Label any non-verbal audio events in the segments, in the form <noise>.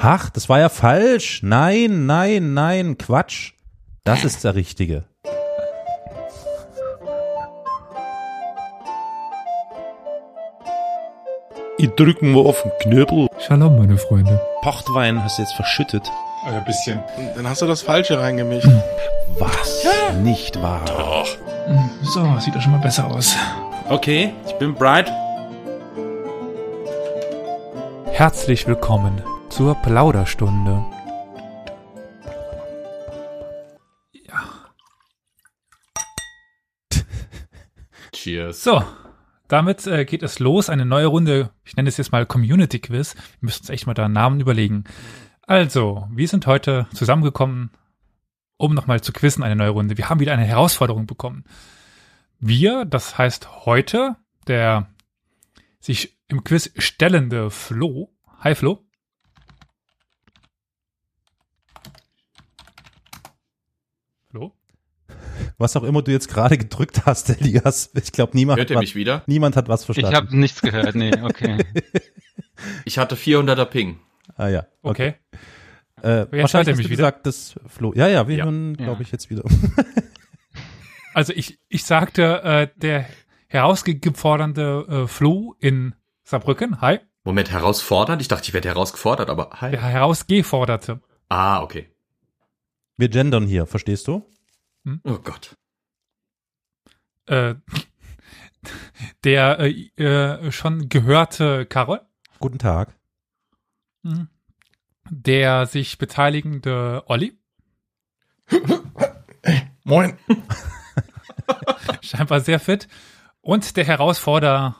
Ach, das war ja falsch. Nein, nein, nein, Quatsch. Das ist der richtige. Ich drück mal auf den Knöbel. Shalom, meine Freunde. Pochtwein hast du jetzt verschüttet. Ein bisschen. Dann hast du das Falsche reingemischt. Was? Nicht wahr. Doch. So, sieht doch schon mal besser aus. Okay, ich bin bright. Herzlich willkommen zur Plauderstunde. <laughs> Cheers. So, damit äh, geht es los. Eine neue Runde. Ich nenne es jetzt mal Community Quiz. Wir müssen uns echt mal da einen Namen überlegen. Also, wir sind heute zusammengekommen, um nochmal zu quizzen, eine neue Runde. Wir haben wieder eine Herausforderung bekommen. Wir, das heißt heute, der sich im Quiz stellende Flo. Hi. Flo? Was auch immer du jetzt gerade <laughs> gedrückt hast, Elias. Ich glaube, niemand, Hört hat mich wieder? niemand hat was Ich verstanden. habe nichts gehört, nee, okay. <laughs> Ich hatte 400er Ping. ah ja. Okay. Äh, Jetzt wahrscheinlich ihr hast mich du wieder? gesagt, das Flo. Ja, ja, wir Ja. hören, glaube ich, jetzt wieder. <laughs> Also ich, ich sagte, äh, der herausgefordernde äh, Flo in Saarbrücken, hi, Moment, herausfordernd? Ich dachte, ich werde herausgefordert, aber hi. der herausgeforderte. Ah, okay. Wir gendern hier, verstehst du? Oh Gott. Äh, <laughs> der äh, äh, schon gehörte Karol, Guten Tag. der sich beteiligende Olli, <laughs> Moin. <laughs> scheinbar sehr fit, und der Herausforderer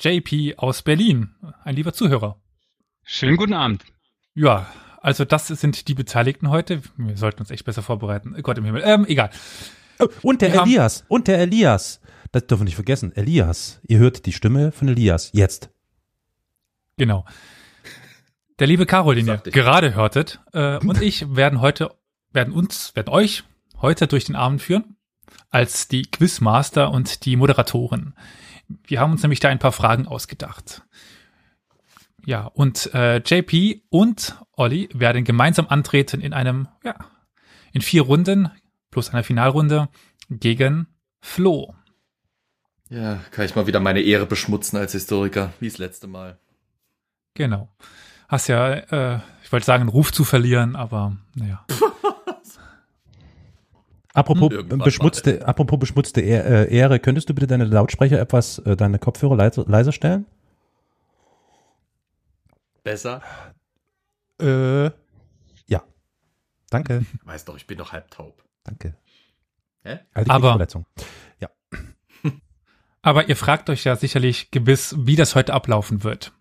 JP aus Berlin, ein lieber Zuhörer. Schönen guten Abend. Ja, also das sind die Beteiligten heute. Wir sollten uns echt besser vorbereiten. Gott im Himmel. Ähm, egal. Oh, und der Wir haben- Elias. Und der Elias. Das dürfen wir nicht vergessen. Elias. Ihr hört die Stimme von Elias. Jetzt. Genau. Der liebe Karol, den ihr gerade hörtet, äh, und ich werden heute, werden uns, werden euch heute durch den Abend führen, als die Quizmaster und die Moderatoren. Wir haben uns nämlich da ein paar Fragen ausgedacht. Ja, und äh, JP und Olli werden gemeinsam antreten in einem, ja, in vier Runden plus einer Finalrunde gegen Flo. Ja, kann ich mal wieder meine Ehre beschmutzen als Historiker, wie das letzte Mal. Genau. Hast ja, äh, ich wollte sagen, einen Ruf zu verlieren, aber naja. <laughs> Apropos Irgendwann beschmutzte, apropos beschmutzte äh, Ehre, könntest du bitte deine Lautsprecher etwas, äh, deine Kopfhörer leise, leiser stellen? Besser? Äh, ja. Danke, <laughs> Weiß doch, ich bin doch halb taub. danke. Hä? Alte Aber- Kriegsverletzung. <laughs> Aber ihr fragt euch ja sicherlich gewiss, wie das heute ablaufen wird.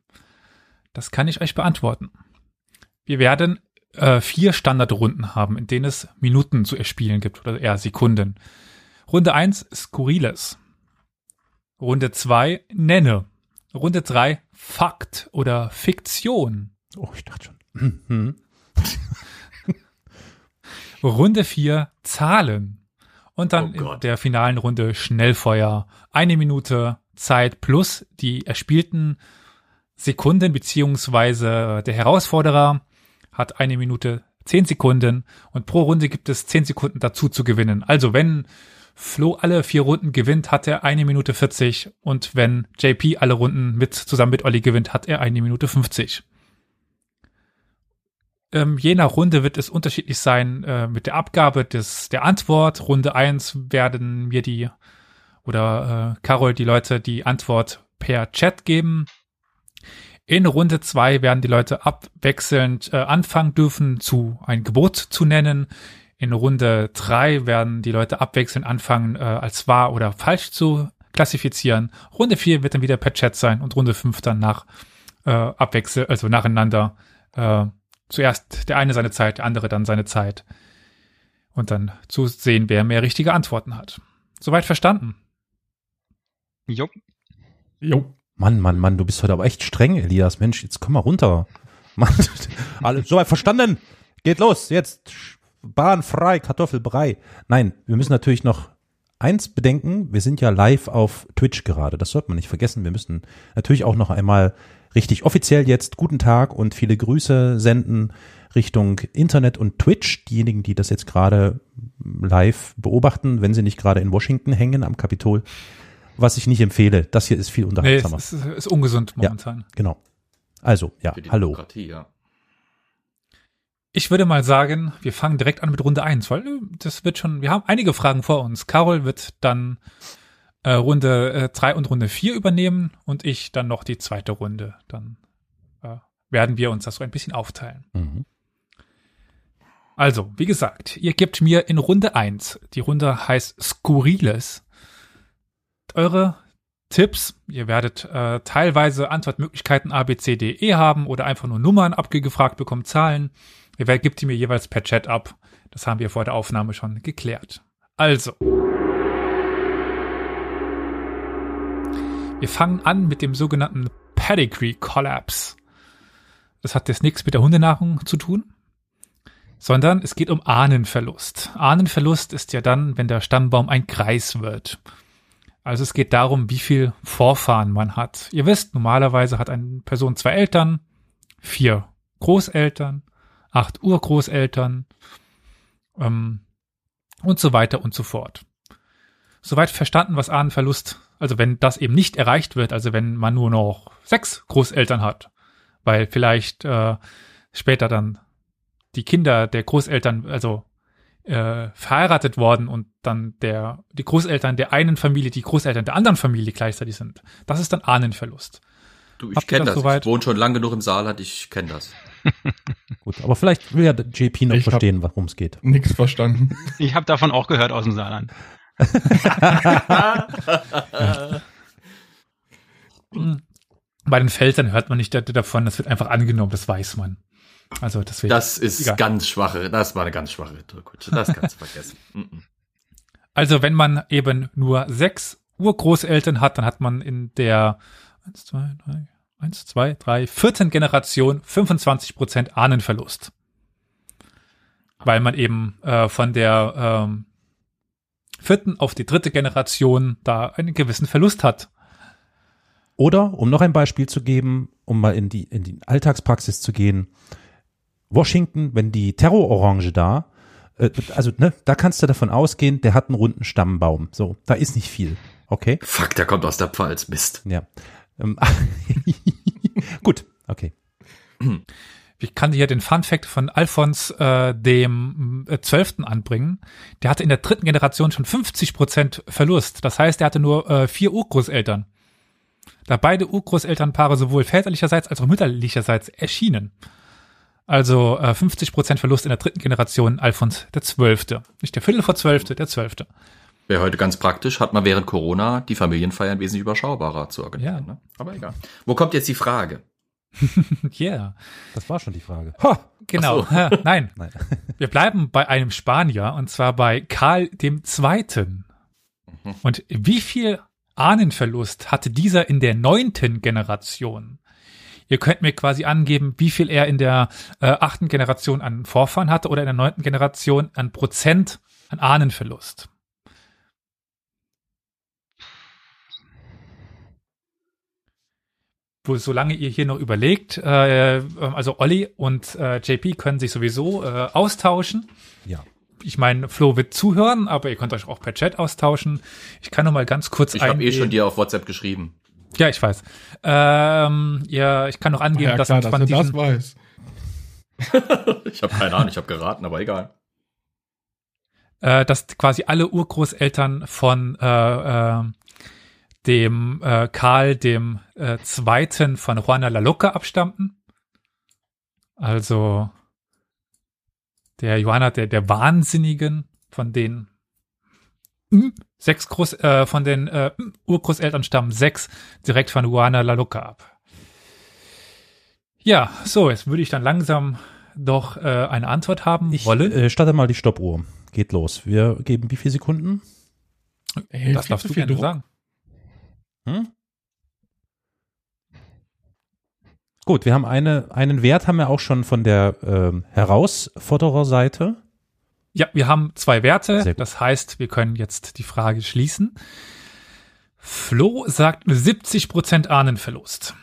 Das kann ich euch beantworten. Wir werden äh, vier Standardrunden haben, in denen es Minuten zu erspielen gibt oder eher Sekunden. Runde eins Skurriles. Runde zwei Nenne. Runde drei Fakt oder Fiktion. Oh, ich dachte schon. Mhm. Runde vier Zahlen. Und dann Oh in der finalen Runde Schnellfeuer. Eine Minute Zeit plus die erspielten Sekunden, beziehungsweise der Herausforderer hat eine Minute zehn Sekunden und pro Runde gibt es zehn Sekunden dazu zu gewinnen. Also wenn Flo alle vier Runden gewinnt, hat er eine Minute 40 und wenn JP alle Runden mit zusammen mit Olli gewinnt, hat er eine Minute 50 ähm, je nach Runde wird es unterschiedlich sein äh, mit der Abgabe des, der Antwort. Runde eins werden mir die oder äh, Carol die Leute die Antwort per Chat geben. In Runde zwei werden die Leute abwechselnd äh, anfangen dürfen, zu ein Gebot zu nennen. In Runde drei werden die Leute abwechselnd anfangen, äh, als wahr oder falsch zu klassifizieren. Runde vier wird dann wieder per Chat sein und Runde fünf dann nach äh, abwechsel, also nacheinander äh, zuerst der eine seine Zeit, der andere dann seine Zeit. Und dann zu sehen, wer mehr richtige Antworten hat. Soweit verstanden? Jo. Jo. Mann, Mann, Mann, du bist heute aber echt streng, Elias. Mensch, jetzt komm mal runter. <laughs> Mann, alle, soweit verstanden. Geht los, jetzt Bahn frei, Kartoffelbrei. Nein, wir müssen natürlich noch eins bedenken. Wir sind ja live auf Twitch gerade. Das sollte man nicht vergessen. Wir müssen natürlich auch noch einmal richtig offiziell jetzt guten Tag und viele Grüße senden Richtung Internet und Twitch. Diejenigen, die das jetzt gerade live beobachten, wenn sie nicht gerade in Washington hängen am Kapitol, was ich nicht empfehle. Das hier ist viel Nee, es unterhaltsamer. ist, ist ungesund momentan. genau. Also, ja, Für die hallo. Demokratie, ja. Ich würde mal sagen, wir fangen direkt an mit Runde 1, weil äh, das wird schon, wir haben einige Fragen vor uns. Carol wird dann äh, Runde 3 und Runde 4 übernehmen und ich dann noch die zweite Runde. Dann äh, werden wir uns das so ein bisschen aufteilen. Mhm. Also, wie gesagt, ihr gebt mir in Runde 1, die Runde heißt Skurriles, eure Tipps. Ihr werdet äh, teilweise Antwortmöglichkeiten A, B, C, D, E haben oder einfach nur Nummern abgefragt bekommt, Zahlen. Ihr werdet, gebt die mir jeweils per Chat ab. Das haben wir vor der Aufnahme schon geklärt. Also. Wir fangen an mit dem sogenannten Pedigree Collapse. Das hat jetzt nichts mit der Hundenahrung zu tun, sondern es geht um Ahnenverlust. Ahnenverlust ist ja dann, wenn der Stammbaum ein Kreis wird. Also es geht darum, wie viel Vorfahren man hat. Ihr wisst, normalerweise hat eine Person zwei Eltern, vier Großeltern, acht Urgroßeltern ähm, und so weiter und so fort. Soweit verstanden, was Ahnenverlust, also wenn das eben nicht erreicht wird, also wenn man nur noch sechs Großeltern hat, weil vielleicht äh, später dann die Kinder der Großeltern, also äh, verheiratet worden und dann der die Großeltern der einen Familie, die Großeltern der anderen Familie gleichzeitig sind. Das ist dann Ahnenverlust. Du, ich kenne das das. soweit? Ich wohne schon lange genug im Saarland, ich kenne das. <laughs> Gut, aber vielleicht will ja der JP noch Ich verstehen, worum es geht. Nix verstanden. Ich habe davon auch gehört aus dem Saarland. <laughs> Bei den Feldern hört man nicht da- davon, das wird einfach angenommen, das weiß man. Also deswegen. Das ist Egal. ganz schwache, das war eine ganz schwache Rhetorikkutsche. Das kannst du vergessen. <laughs> Mhm. Also wenn man eben nur sechs Urgroßeltern hat, dann hat man in der eins, zwei, drei, eins, zwei, drei, vierten Generation 25 Prozent Ahnenverlust. Weil man eben äh, von der ähm, vierten auf die dritte Generation da einen gewissen Verlust hat. Oder, um noch ein Beispiel zu geben, um mal in die, in die Alltagspraxis zu gehen, Washington, wenn die Terrororange da, äh, also ne, da kannst du davon ausgehen, der hat einen runden Stammbaum. So, da ist nicht viel. Okay? Fuck, der kommt aus der Pfalz, Mist. Ja. Ähm, <laughs> Gut, okay. <clears throat> Ich kann hier den Fun Fact von Alphons äh, dem äh, Zwölften anbringen. Der hatte in der dritten Generation schon 50 Prozent Verlust. Das heißt, er hatte nur äh, vier Urgroßeltern. Da beide Urgroßelternpaare sowohl väterlicherseits als auch mütterlicherseits erschienen. Also äh, 50 Prozent Verlust in der dritten Generation Alphons der Zwölfte. Nicht der Viertel vor Zwölfte, der Zwölfte. Wäre heute ganz praktisch, hat man während Corona die Familienfeiern wesentlich überschaubarer zu organisieren. Ja. Ne? Aber egal. Wo kommt jetzt die Frage? <laughs> Yeah, Das war schon die Frage. Ha! genau. So. Nein, <laughs> Nein. Wir bleiben bei einem Spanier und zwar bei Karl dem Zweiten. Und wie viel Ahnenverlust hatte dieser in der neunten Generation? Ihr könnt mir quasi angeben, wie viel er in der äh, achten Generation an Vorfahren hatte oder in der neunten Generation an Prozent an Ahnenverlust. Wo, solange ihr hier noch überlegt, äh, also Olli und äh, JP können sich sowieso äh, austauschen. Ja. Ich meine, Flo wird zuhören, aber ihr könnt euch auch per Chat austauschen. Ich kann noch mal ganz kurz Ich habe eh schon dir auf WhatsApp geschrieben. Ja, ich weiß. Ähm, ja, ich kann noch angeben, ja, dass klar, dass von er das diesen, weiß. <laughs> Ich habe keine Ahnung, ich habe geraten, aber egal. äh, dass quasi alle Urgroßeltern von äh, äh, dem äh, Karl dem äh, Zweiten von Juana la Loca abstammten. Also der Johanna der der Wahnsinnigen von den hm, sechs Groß äh, von den äh, hm, Urgroßeltern stammen sechs direkt von Juana la Loca ab. Ja, so jetzt würde ich dann langsam doch äh, eine Antwort haben Ich wollen. äh, starte mal die Stoppuhr. Geht los. Wir geben wie viele Sekunden? Ey, das darfst du viel gerne Druck. sagen. Hm? Gut, wir haben eine, einen Wert haben wir auch schon von der ähm, Herausfordererseite. Ja, wir haben zwei Werte. Das heißt, wir können jetzt die Frage schließen. Flo sagt 70% Ahnenverlust.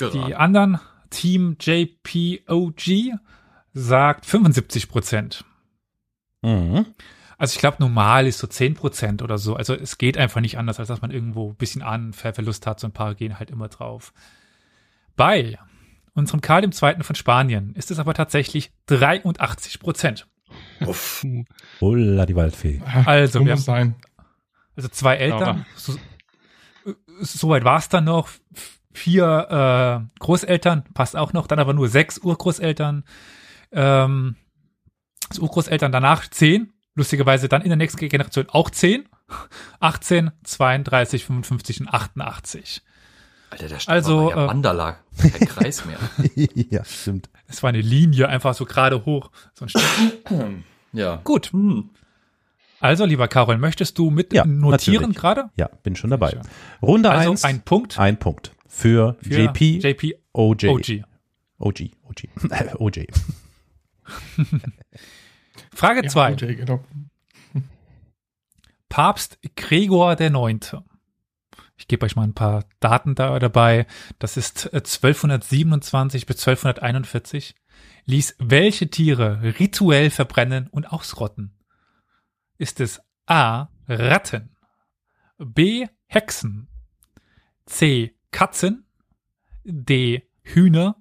Die Geraten. anderen, Team JPOG, sagt 75 Prozent. Mhm. Also ich glaube, normal ist so 10 Prozent oder so. Also es geht einfach nicht anders, als dass man irgendwo ein bisschen Anverlust hat. So ein paar gehen halt immer drauf. Bei unserem Karl II. von Spanien ist es aber tatsächlich 83 Prozent. Uff. <laughs> Ulla, die Waldfee. Also, so wir muss sein. Also zwei Eltern. So, Soweit war es dann noch. Vier äh, Großeltern, passt auch noch. Dann aber nur sechs Urgroßeltern. Ähm, das Urgroßeltern danach zehn. Lustigerweise dann in der nächsten Generation auch zehn. 18, 32, 55 und 88. Alter, der Also, also, ja äh, Mandala. Kein Kreis mehr. <laughs> ja, stimmt. Es war eine Linie, einfach so gerade hoch. So ein <clears throat> ja. Gut. Hm. Also, lieber Carol, möchtest du mit Ja, notieren gerade? Ja, bin schon dabei. Runde Also eins, ein Punkt ein Punkt. Für, für JP, JP OJ. OG. OG. OG. <laughs> OJ. <laughs> Frage Ja, zwei. OJ, genau. <laughs> Papst Gregor der Neunte. Ich gebe euch mal ein paar Daten da dabei. Das ist äh, 1227 bis 1241. Ließ welche Tiere rituell verbrennen und ausrotten? Ist es A. Ratten, B. Hexen, C. Katzen, D. Hühner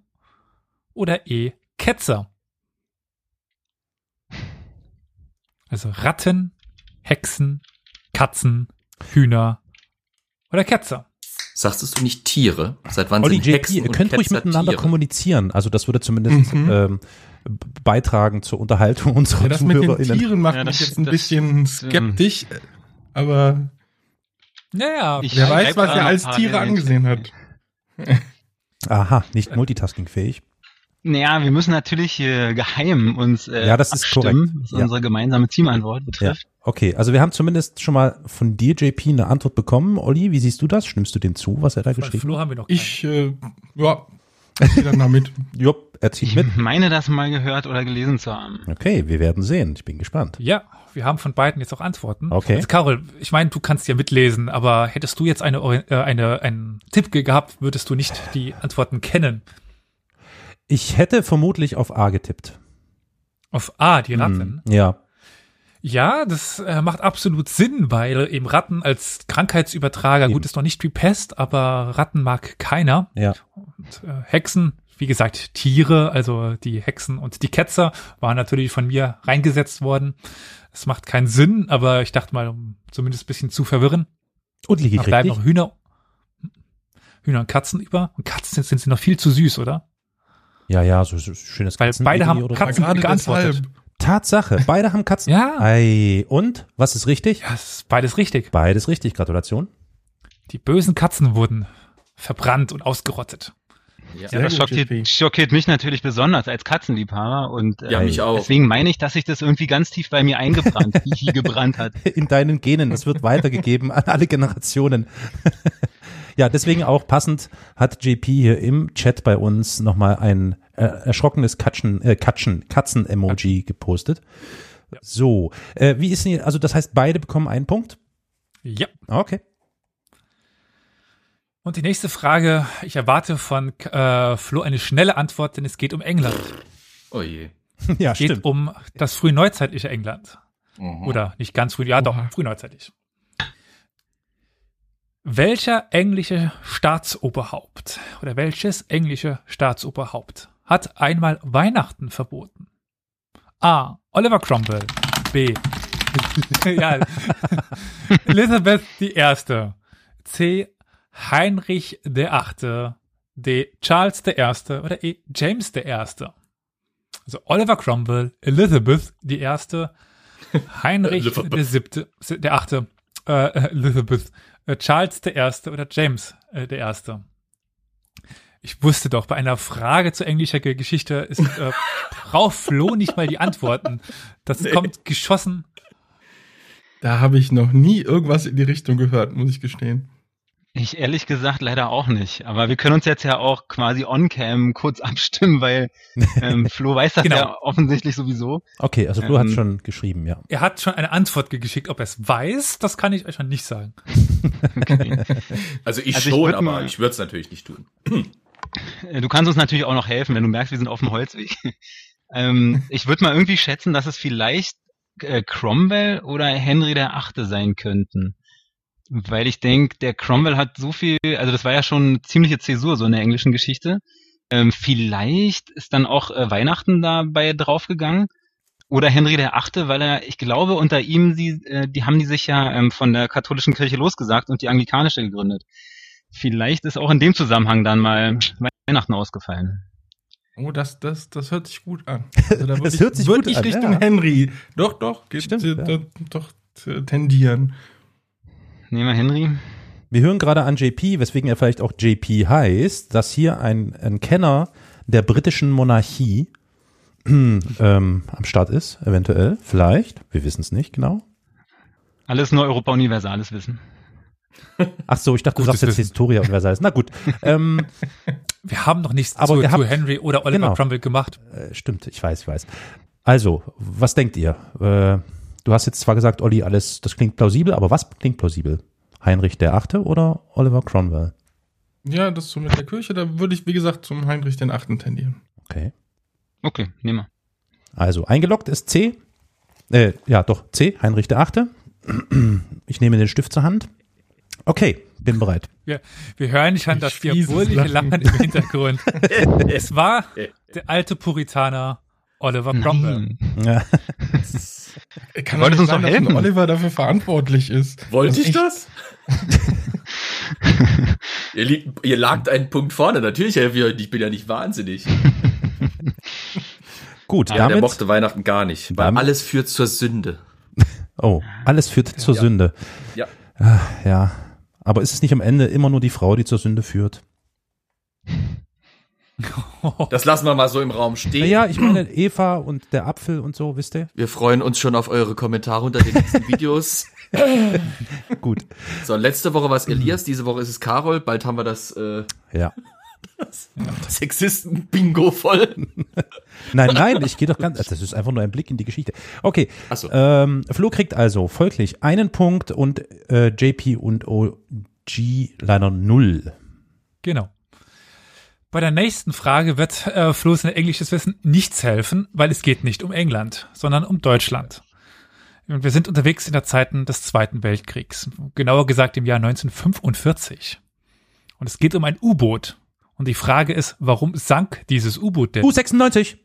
oder E. Ketzer? Also Ratten, Hexen, Katzen, Hühner oder Ketzer. Sagtest du nicht Tiere? Seit wann Olli, sind JP, Hexen ihr könnt ruhig miteinander Tiere? kommunizieren. Also das würde zumindest Mhm. ähm, beitragen zur Unterhaltung <laughs> unserer Ja, das mit den ZuhörerInnen. Tieren macht Ja, mich das- jetzt ein das- bisschen skeptisch, aber Naja, Ich- wer weiß, was er als Tiere angesehen hat. Aha, nicht multitaskingfähig. Naja, wir müssen natürlich hier geheim uns äh, Ja, das ist abstimmen, korrekt. was Ja. unsere gemeinsame Teamantwort Ja, betrifft. okay. Also wir haben zumindest schon mal von dir, JP, eine Antwort bekommen. Olli, wie siehst du das? Stimmst du dem zu, was er da bei geschrieben Flo hat? haben wir noch keine. Ich, äh, ja, ich dann damit. <laughs> Jupp, er zieht Ich mit. meine, das mal gehört oder gelesen zu haben. Okay, wir werden sehen. Ich bin gespannt. Ja, wir haben von beiden jetzt auch Antworten. Okay. Jetzt Carol, ich meine, du kannst ja mitlesen, aber hättest du jetzt eine, äh, eine, einen Tipp ge- gehabt, würdest du nicht die Antworten kennen. Ich hätte vermutlich auf A getippt. Auf A, die Ratten. Hm, Ja. Ja, das äh, macht absolut Sinn, weil eben Ratten als Krankheitsübertrager, Eben. gut, ist noch nicht wie Pest, aber Ratten mag keiner. Ja. Und, äh, Hexen, wie gesagt, Tiere, also die Hexen und die Ketzer waren natürlich von mir reingesetzt worden. Es macht keinen Sinn, aber ich dachte mal, um zumindest ein bisschen zu verwirren. Und liege Da ich bleiben richtig? noch Hühner, Hühner und Katzen über. Und Katzen sind, sind sie noch viel zu süß, oder? Ja, ja, so, so schönes Weil Katzen- beide haben oder- Katzen- gerade geantwortet. Tatsache, beide haben Katzen. <laughs> Ja. Ei, und? Was ist richtig? Ja, ist beides richtig. Beides richtig. Gratulation. Die bösen Katzen wurden verbrannt und ausgerottet. Ja, Ja, das schockiert, schockiert mich natürlich besonders als Katzenliebhaber und äh, ja mich auch. deswegen meine ich, dass sich das irgendwie ganz tief bei mir eingebrannt, wie <laughs> gebrannt hat. In deinen Genen. Das wird weitergegeben an alle Generationen. <laughs> ja, deswegen auch passend hat JP hier im Chat bei uns nochmal ein äh, erschrockenes Katschen, äh, Katschen, Katzen-Emoji gepostet. So, äh, wie ist denn, also das heißt, beide bekommen einen Punkt? Ja. Okay. Und die nächste Frage, ich erwarte von äh, Flo eine schnelle Antwort, denn es geht um England. Oh je. <laughs> ja, Es geht um das frühneuzeitliche England. Mhm. Oder nicht ganz früh, ja doch, frühneuzeitlich. Welcher englische Staatsoberhaupt oder welches englische Staatsoberhaupt hat einmal Weihnachten verboten? A. Oliver Cromwell. B. <laughs> ja. <laughs> Elizabeth Erste. C. Heinrich der Achte. D. Charles Erste oder E. James Erste. Also Oliver Cromwell, Elizabeth Erste, Heinrich der Siebte, der Achte, äh, Elizabeth, Charles der Erste oder James äh, der Erste. Ich wusste doch, bei einer Frage zu englischer Ge- Geschichte ist äh, Frau Flo nicht mal die Antworten. Das kommt geschossen. Da habe ich noch nie irgendwas in die Richtung gehört, muss ich gestehen. Ich ehrlich gesagt leider auch nicht. Aber wir können uns jetzt ja auch quasi on-cam kurz <laughs> abstimmen, weil ähm, Flo weiß das <laughs> Genau. ja offensichtlich sowieso. Okay, also Flo hat Ähm, schon geschrieben, ja. Er hat schon eine Antwort ge- geschickt. Ob er es weiß, das kann ich euch schon nicht sagen. <laughs> Also ich Also ich schon, würd aber mal- ich würde es natürlich nicht tun. Äh, Du kannst uns natürlich auch noch helfen, wenn du merkst, wir sind auf dem Holzweg. ähm, ich würde mal irgendwie schätzen, dass es vielleicht äh, Cromwell oder Henry der Achte sein könnten. Weil ich denke, der Cromwell hat so viel, also das war ja schon eine ziemliche Zäsur so in der englischen Geschichte. Ähm, vielleicht ist dann auch äh, Weihnachten dabei draufgegangen. Oder Henry der Achte, weil er, ich glaube, unter ihm, die, äh, die haben die sich ja ähm, von der katholischen Kirche losgesagt und die anglikanische gegründet. Vielleicht ist auch in dem Zusammenhang dann mal Weihnachten ausgefallen. Oh, das, das, das hört sich gut an. <laughs> Also da Das ich, hört sich gut ich an, Richtung ja. Henry. Doch, doch, geht, Stimmt, äh, ja. doch tendieren. Nehmen wir Henry. Wir hören gerade an JP, weswegen er vielleicht auch JP heißt, dass hier ein, ein Kenner der britischen Monarchie <clears throat> ähm, am Start ist, eventuell, vielleicht, wir wissen es nicht genau. Alles nur Europa Universales Wissen. <laughs> Ach so, ich dachte, du Gutes sagst jetzt Wissen. Historia Universalis. Na gut, ähm, <laughs> Wir haben noch nichts Aber zu, habt- zu Henry oder Oliver genau. Cromwell gemacht. äh, stimmt, ich weiß, ich weiß. Also, was denkt ihr? Äh, du hast jetzt zwar gesagt, Olli, alles, das klingt plausibel, aber was klingt plausibel? Heinrich der Achte oder Oliver Cromwell? Ja, das so mit der Kirche, da würde ich, wie gesagt, zum Heinrich den Achten tendieren. Okay. Okay, nehmen wir. Also eingeloggt ist C. Äh, ja, doch, C, Heinrich der Achte. Ich nehme den Stift zur Hand. Okay, bin bereit. Wir, wir hören schon Ich das diabolische. Lachen im Hintergrund. <laughs> es war der alte Puritaner Oliver Cromwell. Nein. Ja. Kann Wolltest uns sein, dass ein helfen. Oliver dafür verantwortlich ist. Wollte ich echt- das? <laughs> ihr, liegt, ihr lagt einen Punkt vorne. Natürlich helfe ich euch. Ich bin ja nicht wahnsinnig. <laughs> Gut, Aber der damit. mochte Weihnachten gar nicht. Weil Damit- alles führt zur Sünde. <laughs> Oh, alles führt zur Ja. Sünde. Ja. Ah, Ja. Aber ist es nicht am Ende immer nur die Frau, die zur Sünde führt? <laughs> Das lassen wir mal so im Raum stehen. Naja, ich meine Eva und der Apfel und so, wisst ihr? Wir freuen uns schon auf eure Kommentare unter den nächsten Videos. <laughs> Gut. So, letzte Woche war es Elias, diese Woche ist es Carol. Bald haben wir das äh, Ja. <laughs> Sexisten-Bingo voll. Nein, nein, ich gehe doch ganz. Das ist einfach nur ein Blick in die Geschichte. Okay. Ach so. Ähm, Flo kriegt also folglich einen Punkt und äh, JP und OG leider null. Genau. Bei der nächsten Frage wird äh, Flo sein englisches Wissen nichts helfen, weil es geht nicht um England, sondern um Deutschland. Und wir sind unterwegs in der Zeiten des Zweiten Weltkriegs, genauer gesagt im Jahr 1945. Und es geht um ein U-Boot. Und die Frage ist, warum sank dieses U-Boot denn? U96.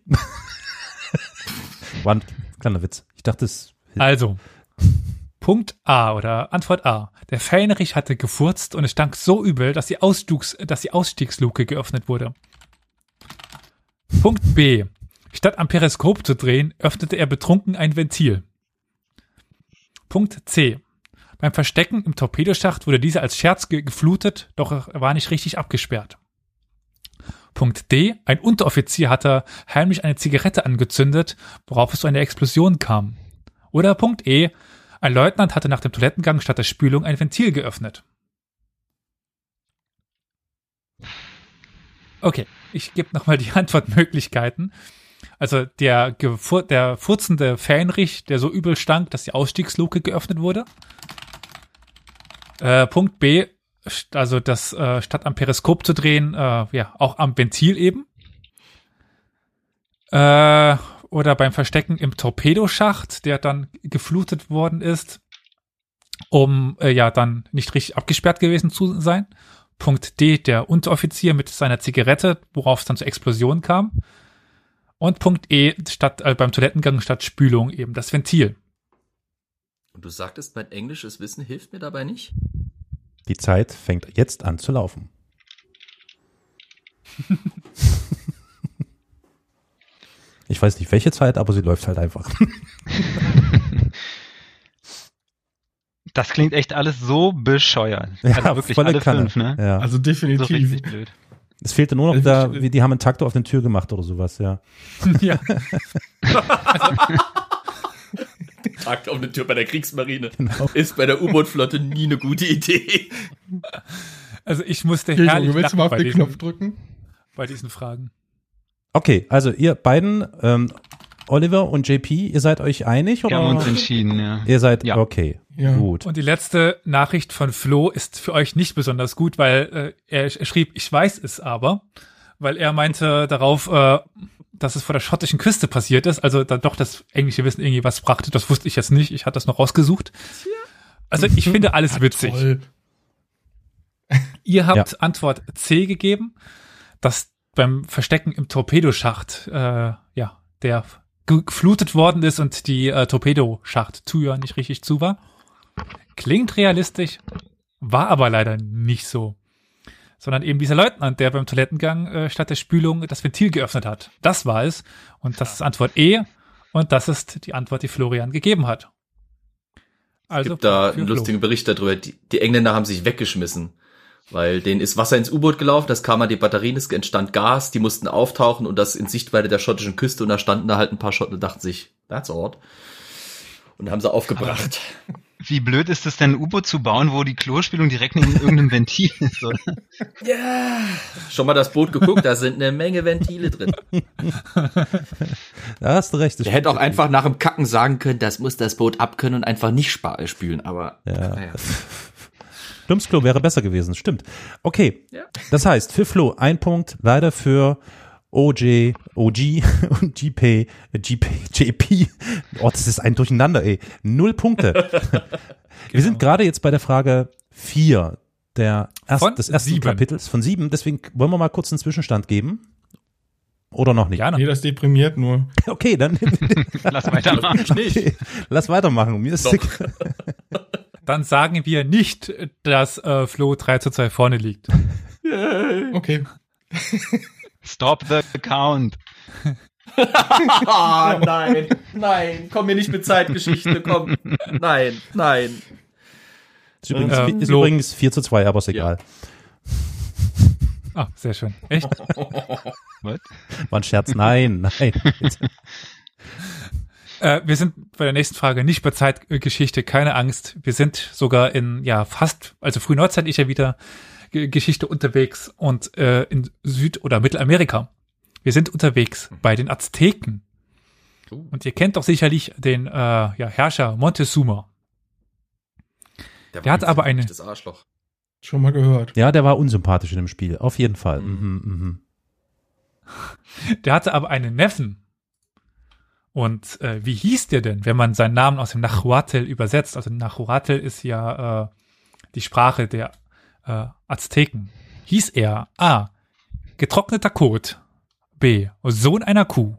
War ein kleiner Witz. Ich dachte, es. Also, Punkt A oder Antwort A. Der Fähnrich hatte gefurzt und es stank so übel, dass die, Ausstiegs, dass die Ausstiegsluke geöffnet wurde. Punkt B. Statt am Periskop zu drehen, öffnete er betrunken ein Ventil. Punkt C. Beim Verstecken im Torpedoschacht wurde dieser als Scherz ge geflutet, doch er war nicht richtig abgesperrt. Punkt D. Ein Unteroffizier hatte heimlich eine Zigarette angezündet, worauf es zu einer Explosion kam. Oder Punkt E. Ein Leutnant hatte nach dem Toilettengang statt der Spülung ein Ventil geöffnet. Okay, ich gebe nochmal die <laughs> Antwortmöglichkeiten. Also der, der furzende Fähnrich, der so übel stank, dass die Ausstiegsluke geöffnet wurde. Äh, Punkt B, also das äh, statt am Periskop zu drehen, äh, ja, auch am Ventil eben. Äh, oder beim Verstecken im Torpedoschacht, der dann geflutet worden ist, um äh, ja dann nicht richtig abgesperrt gewesen zu sein. Punkt D, der Unteroffizier mit seiner Zigarette, worauf es dann zur Explosion kam. Und Punkt E, statt äh, beim Toilettengang statt Spülung eben das Ventil. Und du sagtest, mein englisches Wissen hilft mir dabei nicht? Die Zeit fängt jetzt an zu laufen. <laughs> Ich weiß nicht welche Zeit, aber sie läuft halt einfach. <laughs> Das klingt echt alles so bescheuert. Ja, also wirklich volle alle Kanne. fünf, ne? Ja. Also So definitiv. richtig blöd. Es fehlte nur noch Also da, ich- wie die haben einen Taktor auf den Tür gemacht oder sowas, ja. <laughs> ja. Tagt auf eine Tür bei der Kriegsmarine. Genau. Ist bei der U-Boot-Flotte nie eine gute Idee. Also ich musste herrlich Junge, willst du mal auf bei den diesen, Knopf drücken? bei diesen Fragen. Okay, also ihr beiden, ähm, Oliver und JP, ihr seid euch einig Wir haben uns oder? entschieden, ja. Ihr seid Ja. okay. Ja. Gut. Und die letzte Nachricht von Flo ist für euch nicht besonders gut, weil äh, er, er schrieb, ich weiß es aber. weil er meinte darauf, äh, dass es vor der schottischen Küste passiert ist, also dann doch das englische Wissen irgendwie was brachte. Das wusste ich jetzt nicht, ich hatte das noch rausgesucht. Also ich finde alles witzig. Ihr habt Antwort C gegeben, dass beim Verstecken im Torpedoschacht, äh, ja, der geflutet worden ist und die äh, Torpedoschacht-Tür nicht richtig zu war. Klingt realistisch, war aber leider nicht so. Sondern eben dieser Leutnant, der beim Toilettengang äh, statt der Spülung das Ventil geöffnet hat. Das war es. Und das ist Antwort E. Und das ist die Antwort, die Florian gegeben hat. Es Also gibt da einen lustigen Bericht darüber. Die, die Engländer haben sich weggeschmissen. Weil denen ist Wasser ins U-Boot gelaufen, das kam an die Batterien, es entstand Gas, die mussten auftauchen und das in Sichtweite der schottischen Küste und da standen da halt ein paar Schotten und dachten sich, that's odd. Und haben sie aufgebracht. Wie blöd ist es denn, ein U-Boot zu bauen, wo die Klospülung direkt neben irgendeinem Ventil ist, oder? Ja. Schon mal das Boot geguckt, da sind eine Menge Ventile drin. Da hast du recht. Der hätte auch einfach nach dem Kacken sagen können, das muss das Boot abkönnen und einfach nicht spülen, aber Ja. naja. Plumpsklo wäre besser gewesen, stimmt. Okay, Ja. das heißt, für Flo ein Punkt, leider für OJ, OG <laughs> und GP, äh, GP, JP. Oh, das ist ein Durcheinander, ey. Null Punkte. <laughs> Wir sind gerade jetzt bei der Frage vier der erst, Von des ersten sieben. Kapitels von sieben. Deswegen wollen wir mal kurz einen Zwischenstand geben. Oder noch nicht? Gerne. Nee, das deprimiert nur. <laughs> Okay, dann Lass weitermachen. Nicht. lass weitermachen. Mir ist. Dann sagen wir nicht, dass äh, Flo 3 zu 2 vorne liegt. <laughs> Okay. Stop the count. Ah, nein, nein, komm mir nicht mit Zeitgeschichte, komm. Nein, nein. Ist übrigens, Äh, ist übrigens 4 zu 2, aber ist egal. Ah, sehr schön. Echt? What? War ein Scherz. Nein, nein. <laughs> Äh, wir sind bei der nächsten Frage nicht bei Zeitgeschichte, keine Angst. Wir sind sogar in, ja, fast, also früh Neuzeit ist ja wieder G Geschichte unterwegs und äh, in Süd- oder Mittelamerika. Wir sind unterwegs bei den Azteken. Uh. Und ihr kennt doch sicherlich den äh, ja, Herrscher Montezuma. Der hat aber eine- Das Arschloch. Schon mal gehört. Ja, der war unsympathisch in dem Spiel. Auf jeden Fall. Mhm, mhm. <laughs> Der hatte aber einen Neffen. Und äh, wie hieß der denn, wenn man seinen Namen aus dem Nahuatl übersetzt? Also Nahuatl ist ja äh, die Sprache der äh, Azteken. Hieß er A. Getrockneter Kot. B. Sohn einer Kuh.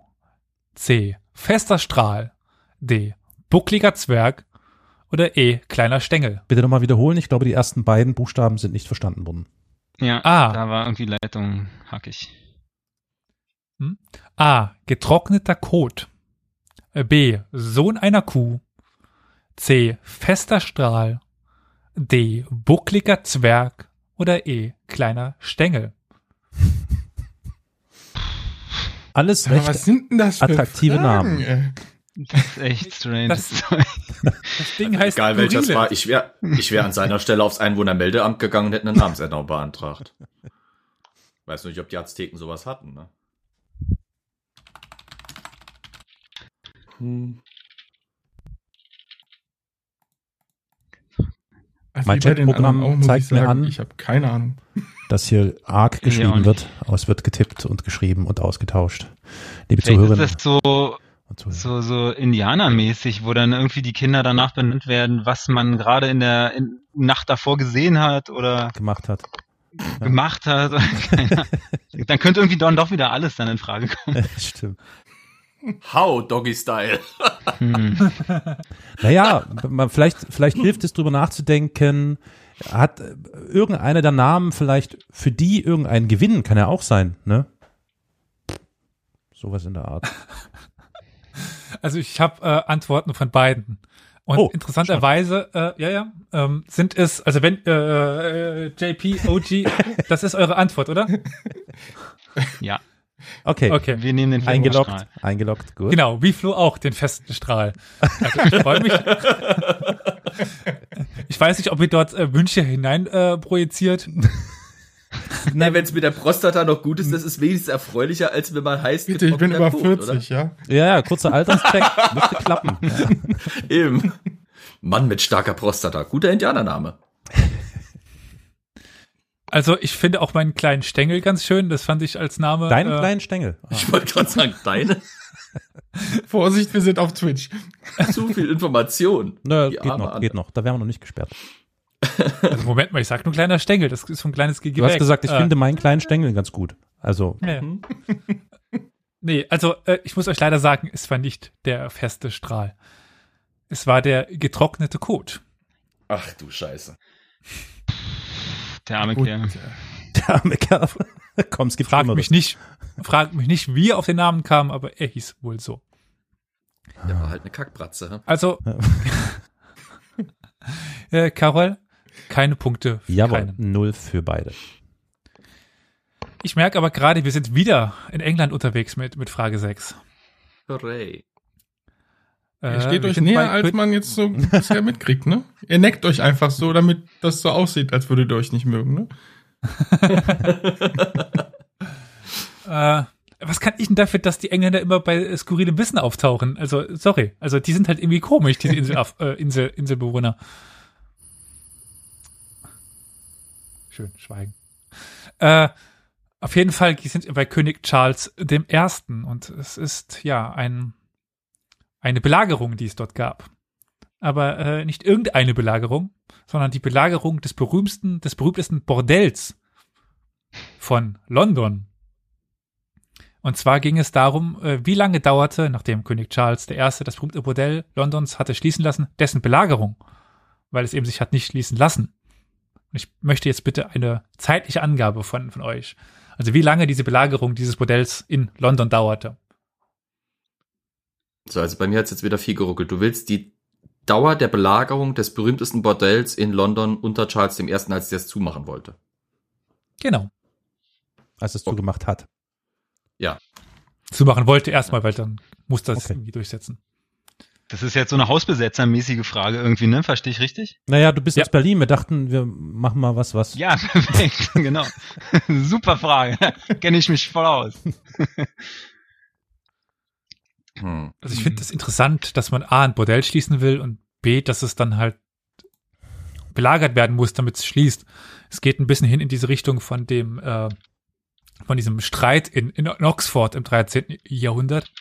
C. Fester Strahl. D. Buckliger Zwerg. Oder E. Kleiner Stängel. Bitte nochmal wiederholen. Ich glaube, die ersten beiden Buchstaben sind nicht verstanden worden. Ja, Ah. da war irgendwie Leitung hackig. A. Getrockneter Kot. B. Sohn einer Kuh. C. Fester Strahl. D. Buckliger Zwerg. Oder E. Kleiner Stängel. <laughs> Alles recht. was sind denn das für attraktive Fragen, Namen. ey? Das ist echt strange. Das- Das Ding heißt Egal welches Skurrile. war, ich wäre ich wär an seiner Stelle aufs Einwohnermeldeamt gegangen und hätte eine Namensänderung beantragt. Weiß nicht, ob die Azteken sowas hatten, ne? Hm. Also Mein Chatprogramm zeigt ich mir sagen, an- Ich habe keine Ahnung. <laughs> dass hier arg Ja, geschrieben wird. Aber es wird getippt und geschrieben und ausgetauscht. Liebe Vielleicht ist Zuhörerinnen das so, und Zuhörer. so, so Indianermäßig, wo dann irgendwie die Kinder danach benannt werden, was man gerade in der in Nacht davor gesehen hat oder gemacht hat. gemacht hat. <laughs> Dann könnte irgendwie dann doch wieder alles dann in Frage kommen. <laughs> Stimmt. How, Doggy Style. Hm. Naja, man, vielleicht, vielleicht hilft es drüber nachzudenken. Hat äh, irgendeiner der Namen vielleicht für die irgendeinen Gewinn? Kann ja auch sein, ne? Sowas in der Art. Also ich habe äh, Antworten von beiden. Und Oh, interessanterweise, äh, ja, ja, ähm, sind es, also wenn äh, äh, JP, OG, das ist eure Antwort, oder? Ja, Okay. Okay. wir nehmen den Eingeloggt, Flimmerstrahl. eingeloggt, gut. Genau, wie Flo auch, den festen Strahl. Also ich freue mich. <laughs> Ich weiß nicht, ob ihr dort äh, Wünsche hinein äh, projiziert. Na, wenn es mit der Prostata noch gut ist, das ist wenigstens erfreulicher, als wenn man heißt. Bitte, ich bin über getrockneter Kot, 40, ja? Ja, ja, kurzer Alterscheck, <laughs> müsste klappen. Ja. oder? Eben. Mann mit starker Prostata. Guter Indianername. Also ich finde auch meinen kleinen Stängel ganz schön. Das fand ich als Name. Deinen äh, kleinen Stängel. Ah. <laughs> Ich wollte gerade sagen, deine. <laughs> Vorsicht, wir sind auf Twitch. <laughs> Zu viel Information. Na, Die geht arme noch, geht noch. Da wären wir noch nicht gesperrt. Also Moment mal, ich sag nur kleiner Stängel. Das ist so ein kleines Gewächs. Du hast gesagt, ich Äh, finde meinen kleinen Stängel ganz gut. Also, Ja, ja. Mhm. Nee, also äh, ich muss euch leider sagen, es war nicht der feste Strahl. Es war der getrocknete Kot. Ach du Scheiße. Der arme Gut, Kerl. <laughs> der arme Kerl. <laughs> Komm, es gibt Fragt Schlimmeres. mich nicht, fragt mich nicht, wie er auf den Namen kam, aber er hieß wohl so. Der war halt eine Kackbratze. Also, <laughs> äh, Carol, keine Punkte für Jawohl, keinen. null für beide. Ich merke aber gerade, wir sind wieder in England unterwegs mit, mit Frage 6. Hooray. Äh, Ihr steht wir euch sind näher, als man jetzt so <laughs> bisher mitkriegt, ne? Ihr neckt euch einfach so, damit das so aussieht, als würdet ihr euch nicht mögen, ne? <laughs> Äh, was kann ich denn dafür, dass die Engländer immer bei äh, skurrilem Wissen auftauchen? Also, sorry. Also, die sind halt irgendwie komisch, diese Insel, äh, Insel, Inselbewohner. Schön, schweigen. Äh, auf jeden Fall sind wir bei König Charles dem Ersten und es ist ja ein, eine Belagerung, die es dort gab. Aber äh, nicht irgendeine Belagerung, sondern die Belagerung des berühmtesten, des berühmtesten Bordells von London. Und zwar ging es darum, äh, wie lange dauerte, nachdem König Charles I. das berühmte Bordell Londons hatte schließen lassen, dessen Belagerung, weil es eben sich hat nicht schließen lassen. Und ich möchte jetzt bitte eine zeitliche Angabe von, von euch. Also wie lange diese Belagerung dieses Bordells in London dauerte. So, also bei mir hat's jetzt wieder viel geruckelt. Du willst die Dauer der Belagerung des berühmtesten Bordells in London unter Charles I., als der es zumachen wollte. Genau. Als es Okay. zugemacht hat. Ja. Zumachen wollte erstmal, weil dann muss das Okay. irgendwie durchsetzen. Das ist jetzt so eine Hausbesetzermäßige Frage irgendwie, ne? Verstehe ich richtig? Naja, du bist Ja. aus Berlin. Wir dachten, wir machen mal was, was. Ja, <laughs> perfekt, genau. Super Frage. Kenne ich mich voll aus. <laughs> Hm. Also ich finde es interessant, dass man A, ein Bordell schließen will und B, dass es dann halt belagert werden muss, damit es schließt. Es geht ein bisschen hin in diese Richtung von dem, äh, von diesem Streit in, in Oxford im 13. Jahrhundert,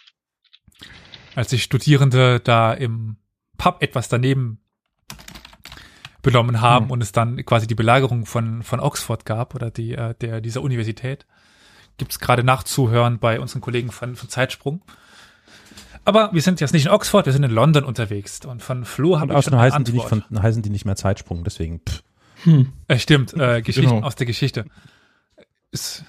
als sich Studierende da im Pub etwas daneben benommen haben Hm. und es dann quasi die Belagerung von, von Oxford gab oder die, äh, der, dieser Universität. Gibt's gerade nachzuhören bei unseren Kollegen von, von Zeitsprung. Aber wir sind jetzt nicht in Oxford, wir sind in London unterwegs. Und von Flo haben wir schon heißen die, nicht Antwort. von, heißen die nicht mehr Zeitsprung, deswegen. Pff. Hm. Äh, stimmt, äh, Geschichten Genau. aus der Geschichte. Ist,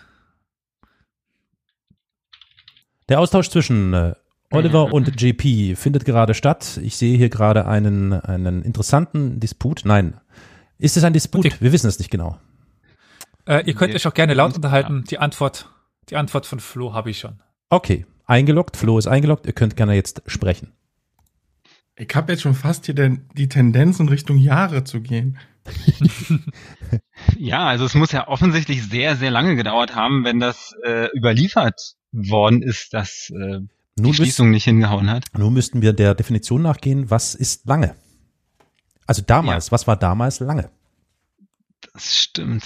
Der Austausch zwischen äh, Oliver und JP findet gerade statt. Ich sehe hier gerade einen, einen interessanten Disput. Nein. Ist es ein Disput? Okay. Wir wissen es nicht genau. äh, ihr könnt Wir- euch auch gerne laut Ja. unterhalten. Die Antwort, die Antwort von Flo habe ich schon. Okay. Eingeloggt. Flo ist eingeloggt. Ihr könnt gerne jetzt sprechen. Ich habe jetzt schon fast hier den, die Tendenz in Richtung Jahre zu gehen. <laughs> Ja, also es muss ja offensichtlich sehr, sehr lange gedauert haben, wenn das äh, überliefert worden ist, dass äh, die Nun, Schließung nicht hingehauen hat. nun müssten wir der Definition nachgehen. Was ist lange? Also damals. Was war damals lange? Das stimmt.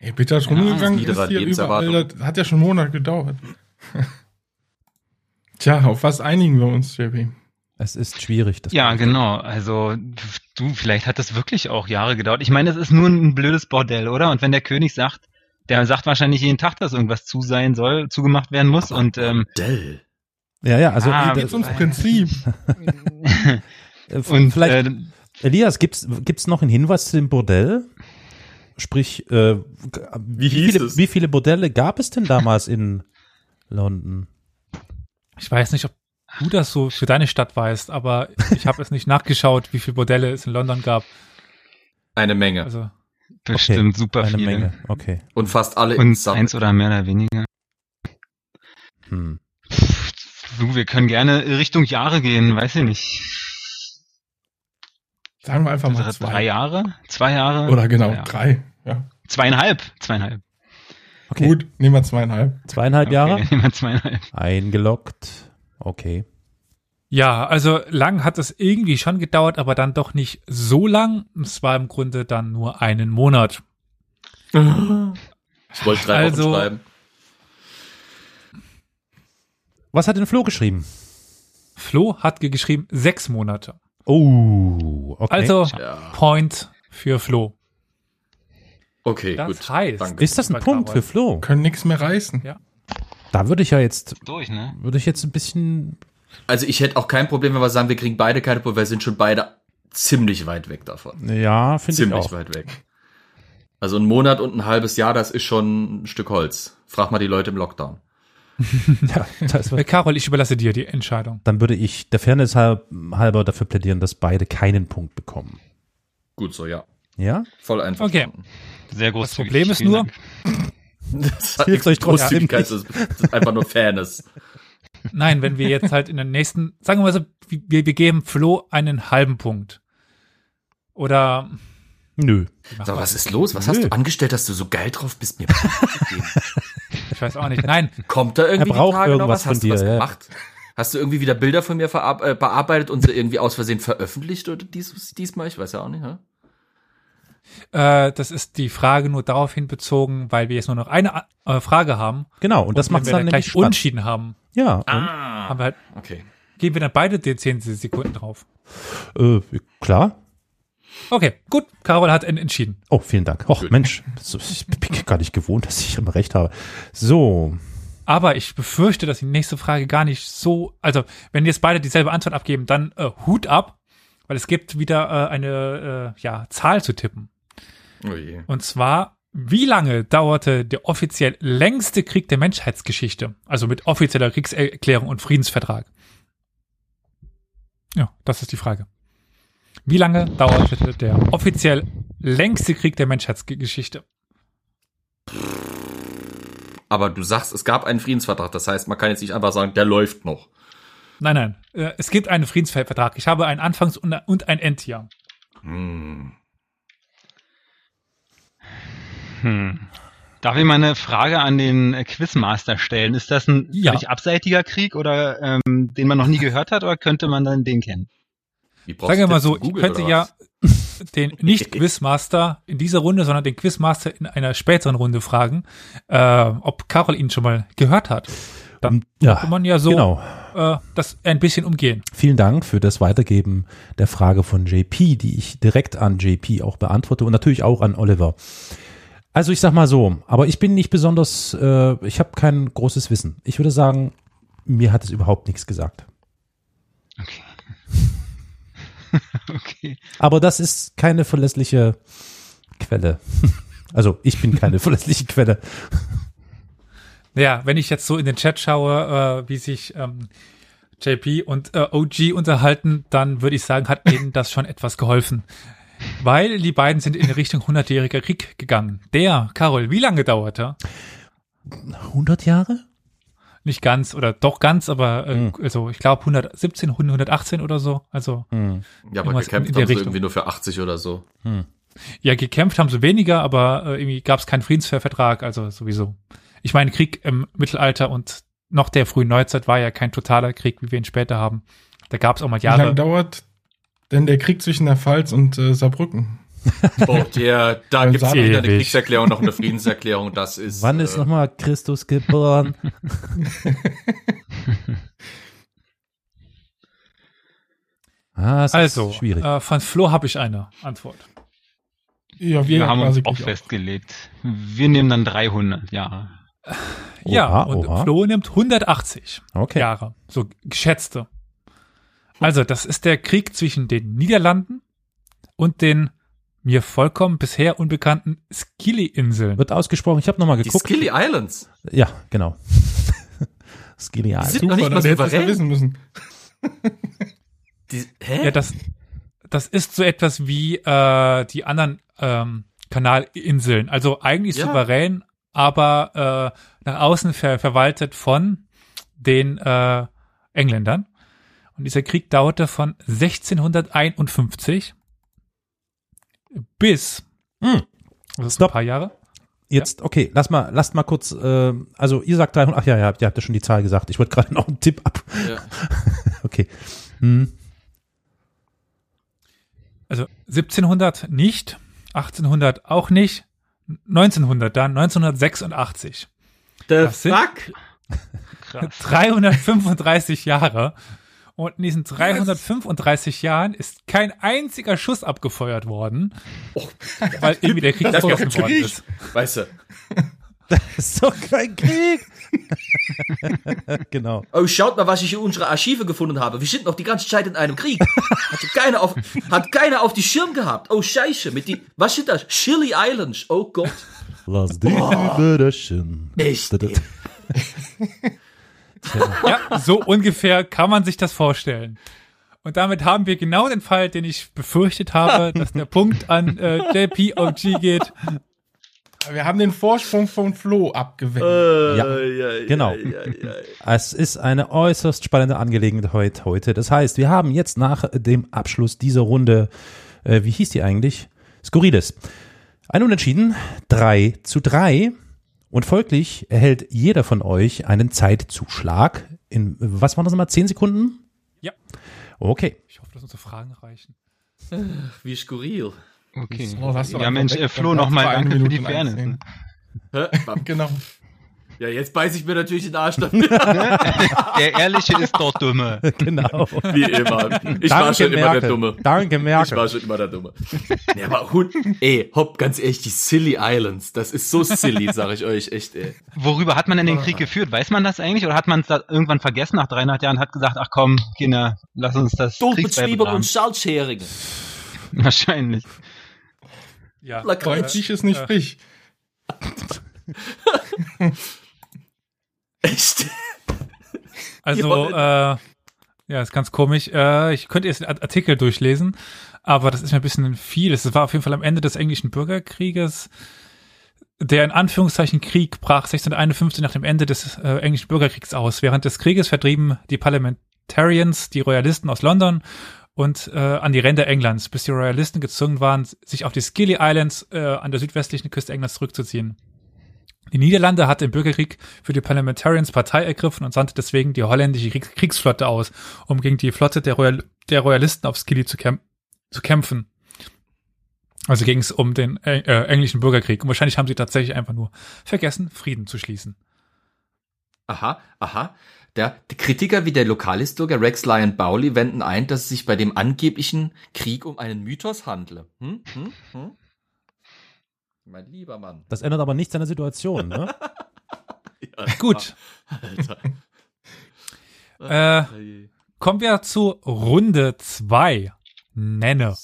Ey, bitte Ja, rumgegangen ist hier Lebenserwartung. überall, das hat ja schon einen Monat gedauert. <laughs> Tja, auf was einigen wir uns, JP? Es ist schwierig. Das Ja, genau. Also du, vielleicht hat das wirklich auch Jahre gedauert. Ich meine, es ist nur ein blödes Bordell, oder? Und wenn der König sagt, der sagt wahrscheinlich jeden Tag, dass irgendwas zu sein soll, zugemacht werden muss. Und ähm, Bordell. Ja, ja. Also Ah, äh, Jetzt ums Prinzip. <laughs> äh, und vielleicht. äh, Elias, gibt's gibt's noch einen Hinweis zu dem Bordell? Sprich, äh, wie, hieß viele, es? wie viele Bordelle gab es denn damals in London? Ich weiß nicht, ob du das so für deine Stadt weißt, aber ich habe es nicht nachgeschaut, wie viele Bordelle es in London gab. Eine Menge. Also bestimmt super Eine viele. Menge. Okay. Und fast alle in Und Suffolk. eins oder mehr oder weniger. Hm. Du, wir können gerne Richtung Jahre gehen, weiß ich nicht. Sagen wir einfach mal Drei zwei. Jahre? Zwei Jahre? Oder genau, drei. Ja. Zweieinhalb. Zweieinhalb. Okay. Gut, nehmen wir zweieinhalb. Zweieinhalb Jahre. Okay, <laughs> nehmen wir zweieinhalb. Eingeloggt. Okay. Ja, also lang hat es irgendwie schon gedauert, aber dann doch nicht so lang. Es war im Grunde dann nur einen Monat. Ich wollte drei Also- Wochen schreiben. Was hat denn Flo geschrieben? Flo hat ge- geschrieben sechs Monate. Oh, okay. Also Ja. Point für Flo. Okay, Das gut. heißt- Danke. ist das ein Punkt für Flo? Können nichts mehr reißen. Da würde ich ja jetzt, Durch, ne? würde ich jetzt ein bisschen, Also ich hätte auch kein Problem, wenn wir sagen, wir kriegen beide keine Punkte, weil wir sind schon beide ziemlich weit weg davon. ja, finde ich Ziemlich auch. weit weg. Also ein Monat und ein halbes Jahr, das ist schon ein Stück Holz. Frag mal die Leute im Lockdown. <laughs> Ja, da ist was. Äh, Carol, ich überlasse dir die Entscheidung. Dann würde ich der Fairness halb- halber dafür plädieren, dass beide keinen Punkt bekommen. Gut so, ja. Ja? Voll einfach. Okay. Sehr groß. Problem ist nur- <laughs> Das hat hilft nichts euch trotzdem Großzügigkeit, das das ist einfach nur Fairness. Nein, wenn wir jetzt halt in den nächsten, sagen wir mal so, wir, wir geben Flo einen halben Punkt. Oder Nö. So, was ist los? Was Nö. hast du angestellt, dass du so geil drauf bist, mir Punkte zu geben? ich weiß auch nicht. Nein, Kommt da irgendwie Er braucht die Tage noch irgendwas was? von Hast du dir, was ja. gemacht? Hast du irgendwie wieder Bilder von mir äh, bearbeitet und sie irgendwie aus Versehen veröffentlicht oder dies, diesmal? Ich weiß ja auch nicht, ne? Äh, das ist die Frage nur daraufhin bezogen, weil wir jetzt nur noch eine äh, Frage haben. Genau, und das Wenn macht wir dann dann nämlich gleich spannend. Unschieden haben, Ja, und, Ah, haben wir halt, okay. geben wir dann beide die 10 Sekunden drauf. äh, klar. Okay, gut. Carol hat en- entschieden. Oh, vielen Dank. Och, Mensch, ich bin gar nicht gewohnt, dass ich immer recht habe. So, Aber ich befürchte, dass die nächste Frage gar nicht so, also wenn jetzt beide dieselbe Antwort abgeben, dann äh, Hut ab, weil es gibt wieder äh, eine äh, ja, Zahl zu tippen. Oh. Und zwar, wie lange dauerte der offiziell längste Krieg der Menschheitsgeschichte? Also mit offizieller Kriegserklärung und Friedensvertrag. Ja, das ist die Frage. Wie lange dauerte der offiziell längste Krieg der Menschheitsgeschichte? Aber du sagst, es gab einen Friedensvertrag. Das heißt, man kann jetzt nicht einfach sagen, der läuft noch. Nein, nein. äh, Es gibt einen Friedensvertrag. Ich habe ein Anfangs- und und ein Endjahr. Hm. Hm. Darf ich mal eine Frage an den äh, Quizmaster stellen? Ist das ein Ja. völlig abseitiger Krieg oder ähm, den man noch nie gehört hat oder könnte man dann den kennen? Sagen wir mal so, ich könnte ja <laughs> den Nicht-Quizmaster in dieser Runde, sondern den Quizmaster in einer späteren Runde fragen, äh, ob Carol ihn schon mal gehört hat. Dann ja, kann man ja so genau. äh, das ein bisschen umgehen. Vielen Dank für das Weitergeben der Frage von JP, die ich direkt an JP auch beantworte und natürlich auch an Oliver. Also ich sag mal so, aber ich bin nicht besonders, äh, ich habe kein großes Wissen. Ich würde sagen, mir hat es überhaupt nichts gesagt. Okay. <laughs> okay. Aber das ist keine verlässliche Quelle. <laughs> Also ich bin keine <laughs> verlässliche Quelle. Ja, wenn ich jetzt so in den Chat schaue, äh, wie sich ähm, JP und äh, OG unterhalten, dann würde ich sagen, hat ihnen das schon etwas geholfen. Weil die beiden sind in Richtung 100-jähriger Krieg gegangen. Der, Carol, wie lange dauerte? 100 Jahre? Nicht ganz oder doch ganz, aber äh, Hm. also ich glaube 117, 118 oder so. Also Hm. Ja, aber gekämpft in der haben sie Richtung. irgendwie nur für 80 oder so. ja, gekämpft haben sie weniger, aber äh, irgendwie gab es keinen Friedensvertrag, also sowieso. Ich meine, Krieg im Mittelalter und noch der frühen Neuzeit war ja kein totaler Krieg, wie wir ihn später haben. Da gab es auch mal Wie lange Jahre. dauert denn der Krieg zwischen der Pfalz und äh, Saarbrücken? <laughs> Oh, der, da gibt's Saarland. weder eine. Kriegserklärung noch eine <laughs> Friedenserklärung. Das ist. Wann ist äh, nochmal Christus geboren? <laughs> ah, es Also, ist schwierig. äh, von Flo habe ich eine Antwort. Ja, Wir wir, haben uns auch festgelegt. Wir nehmen dann 300 Jahre. ja, Oha, und oha. Flo nimmt 180 Okay. Jahre, so geschätzte. Also, das ist der Krieg zwischen den Niederlanden und den mir vollkommen bisher unbekannten Scilly-Inseln. Wird ausgesprochen. Ich habe nochmal Die geguckt. Skilly Islands. Ja, genau. <laughs> Skilly Die Island. sind noch nicht Super, mal souverän. wissen müssen. Die, hä? Ja, das, das ist so etwas wie äh, die anderen ähm, Kanalinseln. Also eigentlich Ja. souverän, aber äh, nach außen ver verwaltet von den äh, Engländern. Und dieser Krieg dauerte von 1651 bis Hm. das ist Stopp. ein paar Jahre. Jetzt, okay, lass mal, lasst mal kurz, äh, also ihr sagt 300, ach ja, ja, ihr habt ja schon die Zahl gesagt. Ich wollte gerade <laughs> noch einen Tipp ab. Ja. <laughs> Okay. Hm. Also 1700 nicht, 1800 auch nicht, 1900 dann, 1986. The Das sind- fuck? <laughs> Krass. 335 Jahre. Und in diesen 335 Jahren ist kein einziger Schuss abgefeuert worden, weil irgendwie der Krieg Das ist abgeschlossen kein worden Krieg. ist. Weißt du. Das ist doch kein Krieg. <laughs> genau. Oh, schaut mal, was ich in unsere Archive gefunden habe. Wir sind noch die ganze Zeit in einem Krieg. Hat keiner auf, hat keiner auf die Schirm gehabt. Oh, Scheiße. Mit die, was sind das? Chili Islands. Oh Gott. Lass dich überraschen. Echt? <laughs> Ja, so ungefähr kann man sich das vorstellen. Und damit haben wir genau den Fall, den ich befürchtet habe, <laughs> dass der Punkt an äh, JPOG geht. Wir haben den Vorsprung von Flo abgewendet. Ja, genau. Es ist eine äußerst spannende Angelegenheit heute. Das heißt, wir haben jetzt nach dem Abschluss dieser Runde, äh, wie hieß die eigentlich? Skurriles. Ein Unentschieden, 3 zu 3. Und folglich erhält jeder von euch einen Zeitzuschlag in, was waren das nochmal, 10 Sekunden? Ja. Okay. Ich hoffe, dass unsere Fragen reichen. Wie skurril. Okay. So, ja, Mensch, weg, äh, Flo, nochmal danke für die Fairness. ne? Hä? <laughs> Genau. Ja, jetzt beiß ich mir natürlich den Arsch damit. <laughs> Der Ehrliche ist dort Dumme. <laughs> Genau. Wie immer. Ich war schon immer der Dumme. Danke, Ich Merkel. war schon immer der Dumme. Nee, aber Hund, ey, hopp, ganz ehrlich, die Silly Islands, das ist so silly, sag ich euch, echt, ey. Worüber hat man denn den Krieg geführt? Weiß man das eigentlich? Oder hat man es da irgendwann vergessen nach 300 Jahren und hat gesagt, ach komm, Kinder, lass uns das planen? und Salzheringen. <laughs> Wahrscheinlich. Ja, Deutsch ist nicht äh, sprich. Echt? <laughs> Also, äh, ja, ist ganz komisch. Äh, ich könnte jetzt den Art- Artikel durchlesen, aber das ist mir ein bisschen viel. Es war auf jeden Fall am Ende des englischen Bürgerkrieges. Der in Anführungszeichen Krieg brach 1651 nach dem Ende des äh, englischen Bürgerkriegs aus. Während des Krieges vertrieben die Parliamentarians die Royalisten aus London und äh, an die Ränder Englands, bis die Royalisten gezwungen waren, sich auf die Scilly Islands äh, an der südwestlichen Küste Englands zurückzuziehen. Die Niederlande hatte im Bürgerkrieg für die Parliamentarians Partei ergriffen und sandte deswegen die holländische Kriegs Kriegsflotte aus, um gegen die Flotte der, Royal der Royalisten auf Scilly zu, kämp zu kämpfen. Also ging es um den äh, äh, englischen Bürgerkrieg. Und wahrscheinlich haben sie tatsächlich einfach nur vergessen, Frieden zu schließen. Aha, aha. Der, die Kritiker wie der Lokalhistoriker Rex Lyon Bowley wenden ein, dass es sich bei dem angeblichen Krieg um einen Mythos handle. Hm? Hm? Hm? Mein lieber Mann. Das ändert aber nichts an der Situation, ne? <laughs> Ja, <laughs> Gut, Alter. <laughs> äh, kommen wir zu Runde zwei. Nenne.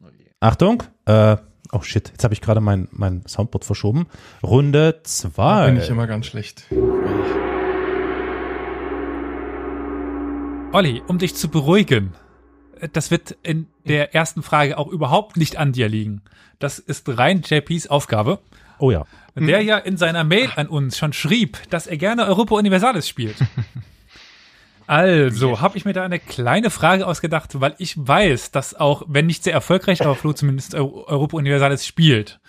Je. Achtung, äh, oh shit, jetzt habe ich gerade mein, mein Soundboard verschoben. Runde Da zwei. bin ich immer ganz schlecht. Olli, um dich zu beruhigen, das wird in der ersten Frage auch überhaupt nicht an dir liegen. Das ist rein JPs Aufgabe, Oh ja. der ja in seiner Mail an uns schon schrieb, dass er gerne Europa Universalis spielt. <laughs> Also, habe ich mir da eine kleine Frage ausgedacht, weil ich weiß, dass auch, wenn nicht sehr erfolgreich, aber Flo zumindest Eu- Europa Universalis spielt.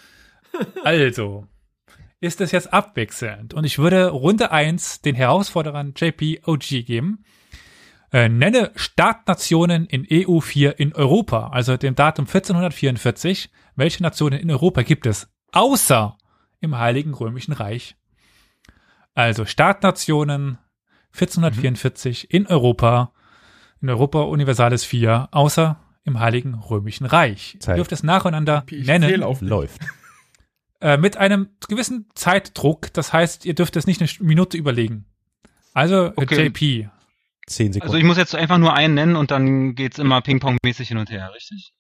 <laughs> Also, ist es jetzt abwechselnd und ich würde Runde eins den Herausforderern JP OG geben. Äh, nenne Startnationen in EU4 in Europa, also dem Datum 1444. Welche Nationen in Europa gibt es? Außer im Heiligen Römischen Reich. Also Startnationen 1444 in Europa, in Europa Universalis 4, außer im Heiligen Römischen Reich. Zeit. Ihr dürft es nacheinander Ich nennen. Läuft. <laughs> äh, mit einem gewissen Zeitdruck. Das heißt, ihr dürft es nicht eine Minute überlegen. Also äh, Okay. JP. Zehn Sekunden. Also ich muss jetzt einfach nur einen nennen und dann geht's immer Ping-Pong-mäßig hin und her, richtig?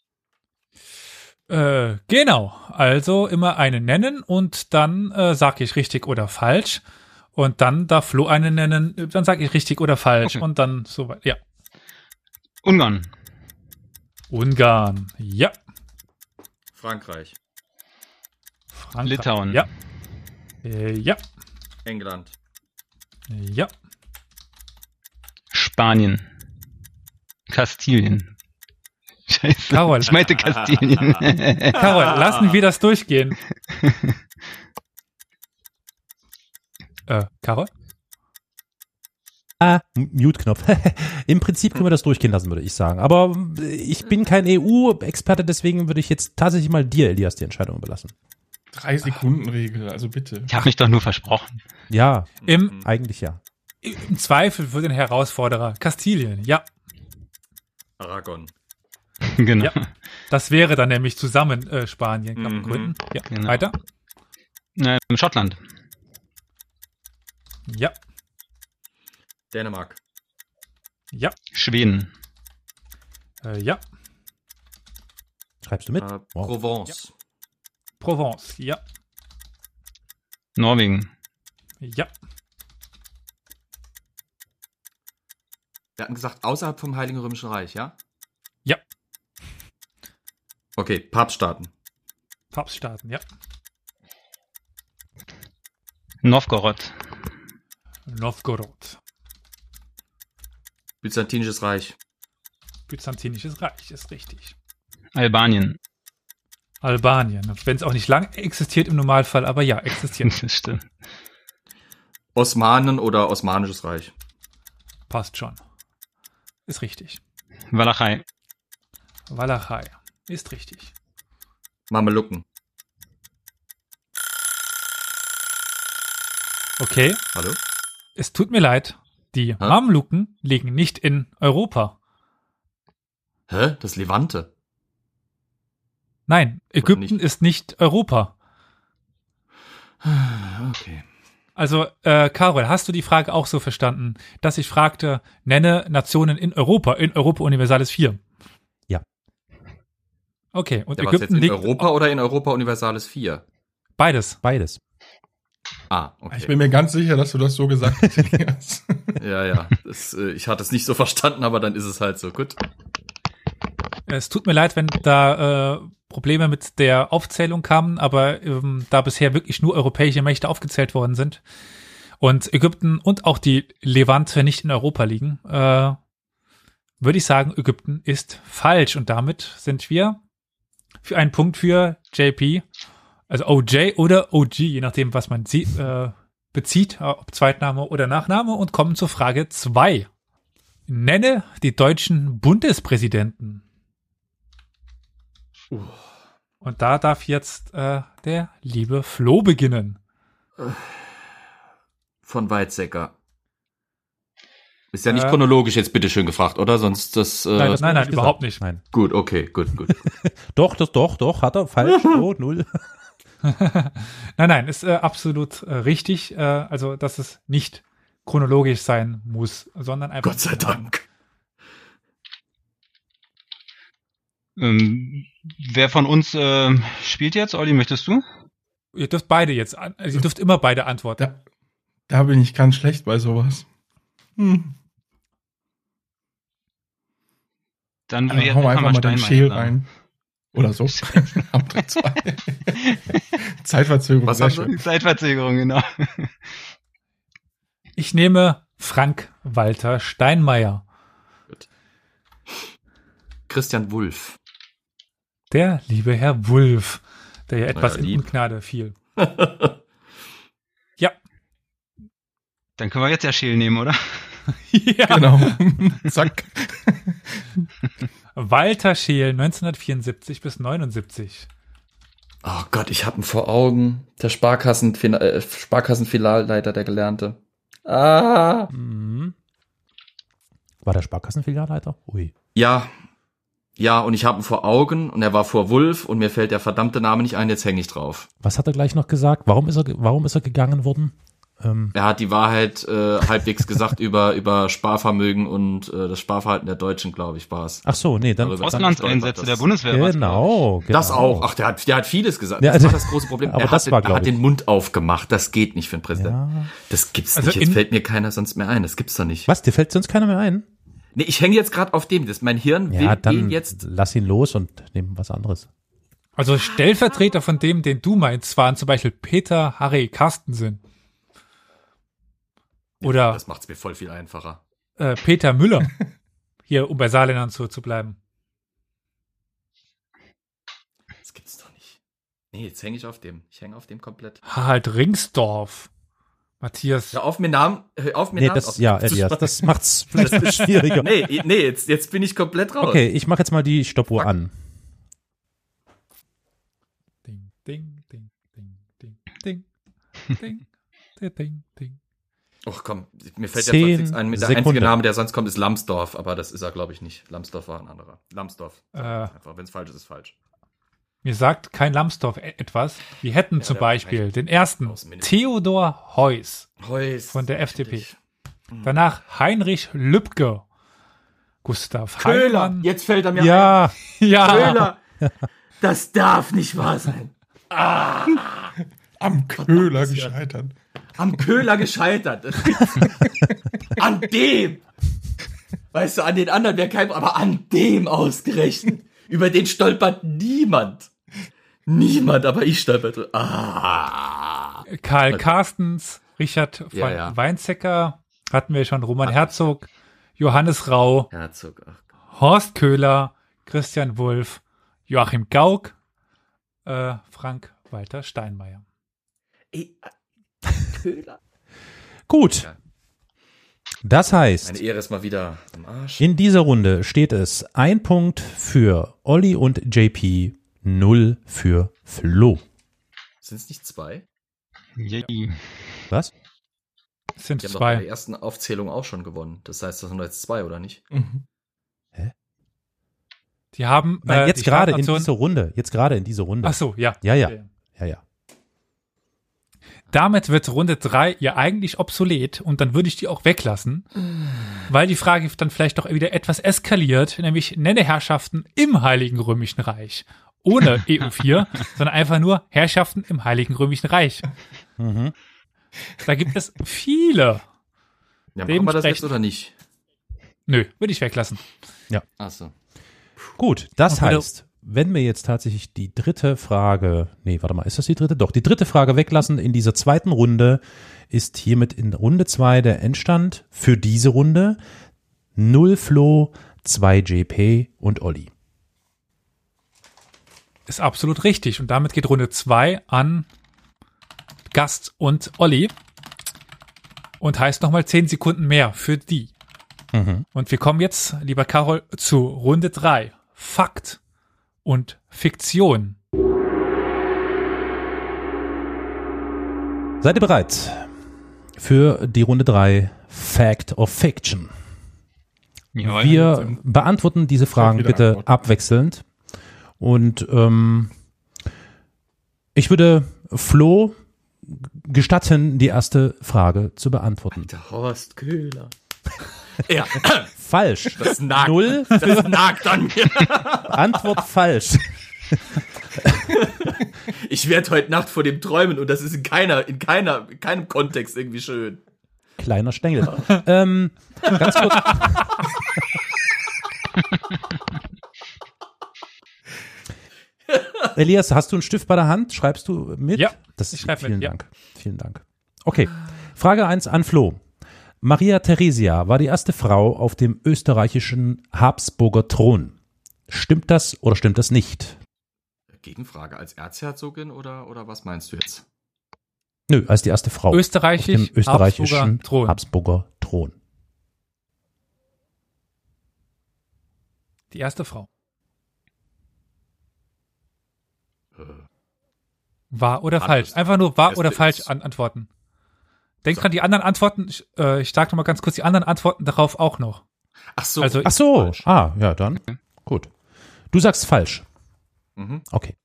Äh, genau. Also immer einen nennen und dann äh, sage ich richtig oder falsch. Und dann darf Flo einen nennen, dann sage ich richtig oder falsch. Okay. Und dann so weit. Ja. Ungarn, Ungarn. Ja. Frankreich, Frankreich. Litauen. Ja. Äh, ja. England, Ja. Spanien, Kastilien. Scheiße. Carol. Ich meinte Kastilien. <laughs> Carol, lassen wir das durchgehen. <laughs> äh, Carol? Ah, Mute-Knopf. <laughs> Im Prinzip können wir das durchgehen lassen, würde ich sagen. Aber äh, ich bin kein EU-Experte, deswegen würde ich jetzt tatsächlich mal dir, Elias, die Entscheidung überlassen. Drei Sekunden Regel, also bitte. Ich habe mich doch nur versprochen. Ja, Im, eigentlich ja. Im Zweifel für den Herausforderer Kastilien. Ja, Aragon. genau. Ja. das wäre dann nämlich zusammen äh, Spanien, kann man Mhm. gründen. Ja, Genau. weiter. Ähm, Schottland. Ja, Dänemark. ja, Schweden. äh, ja. Schreibst du mit? Äh, Wow. Provence. Provence. Ja, Norwegen. ja. Wir hatten gesagt, außerhalb vom Heiligen Römischen Reich, ja? Ja. Okay, Papststaaten. Papststaaten. Ja, Novgorod. Novgorod. Byzantinisches Reich. Byzantinisches Reich ist richtig. Albanien. Albanien. Wenn es auch nicht lang existiert im Normalfall, aber ja, existiert. <laughs> Das stimmt. Osmanen oder Osmanisches Reich. Passt schon. Ist richtig. Walachei. Walachei. Ist richtig. Mamelucken. Okay, Hallo? es tut mir leid. Die Mamluken liegen nicht in Europa. Hä? Das Levante. Nein, Ägypten nicht? ist nicht Europa. Okay. Also, äh, Carol, hast du die Frage auch so verstanden, dass ich fragte, nenne Nationen in Europa, in Europa Universalis 4? Ja. Okay, und Ja, was jetzt Ägypten in liegt Europa oder in Europa Universalis 4? beides. Beides. Ah, okay. Ich bin mir ganz sicher, dass du das so gesagt <laughs> hast. Ja, ja. Das, äh, ich hatte es nicht so verstanden, aber dann ist es halt so. Gut. Es tut mir leid, wenn da äh, Probleme mit der Aufzählung kamen, aber ähm, da bisher wirklich nur europäische Mächte aufgezählt worden sind und Ägypten und auch die Levante nicht in Europa liegen, äh, würde ich sagen, Ägypten ist falsch und damit sind wir für einen Punkt für JP, also OJ oder OG, je nachdem, was man sie, äh, bezieht, ob Zweitname oder Nachname und kommen zur Frage zwei. Nenne die deutschen Bundespräsidenten. Und da darf jetzt äh, der liebe Flo beginnen. Von Weizsäcker. Ist ja nicht Äh, chronologisch jetzt bitte schön gefragt, oder? Sonst das. Äh, Nein, das- nein, nein, Gesagt. überhaupt nicht. Nein. Gut, okay, gut, gut. <laughs> Doch, das doch, doch, hat er. Falsch. <laughs> Oh, null. <laughs> Nein, nein, ist äh, absolut äh, richtig. Äh, also, dass es nicht chronologisch sein muss, sondern einfach. Gott sei Dank. Ähm, wer von uns äh, spielt jetzt? Olli, möchtest du? Ihr dürft beide jetzt, also ihr dürft immer beide antworten. Da, da bin ich ganz schlecht bei sowas. Hm. Dann Dann wir- hauen wir einfach mal den Schäl rein. Oder so. <laughs> Zeitverzögerung. Was sehr schön. Zeitverzögerung, genau. Ich nehme Frank Walter Steinmeier. Christian Wulff. Der liebe Herr Wulff, der ja etwas in. Ungnade fiel. <laughs> Ja. Dann können wir jetzt ja Schäl nehmen, oder? <laughs> ja. Genau. <laughs> Zack. Walter Scheel, 1974 bis 79. Oh Gott, ich hab ihn vor Augen. Der Sparkassen, äh, Sparkassenfilialleiter, der Gelernte. Ah. Mhm. War der Sparkassenfilialleiter? Ui. Ja. Ja, und ich hab ihn vor Augen und er war vor Wulff und mir fällt der verdammte Name nicht ein, jetzt häng ich drauf. Was hat er gleich noch gesagt? Warum ist er, warum ist er gegangen worden? Ähm, Er hat die Wahrheit äh, halbwegs gesagt <laughs> über, über Sparvermögen und äh, das Sparverhalten der Deutschen, glaube ich, war es. ach so, nee, dann. Dann Auslandseinsätze das- der Bundeswehr. genau, genau. Das auch. Ach, der hat, der hat vieles gesagt. Ja, das war also- das große Problem. <laughs> aber er das hat, war, er glaub hat den Mund aufgemacht. Das geht nicht für einen Präsidenten. Ja. Das gibt's Also nicht. Jetzt fällt mir keiner sonst mehr ein. Das gibt's doch nicht. Was, dir fällt sonst keiner mehr ein? Nee, ich hänge jetzt gerade auf dem. Das, mein Hirn Ja, will dann den jetzt. lass ihn los und nehmen was anderes. Also Stellvertreter von dem, den du meinst, waren zum Beispiel Peter Harry Carstensen. Oder Das macht's mir voll viel einfacher. äh, Peter Müller. <laughs> Hier, um bei Saarländern zu, zu bleiben. Das gibt's doch nicht. Nee, jetzt hänge ich auf dem. Ich hänge auf dem komplett. Harald Ringsdorf. Matthias. Hör auf mir Namen, hör auf mir Nee, Namen das, ja, Elias, das macht's <laughs> vielleicht ein bisschen schwieriger. Nee, nee, jetzt, jetzt bin ich komplett raus. Okay, ich mache jetzt mal die Stoppuhr an. Ding, ding, ding, ding. Ding, ding, ding, ding. Och komm, mir fällt Zehn jetzt sonst nichts ein. Mit der Sekunden. einzige Name, der sonst kommt, ist Lamsdorf, aber das ist er, glaube ich, nicht. Lamsdorf war ein anderer. Lamsdorf. Äh. Einfach, wenn es falsch ist, ist falsch. Mir sagt kein Lambsdorff e- etwas. Wir hätten zum der Beispiel den ersten. Theodor Heuss, Heus. Von der FDP. Richtig. danach Heinrich Lübcke, Gustav Köhler, Heinemann. jetzt fällt er mir Ja, <laughs> Ja, ein. Köhler. Das darf nicht wahr sein. <laughs> Am Köhler gescheitert. Am Köhler gescheitert. An dem. Weißt du, an den anderen wäre kein, aber an dem ausgerechnet. Über den stolpert niemand. Niemand, aber ich stolperte. Ah. Karl Carstens, Richard von Ja, ja. Weinzecker, hatten wir schon, Roman Herzog, Johannes Rau, Herzog. Horst Köhler, Christian Wulff, Joachim Gauck, äh, Frank Walter Steinmeier. Äh, Köhler. gut. Ja. Das heißt, Meine Ehre ist mal wieder am Arsch. in dieser Runde steht es ein Punkt für Olli und JP, null für Flo. Sind es nicht zwei? Yay. Was? Es sind Die haben doch bei der zwei. ersten Aufzählung auch schon gewonnen. Das heißt, das sind jetzt zwei, oder nicht? Mhm. Die haben Nein, äh, jetzt gerade in dieser Runde. Jetzt gerade in dieser Runde. Ach so, ja. Ja, ja. Okay. Ja, ja. Damit wird Runde drei ja eigentlich obsolet und dann würde ich die auch weglassen, weil die Frage dann vielleicht doch wieder etwas eskaliert, nämlich nenne Herrschaften im Heiligen Römischen Reich. Ohne <laughs> EU4, sondern einfach nur Herrschaften im Heiligen Römischen Reich. Mhm. Da gibt es viele. Ja, machen wir das jetzt oder nicht? Nö, würde ich weglassen. Achso. Gut, das Und wieder- heißt, wenn wir jetzt tatsächlich die dritte Frage, nee, warte mal, ist das die dritte? Doch, die dritte Frage weglassen in dieser zweiten Runde ist hiermit in Runde zwei der Endstand für diese Runde 0 Flo, 2 JP und Olli. Ist absolut richtig. Und damit geht Runde zwei an Gast und Olli. Und heißt nochmal zehn Sekunden mehr für die. Mhm. Und wir kommen jetzt, lieber Carol, zu Runde drei. Fakt und Fiktion. Seid ihr bereit für die Runde drei Fact or Fiction? Jawohl. Wir beantworten diese Fragen bitte Antworten. abwechselnd. Und ähm, ich würde Flo gestatten, die erste Frage zu beantworten. Der Horst Köhler. Ja, <coughs> Falsch. das nagt. Null. Das nagt an mir. <laughs> Antwort falsch. <laughs> Ich werde heute Nacht vor dem träumen und das ist in keiner, in keiner, in keinem Kontext irgendwie schön. Kleiner Stängel. ähm, ganz kurz. <laughs> Elias, hast du einen Stift bei der Hand? Schreibst du mit? Ja, das ich ist schreib vielen mit, ja. Dank. Vielen Dank. Okay. Frage 1 an Flo. Maria Theresia war die erste Frau auf dem österreichischen Habsburger Thron. Stimmt das oder stimmt das nicht? Gegenfrage, als Erzherzogin oder, oder was meinst du jetzt? Nö, als die erste Frau auf dem Österreichisch, österreichischen Habsburger Thron. Habsburger Thron. Die erste Frau. Wahr oder Hat falsch? Einfach nur wahr oder falsch an Antworten. Denk dran, die anderen Antworten, ich, äh, ich sage noch mal ganz kurz die anderen Antworten darauf auch noch. Ach so. Also- Ach so. Falsch. Ah, ja, dann. Gut. Du sagst falsch. Mhm. Okay.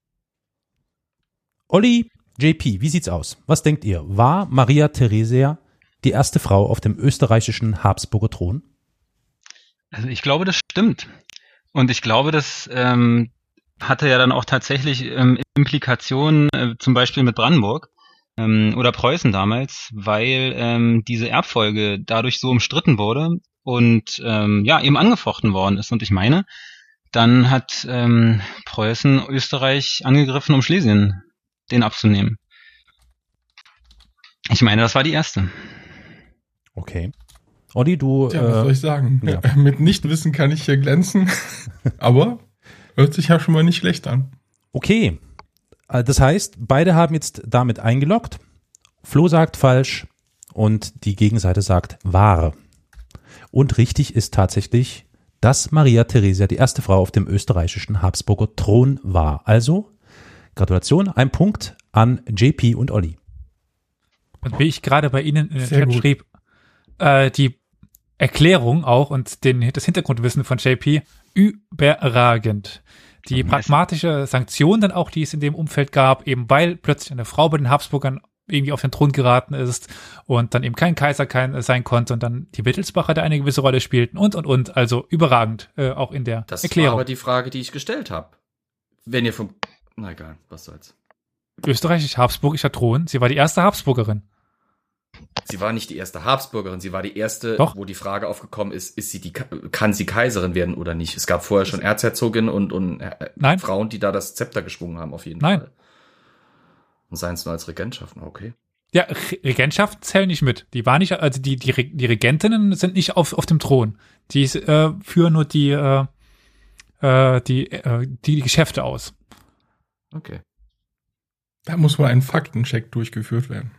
Olli, JP, wie sieht's aus? Was denkt ihr? War Maria Theresia die erste Frau auf dem österreichischen Habsburger Thron? Also ich glaube, das stimmt. Und ich glaube, das ähm, hatte ja dann auch tatsächlich ähm, Implikationen, äh, zum Beispiel mit Brandenburg ähm, oder Preußen damals, weil ähm, diese Erbfolge dadurch so umstritten wurde und ähm, ja eben angefochten worden ist. Und ich meine, dann hat ähm, Preußen Österreich angegriffen, um Schlesien den abzunehmen. Ich meine, das war die erste. Okay. Olli, du, Tja, was soll äh, ich sagen? ja. <laughs> Mit Nichtwissen kann ich hier glänzen. <laughs> Aber hört sich ja schon mal nicht schlecht an. okay. Äh, Das heißt, beide haben jetzt damit eingeloggt. Flo sagt falsch und die Gegenseite sagt wahr. Und richtig ist tatsächlich, dass Maria Theresia die erste Frau auf dem österreichischen Habsburger Thron war. Also, Gratulation, ein Punkt an JP und Olli. Und wie ich gerade bei Ihnen in den Sehr Chat gut. schrieb, äh, die Erklärung auch und den, das Hintergrundwissen von JP überragend. Die pragmatische Sanktion dann auch, die es in dem Umfeld gab, eben weil plötzlich eine Frau bei den Habsburgern irgendwie auf den Thron geraten ist und dann eben kein Kaiser kein, sein konnte und dann die Wittelsbacher da eine gewisse Rolle spielten und und und. Also überragend, äh, auch in der Das war Erklärung. aber die Frage, die ich gestellt habe. Wenn ihr vom, na egal, was soll's. Österreichisch-Habsburgischer Thron. Sie war die erste Habsburgerin. Sie war nicht die erste Habsburgerin, sie war die erste, Doch. wo die Frage aufgekommen ist, ist sie die, kann sie Kaiserin werden oder nicht? Es gab vorher schon Erzherzogin und, und äh, Nein. Frauen, die da das Zepter geschwungen haben, auf jeden Nein. Fall. Und seien es nur als Regentschaften, okay. Ja, Re- Regentschaften zählen nicht mit. Die war nicht, also die, die, die Regentinnen sind nicht auf, auf dem Thron. Die äh, führen nur die, äh, äh, die, äh, die, die Geschäfte aus. Okay. Da muss mal ein Faktencheck durchgeführt werden.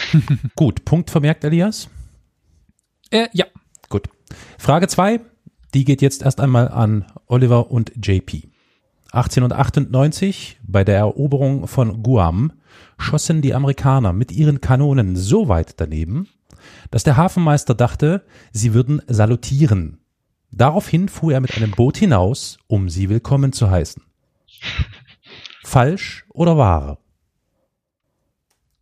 <laughs> Gut, Punkt vermerkt, Elias. Äh, ja. Gut. Frage zwei, die geht jetzt erst einmal an Oliver und JP. 1898, bei der Eroberung von Guam, schossen die Amerikaner mit ihren Kanonen so weit daneben, dass der Hafenmeister dachte, sie würden salutieren. Daraufhin fuhr er mit einem Boot hinaus, um sie willkommen zu heißen. <laughs> Falsch oder wahr?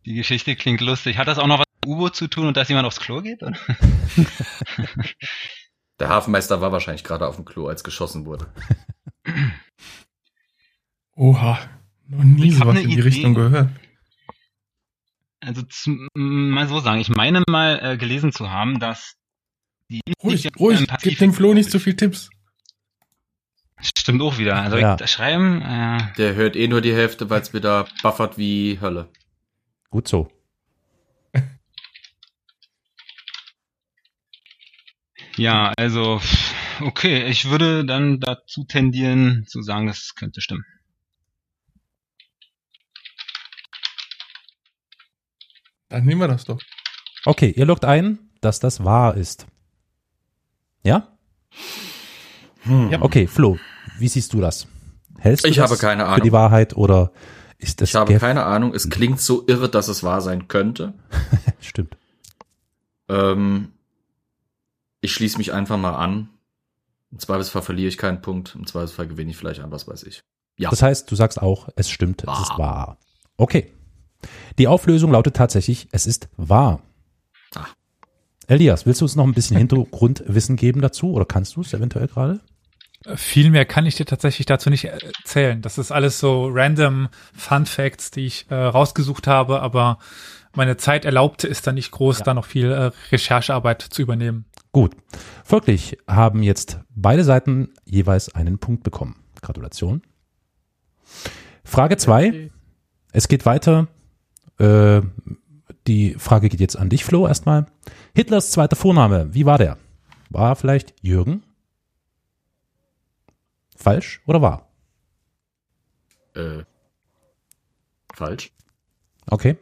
Die Geschichte klingt lustig. Hat das auch noch was mit U-Boot zu tun und dass jemand aufs Klo geht? Oder? <laughs> Der Hafenmeister war wahrscheinlich gerade auf dem Klo, als geschossen wurde. <clears throat> Oha. Noch nie Ich sowas in die Idee. Richtung gehört. Also zum, mal so sagen, ich meine mal äh, gelesen zu haben, dass die Ruhig, ruhig. Gib dem Flo nicht zu viel Tipps. Stimmt auch wieder. Also Ja. ich das schreiben, äh, Der hört eh nur die Hälfte, weil es wieder buffert wie Hölle. Gut so. ja, also okay, ich würde dann dazu tendieren zu sagen, das könnte stimmen. Dann nehmen wir das doch. Okay, ihr loggt ein, dass das wahr ist. Ja? Ja. Okay, Flo, wie siehst du das? Hältst du Ich das habe keine für die Ahnung. Wahrheit oder ist das Ich habe keine Ahnung. Es klingt so irre, dass es wahr sein könnte. <laughs> Stimmt. Ähm, ich schließe mich einfach mal an. Im Zweifelsfall verliere ich keinen Punkt. Im Zweifelsfall gewinne ich vielleicht an, was weiß ich. Ja. Das heißt, du sagst auch, es stimmt, es Wahr. ist wahr. Okay. Die Auflösung lautet tatsächlich, es ist wahr. Ah. Elias, willst du uns noch ein bisschen <laughs> Hintergrundwissen geben dazu oder kannst du es eventuell gerade? Äh, Viel mehr kann ich dir tatsächlich dazu nicht äh, erzählen. Das ist alles so random Fun Facts, die ich äh, rausgesucht habe, aber meine Zeit erlaubte es dann nicht groß, Ja. da noch viel äh, Recherchearbeit zu übernehmen. Gut. Folglich haben jetzt beide Seiten jeweils einen Punkt bekommen. Gratulation. Frage zwei. Es geht weiter. Äh, die Frage geht jetzt an dich, Flo, erstmal. Hitlers zweiter Vorname, wie war der? War vielleicht Jürgen? Falsch oder wahr? Äh, falsch. Okay.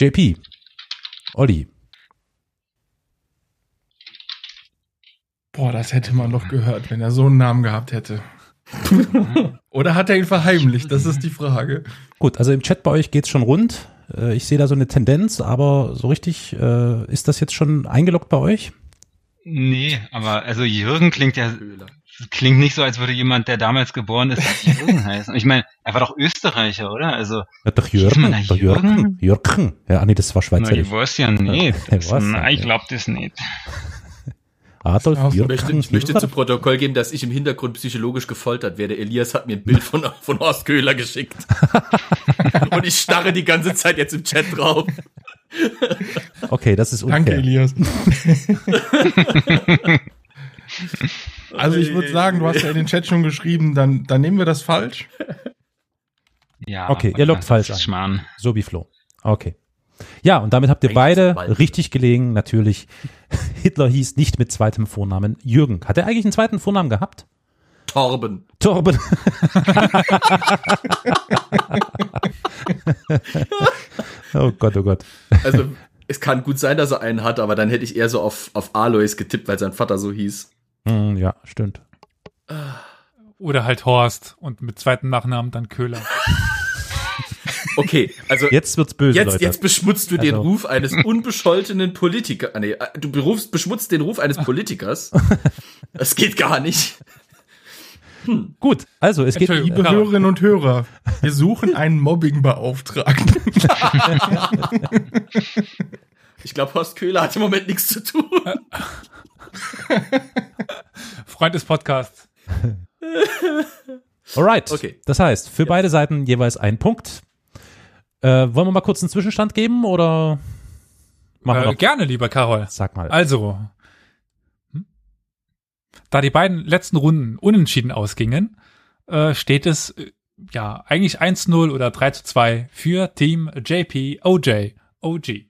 JP. Olli. Boah, das hätte man doch gehört, wenn er so einen Namen gehabt hätte. <laughs> Oder hat er ihn verheimlicht? Das ist die Frage. Gut, also im Chat bei euch geht's schon rund. Äh, Ich sehe da so eine Tendenz, aber so richtig äh, ist das jetzt schon eingeloggt bei euch? Nee, aber also Jürgen klingt ja Höhler. Klingt nicht so, als würde jemand, der damals geboren ist, Jürgen <laughs> heißen. Ich meine, er war doch Österreicher, oder? Also Ja, doch Jürgen, doch Jürgen. Jürgen? Jürgen. Ja, ah, nee, das war na, ich Schweizerisch. weiß ja nicht. Das, na, ja, ich ja. glaub das nicht. Adolf Ich Ich Jürgen. möchte, ich möchte zu Protokoll geben, dass ich im Hintergrund psychologisch gefoltert werde. Elias hat mir ein Bild von, von Horst Köhler geschickt. <laughs> Und ich starre die ganze Zeit jetzt im Chat drauf. Okay, das ist Danke, unfair. Elias. <laughs> also ich würde sagen, du hast ja in den Chat schon geschrieben, dann, dann nehmen wir das falsch. Ja. Okay, ihr das falsch. Schmarrn. So wie Flo. Okay. Ja, und damit habt ihr beide richtig gelegen. Natürlich, <laughs> Hitler hieß nicht mit zweitem Vornamen Jürgen. Hat er eigentlich einen zweiten Vornamen gehabt? Torben. Torben. <laughs> oh Gott, oh Gott. Also, es kann gut sein, dass er einen hat, aber dann hätte ich eher so auf, auf Alois getippt, weil sein Vater so hieß. Hm, ja, stimmt. Oder halt Horst und mit zweiten Nachnamen dann Köhler. <laughs> Okay, also Jetzt wird's böse, jetzt, Leute. jetzt beschmutzt du den Also- Ruf eines <laughs> unbescholtenen Politikers. Nee, äh, du berufst, beschmutzt den Ruf eines Politikers. <laughs> Das geht gar nicht. Gut, also es geht. Liebe Klar. Hörerinnen und Hörer, wir suchen einen Mobbingbeauftragten. Ich glaube, Horst Köhler hat im Moment nichts zu tun. <laughs> Freund des Podcasts. <laughs> Alright. Okay. Das heißt, für beide Seiten jeweils ein Punkt. Äh, wollen wir mal kurz einen Zwischenstand geben oder machen wir Äh, noch? gerne, lieber Karol. Sag mal. Also, hm? da die beiden letzten Runden unentschieden ausgingen, äh, steht es äh, ja eigentlich 1-0 oder 3-2 für Team JP OJ OG.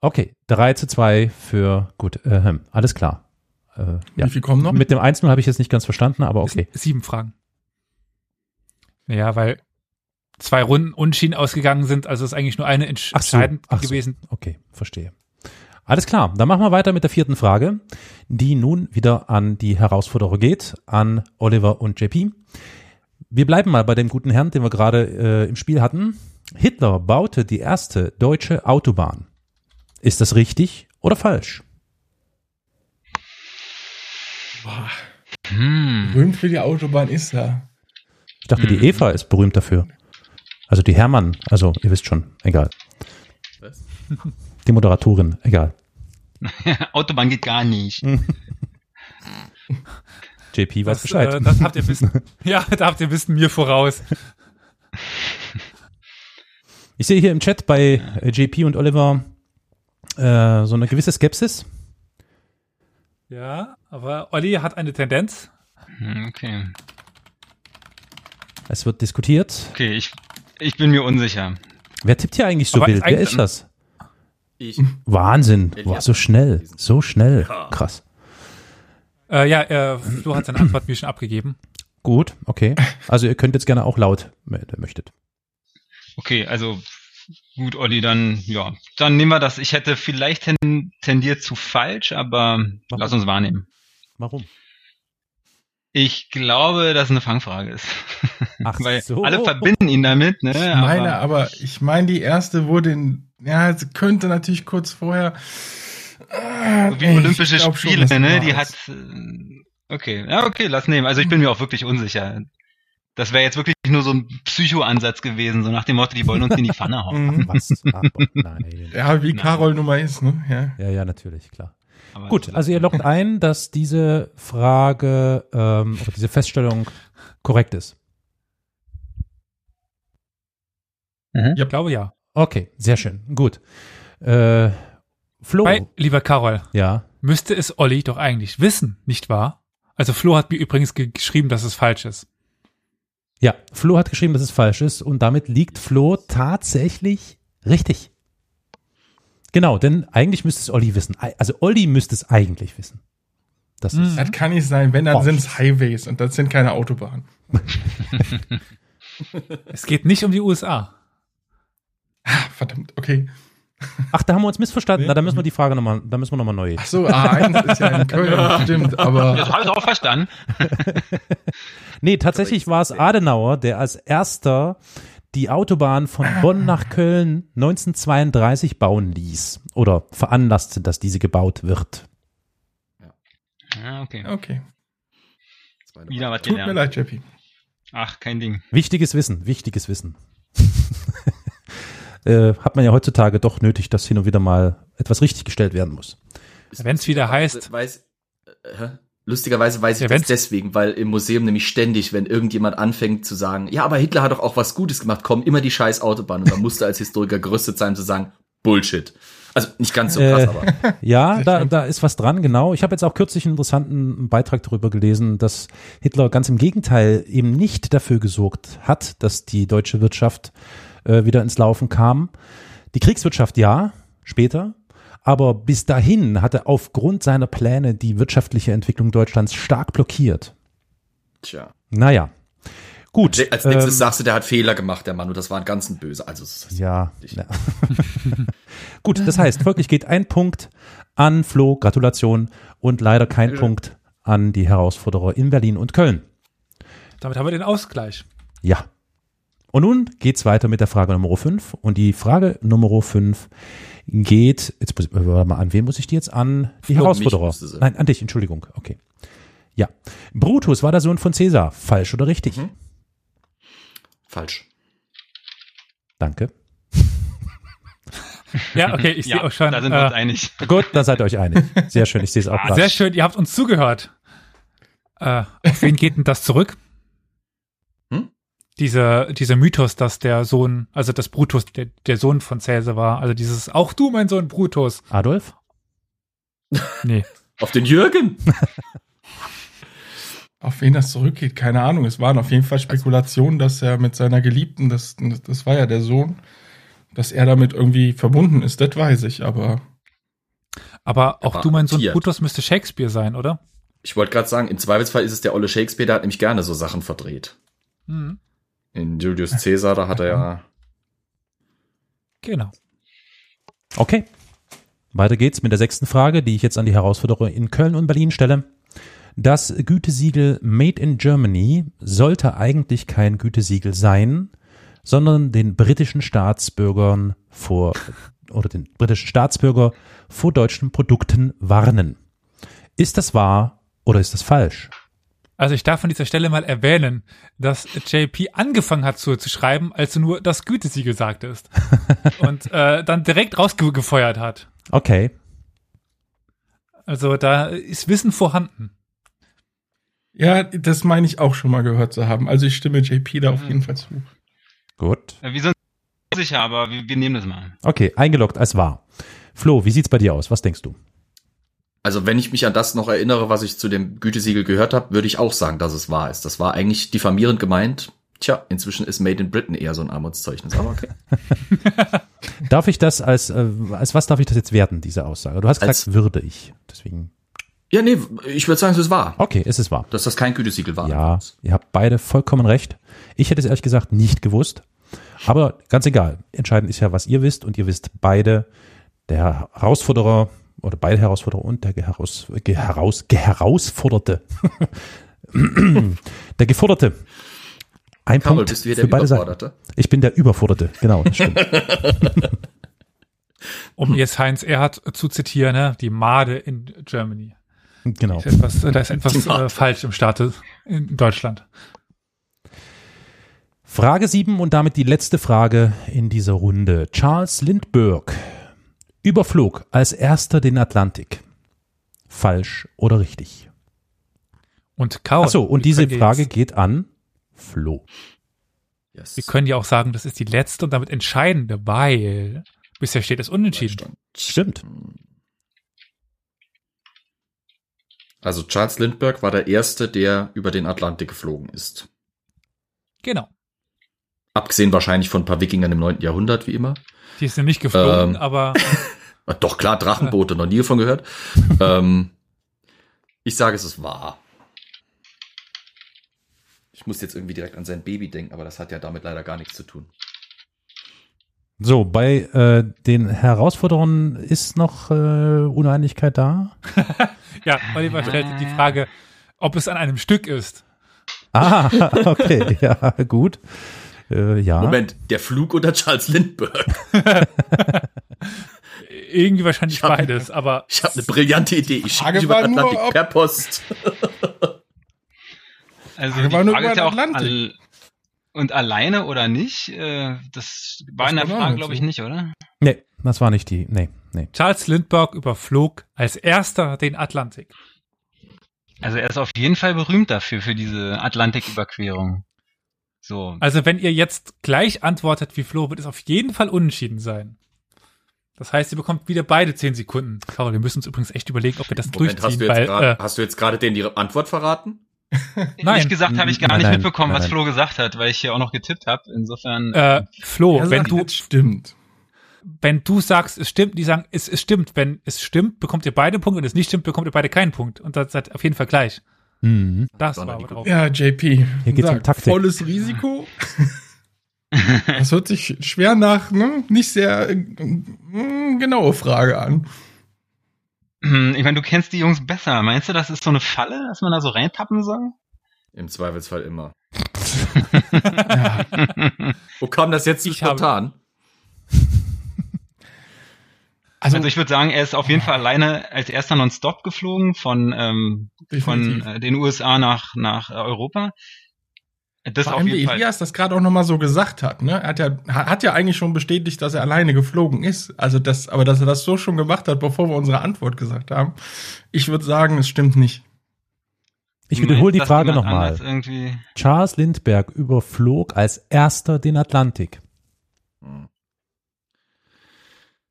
Okay, 3 zu 2 für, gut, äh, alles klar. Äh, ja. Wie viel kommen noch? Mit dem 1-0 habe ich jetzt nicht ganz verstanden, aber okay. Sieben Fragen. Ja, weil zwei Runden unentschieden ausgegangen sind, also ist eigentlich nur eine entsch Ach so, entscheidend ach so. gewesen. Okay, verstehe. Alles klar, dann machen wir weiter mit der vierten Frage, die nun wieder an die Herausforderer geht, an Oliver und JP. Wir bleiben mal bei dem guten Herrn, den wir gerade äh, im Spiel hatten. Hitler baute die erste deutsche Autobahn. Ist das richtig oder falsch? Boah, Hm. berühmt für die Autobahn ist er. Ich dachte, die Eva ist berühmt dafür. Also die Hermann, also ihr wisst schon, egal. Was? <laughs> Die Moderatorin, egal. <laughs> Autobahn geht gar nicht. <laughs> JP weiß Das, Bescheid. äh, das habt ihr wissen. ja, da habt ihr wissen mir voraus. Ich sehe hier im Chat bei äh, JP und Oliver äh, so eine gewisse Skepsis. Ja, aber Olli hat eine Tendenz. Hm, Okay. Es wird diskutiert. Okay, ich, ich bin mir unsicher. Wer tippt hier eigentlich so Aber wild? ist Wer ist das? Ich. Wahnsinn. Boah, so schnell. So schnell. Ja. Krass. Äh, ja, äh, Flo hat seine Antwort mir schon abgegeben. Gut, okay. Also ihr könnt jetzt gerne auch laut, wenn ihr möchtet. Okay, also gut, Olli, dann ja, dann nehmen wir das. Ich hätte vielleicht ten, tendiert zu falsch, aber Warum? lass uns wahrnehmen. Warum? Ich glaube, dass es eine Fangfrage ist. Ach <laughs> Weil so. alle verbinden ihn damit, ne? Ich meine, aber ich meine, die erste wurde in, ja, sie könnte natürlich kurz vorher. Äh, wie ich Olympische schon, Spiele, das ne? Die hat äh, okay, ja, okay, lass nehmen. Also ich bin mir auch wirklich unsicher. Das wäre jetzt wirklich nur so ein Psycho-Ansatz gewesen, so nach dem Motto, die wollen uns in die Pfanne hauen. Mhm. Was? <laughs> Aber nein. Ja, wie. Carol Nummer ist, ne? Ja. Ja, ja, natürlich, klar. Aber Gut, also ihr loggt <laughs> ein, dass diese Frage ähm, oder diese Feststellung korrekt ist. Ich glaube ja. Okay, sehr schön. Gut. Äh, Flo. Weil, lieber Karol, Ja. müsste es Olli doch eigentlich wissen, nicht wahr? Also Flo hat mir übrigens ge geschrieben, dass es falsch ist. Ja, Flo hat geschrieben, dass es falsch ist und damit liegt Flo tatsächlich richtig. Genau, denn eigentlich müsste es Olli wissen. Also Olli müsste es eigentlich wissen. Das ist, Das kann nicht sein, wenn, dann Oh. sind es Highways und das sind keine Autobahnen. <laughs> Es geht nicht um die USA. Ah, verdammt, okay. Ach, da haben wir uns missverstanden. Na, da müssen wir die Frage nochmal, da müssen wir nochmal neu. Ach so, A1 ist ja in Köln, stimmt, das aber habe ich auch verstanden. <laughs> Nee, tatsächlich war es Adenauer, der als erster die Autobahn von Bonn nach Köln 1932 bauen ließ oder veranlasste, dass diese gebaut wird. Ja, okay. okay. Wieder was Tut mir leid, Jeppy. Ach, kein Ding. Wichtiges Wissen, wichtiges Wissen. <laughs> äh, hat man ja heutzutage doch nötig, dass hin und wieder mal etwas richtiggestellt werden muss. Wenn's wieder heißt- Weiß, äh, lustigerweise weiß ich Ja, das deswegen, weil im Museum nämlich ständig, wenn irgendjemand anfängt zu sagen, ja, aber Hitler hat doch auch was Gutes gemacht, kommen immer die scheiß Autobahn und man musste als Historiker gerüstet sein, zu sagen, Bullshit. Also nicht ganz so krass, Äh, aber <laughs> Ja, da, da ist was dran, genau. Ich habe jetzt auch kürzlich einen interessanten Beitrag darüber gelesen, dass Hitler ganz im Gegenteil eben nicht dafür gesorgt hat, dass die deutsche Wirtschaft äh, wieder ins Laufen kam. Die Kriegswirtschaft ja, später. Aber bis dahin hat er aufgrund seiner Pläne die wirtschaftliche Entwicklung Deutschlands stark blockiert. tja. Naja, gut. Als nächstes ähm, sagst du, der hat Fehler gemacht, der Mann, und das war ein ganz ein böse. Also, Ja. ja. <laughs> Gut, das heißt, folglich geht ein Punkt an Flo, Gratulation, und leider kein. Punkt an die Herausforderer in Berlin und Köln. Damit haben wir den Ausgleich. Ja. Und nun geht's weiter mit der Frage Nummer 5. Und die Frage Nummer 5 geht, jetzt muss, warte mal, an wen muss ich die jetzt an? Die Flo, Herausforderer. Nein, an dich, Entschuldigung. Okay. Ja. Brutus war der Sohn von Caesar. Falsch oder richtig? Mhm. Falsch. Danke. <laughs> Ja, okay, ich sehe auch schon. Da sind wir uns Äh, einig. <laughs> Gut, da seid ihr euch einig. Sehr schön, ich sehe es auch ah, sehr schön, ihr habt uns zugehört. Äh, auf wen geht denn das zurück? Dieser, dieser Mythos, dass der Sohn, also dass Brutus der, der Sohn von Cäsar war. Also dieses, auch du, mein Sohn Brutus. Adolf? Nee. <laughs> Auf den Jürgen. <laughs> Auf wen das zurückgeht, keine Ahnung. Es waren auf jeden Fall Spekulationen, dass er mit seiner Geliebten, das, das war ja der Sohn, dass er damit irgendwie verbunden ist, das weiß ich, aber Aber auch du, mein Sohn adoptiert. Brutus, müsste Shakespeare sein, oder? Ich wollte gerade sagen, im Zweifelsfall ist es der olle Shakespeare, der hat nämlich gerne so Sachen verdreht. Mhm. In Julius Caesar, da hat er ja. Genau. Okay. Weiter geht's mit der sechsten Frage, die ich jetzt an die Herausforderer in Köln und Berlin stelle. Das Gütesiegel Made in Germany sollte eigentlich kein Gütesiegel sein, sondern den britischen Staatsbürgern vor oder den britischen Staatsbürger vor deutschen Produkten warnen. Ist das wahr oder ist das falsch? Also ich darf an dieser Stelle mal erwähnen, dass JP angefangen hat zu, zu schreiben, als du nur das Gütesiegel sagtest. <laughs> und äh, dann direkt rausgefeuert hat. Okay. Also da ist Wissen vorhanden. ja, das meine ich auch schon mal gehört zu haben. Also ich stimme JP da auf jeden Fall zu. Gut. Ja, Wir sind sicher, aber wir, wir nehmen das mal. Okay, eingeloggt als wahr. Flo, wie sieht's bei dir aus? Was denkst du? Also wenn ich mich an das noch erinnere, was ich zu dem Gütesiegel gehört habe, würde ich auch sagen, dass es wahr ist. Das war eigentlich diffamierend gemeint. Tja, inzwischen ist Made in Britain eher so ein Armutszeugnis, aber okay. <laughs> Darf ich das als, äh, als was darf ich das jetzt werten, diese Aussage? Du hast gesagt, Als- würde ich. Deswegen. Ja, nee, ich würde sagen, es ist wahr. Okay, es ist wahr. Dass das kein Gütesiegel war. Ja, ihr habt beide vollkommen recht. Ich hätte es ehrlich gesagt nicht gewusst. Aber ganz egal. Entscheidend ist ja, was ihr wisst. Und ihr wisst beide, der Herausforderer oder beide Herausforderer und der Geheraus, Geheraus, Geherausforderte. <clears throat> der Geforderte. Ein Carol, Punkt bist du hier für der beide Seiten. Ich bin der Überforderte. Genau, das stimmt. <laughs> Um jetzt Heinz Erhardt zu zitieren, ne? die Made in Germany. genau. Ist etwas, da ist etwas äh, falsch im Staate in Deutschland. Frage 7 und damit die letzte Frage in dieser Runde. Charles Lindbergh überflog als erster den Atlantik. Falsch oder richtig? Und Carol. Achso, und diese Frage geht an Flo. Yes. wir können ja auch sagen, das ist die letzte und damit entscheidende, weil bisher steht es unentschieden. Stimmt. Also Charles Lindbergh war der Erste, der über den Atlantik geflogen ist. Genau. Abgesehen wahrscheinlich von ein paar Wikingern im 9. Jahrhundert, wie immer. Die ist nämlich geflogen, Ähm. aber <laughs> Doch klar, Drachenboote, noch nie davon gehört. <laughs> ähm, ich sage, es ist wahr. Ich muss jetzt irgendwie direkt an sein Baby denken, aber das hat ja damit leider gar nichts zu tun. So, bei äh, den Herausforderern ist noch äh, Uneinigkeit da. <laughs> ja, Oliver stellte die Frage, ob es an einem Stück ist. Ah, <laughs> okay, ja, gut. Äh, ja. Moment, der Flug oder Charles Lindbergh? Irgendwie wahrscheinlich Ich hab- beides, aber Ich habe eine brillante Idee. Ich schicke Frage dich über nur, Atlantik ob- per Post. Also Frage die war nur Frage über ist ja auch den Atlantik. all, und alleine oder nicht, äh, das war Das in der Frage, glaube ich, nicht, oder? Nee, das war nicht die. Nee, nee. Charles Lindbergh überflog als erster den Atlantik. Also er ist auf jeden Fall berühmt dafür, für diese Atlantiküberquerung. So. Also wenn ihr jetzt gleich antwortet wie Flo, wird es auf jeden Fall unentschieden sein. Das heißt, ihr bekommt wieder beide zehn Sekunden. Carol, wir müssen uns übrigens echt überlegen, ob wir das Moment, hast durchziehen, du jetzt weil gerade äh, hast du jetzt gerade denen die Antwort verraten? <laughs> nein. Ehrlich gesagt habe ich gar Nein, nicht nein, mitbekommen, nein, was. Flo gesagt hat, weil ich hier auch noch getippt habe. Insofern. äh, Flo, Er wenn sagt, du das stimmt. wenn du sagst, es stimmt, die sagen, es, es stimmt. Wenn es stimmt, bekommt ihr beide Punkte. Wenn es nicht stimmt, bekommt ihr beide keinen Punkt. Und das seid auf jeden Fall gleich. Mhm. Das Sondern war die aber drauf. Ja, JP. Hier geht's um Sag, Taktik. Volles Risiko. <laughs> <laughs> Das hört sich schwer nach, ne, nicht sehr äh, mm, genaue Frage an. Hm, ich meine, du kennst die Jungs besser. Meinst du, das ist so eine Falle, dass man da so reintappen soll? Im Zweifelsfall immer. <laughs> Wo kam das jetzt so Ich habe- spontan? Also, Also ich würde sagen, er ist auf jeden Fall alleine als erster non-stop geflogen von, ähm, von äh, den USA nach, nach äh, Europa. Das Vor auf jeden wie Fall. Elias das gerade auch nochmal so gesagt hat, ne? Er hat ja, hat ja eigentlich schon bestätigt, dass er alleine geflogen ist. Also das, aber dass er das so schon gemacht hat, bevor wir unsere Antwort gesagt haben. Ich würde sagen, es stimmt nicht. Ich wiederhole die Frage nochmal. Charles Lindbergh überflog als erster den Atlantik.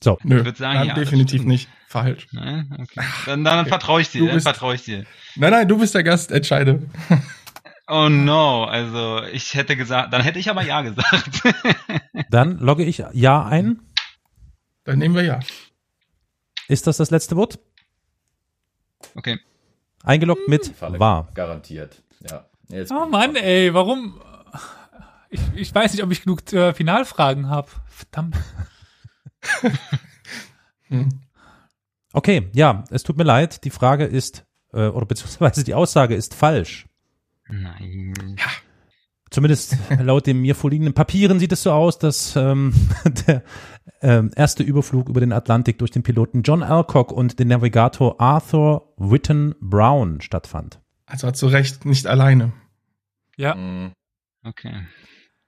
So, Nö, Ich würd sagen, dann ja, definitiv nicht. Falsch. Nein? Okay. <laughs> Dann, dann okay. vertraue ich dir, Du dann bist- vertraue ich dir. Nein, nein, du bist der Gast, entscheide. <laughs> Oh no, also ich hätte gesagt, dann hätte ich aber ja gesagt. <laughs> dann logge ich Ja ein. Dann nehmen wir ja. Ist das das letzte Wort? okay. Eingeloggt mit Falle wahr. Garantiert. Ja. Jetzt Oh Mann, ey, warum? Ich, ich weiß nicht, ob ich genug äh, Finalfragen habe. Verdammt. <laughs> Hm. Okay, ja, es tut mir leid. Die Frage ist, äh, oder beziehungsweise die Aussage ist falsch. Nein. Zumindest laut den mir vorliegenden Papieren sieht es so aus, dass ähm, <laughs> der ähm, erste Überflug über den Atlantik durch den Piloten John Alcock und den Navigator Arthur Witten Brown stattfand. Also zu Recht nicht alleine. Ja. Okay.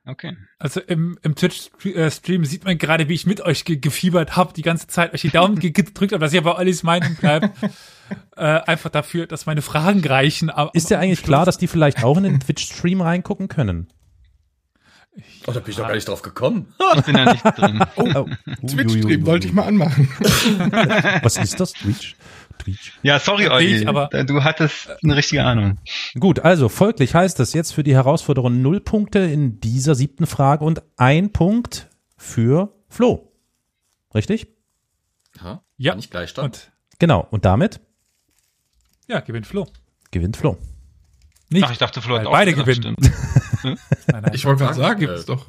Okay. also im, im Twitch-Stream sieht man gerade, wie ich mit euch ge gefiebert habe, die ganze Zeit euch die Daumen <laughs> ge- gedrückt habe, dass ich aber Ollis Meinung bleibt. <laughs> äh, einfach dafür, dass meine Fragen reichen. Aber, Ist dir eigentlich klar, dass die vielleicht auch in den Twitch-Stream reingucken können? Oh, da bin ich doch gar nicht drauf gekommen. Ich bin da nicht drin. <laughs> Oh, Twitch-Stream wollte ich mal anmachen. Was ist das? Twitch? Twitch. Ja, sorry, Olli. aber- du hattest eine richtige Ahnung. Gut, also folglich heißt es jetzt für die Herausforderung null Punkte in dieser siebten Frage und ein Punkt für Flo. Richtig? Ja, Ja, Nicht Gleichstand. und Genau. Und damit ja, gewinnt Flo. gewinnt Flo. Nicht, Ach, ich dachte, Flo hat auch beide gewinnen. <laughs> Nein, nein, Ich wollte gerade sagen, Äh, gibt's doch.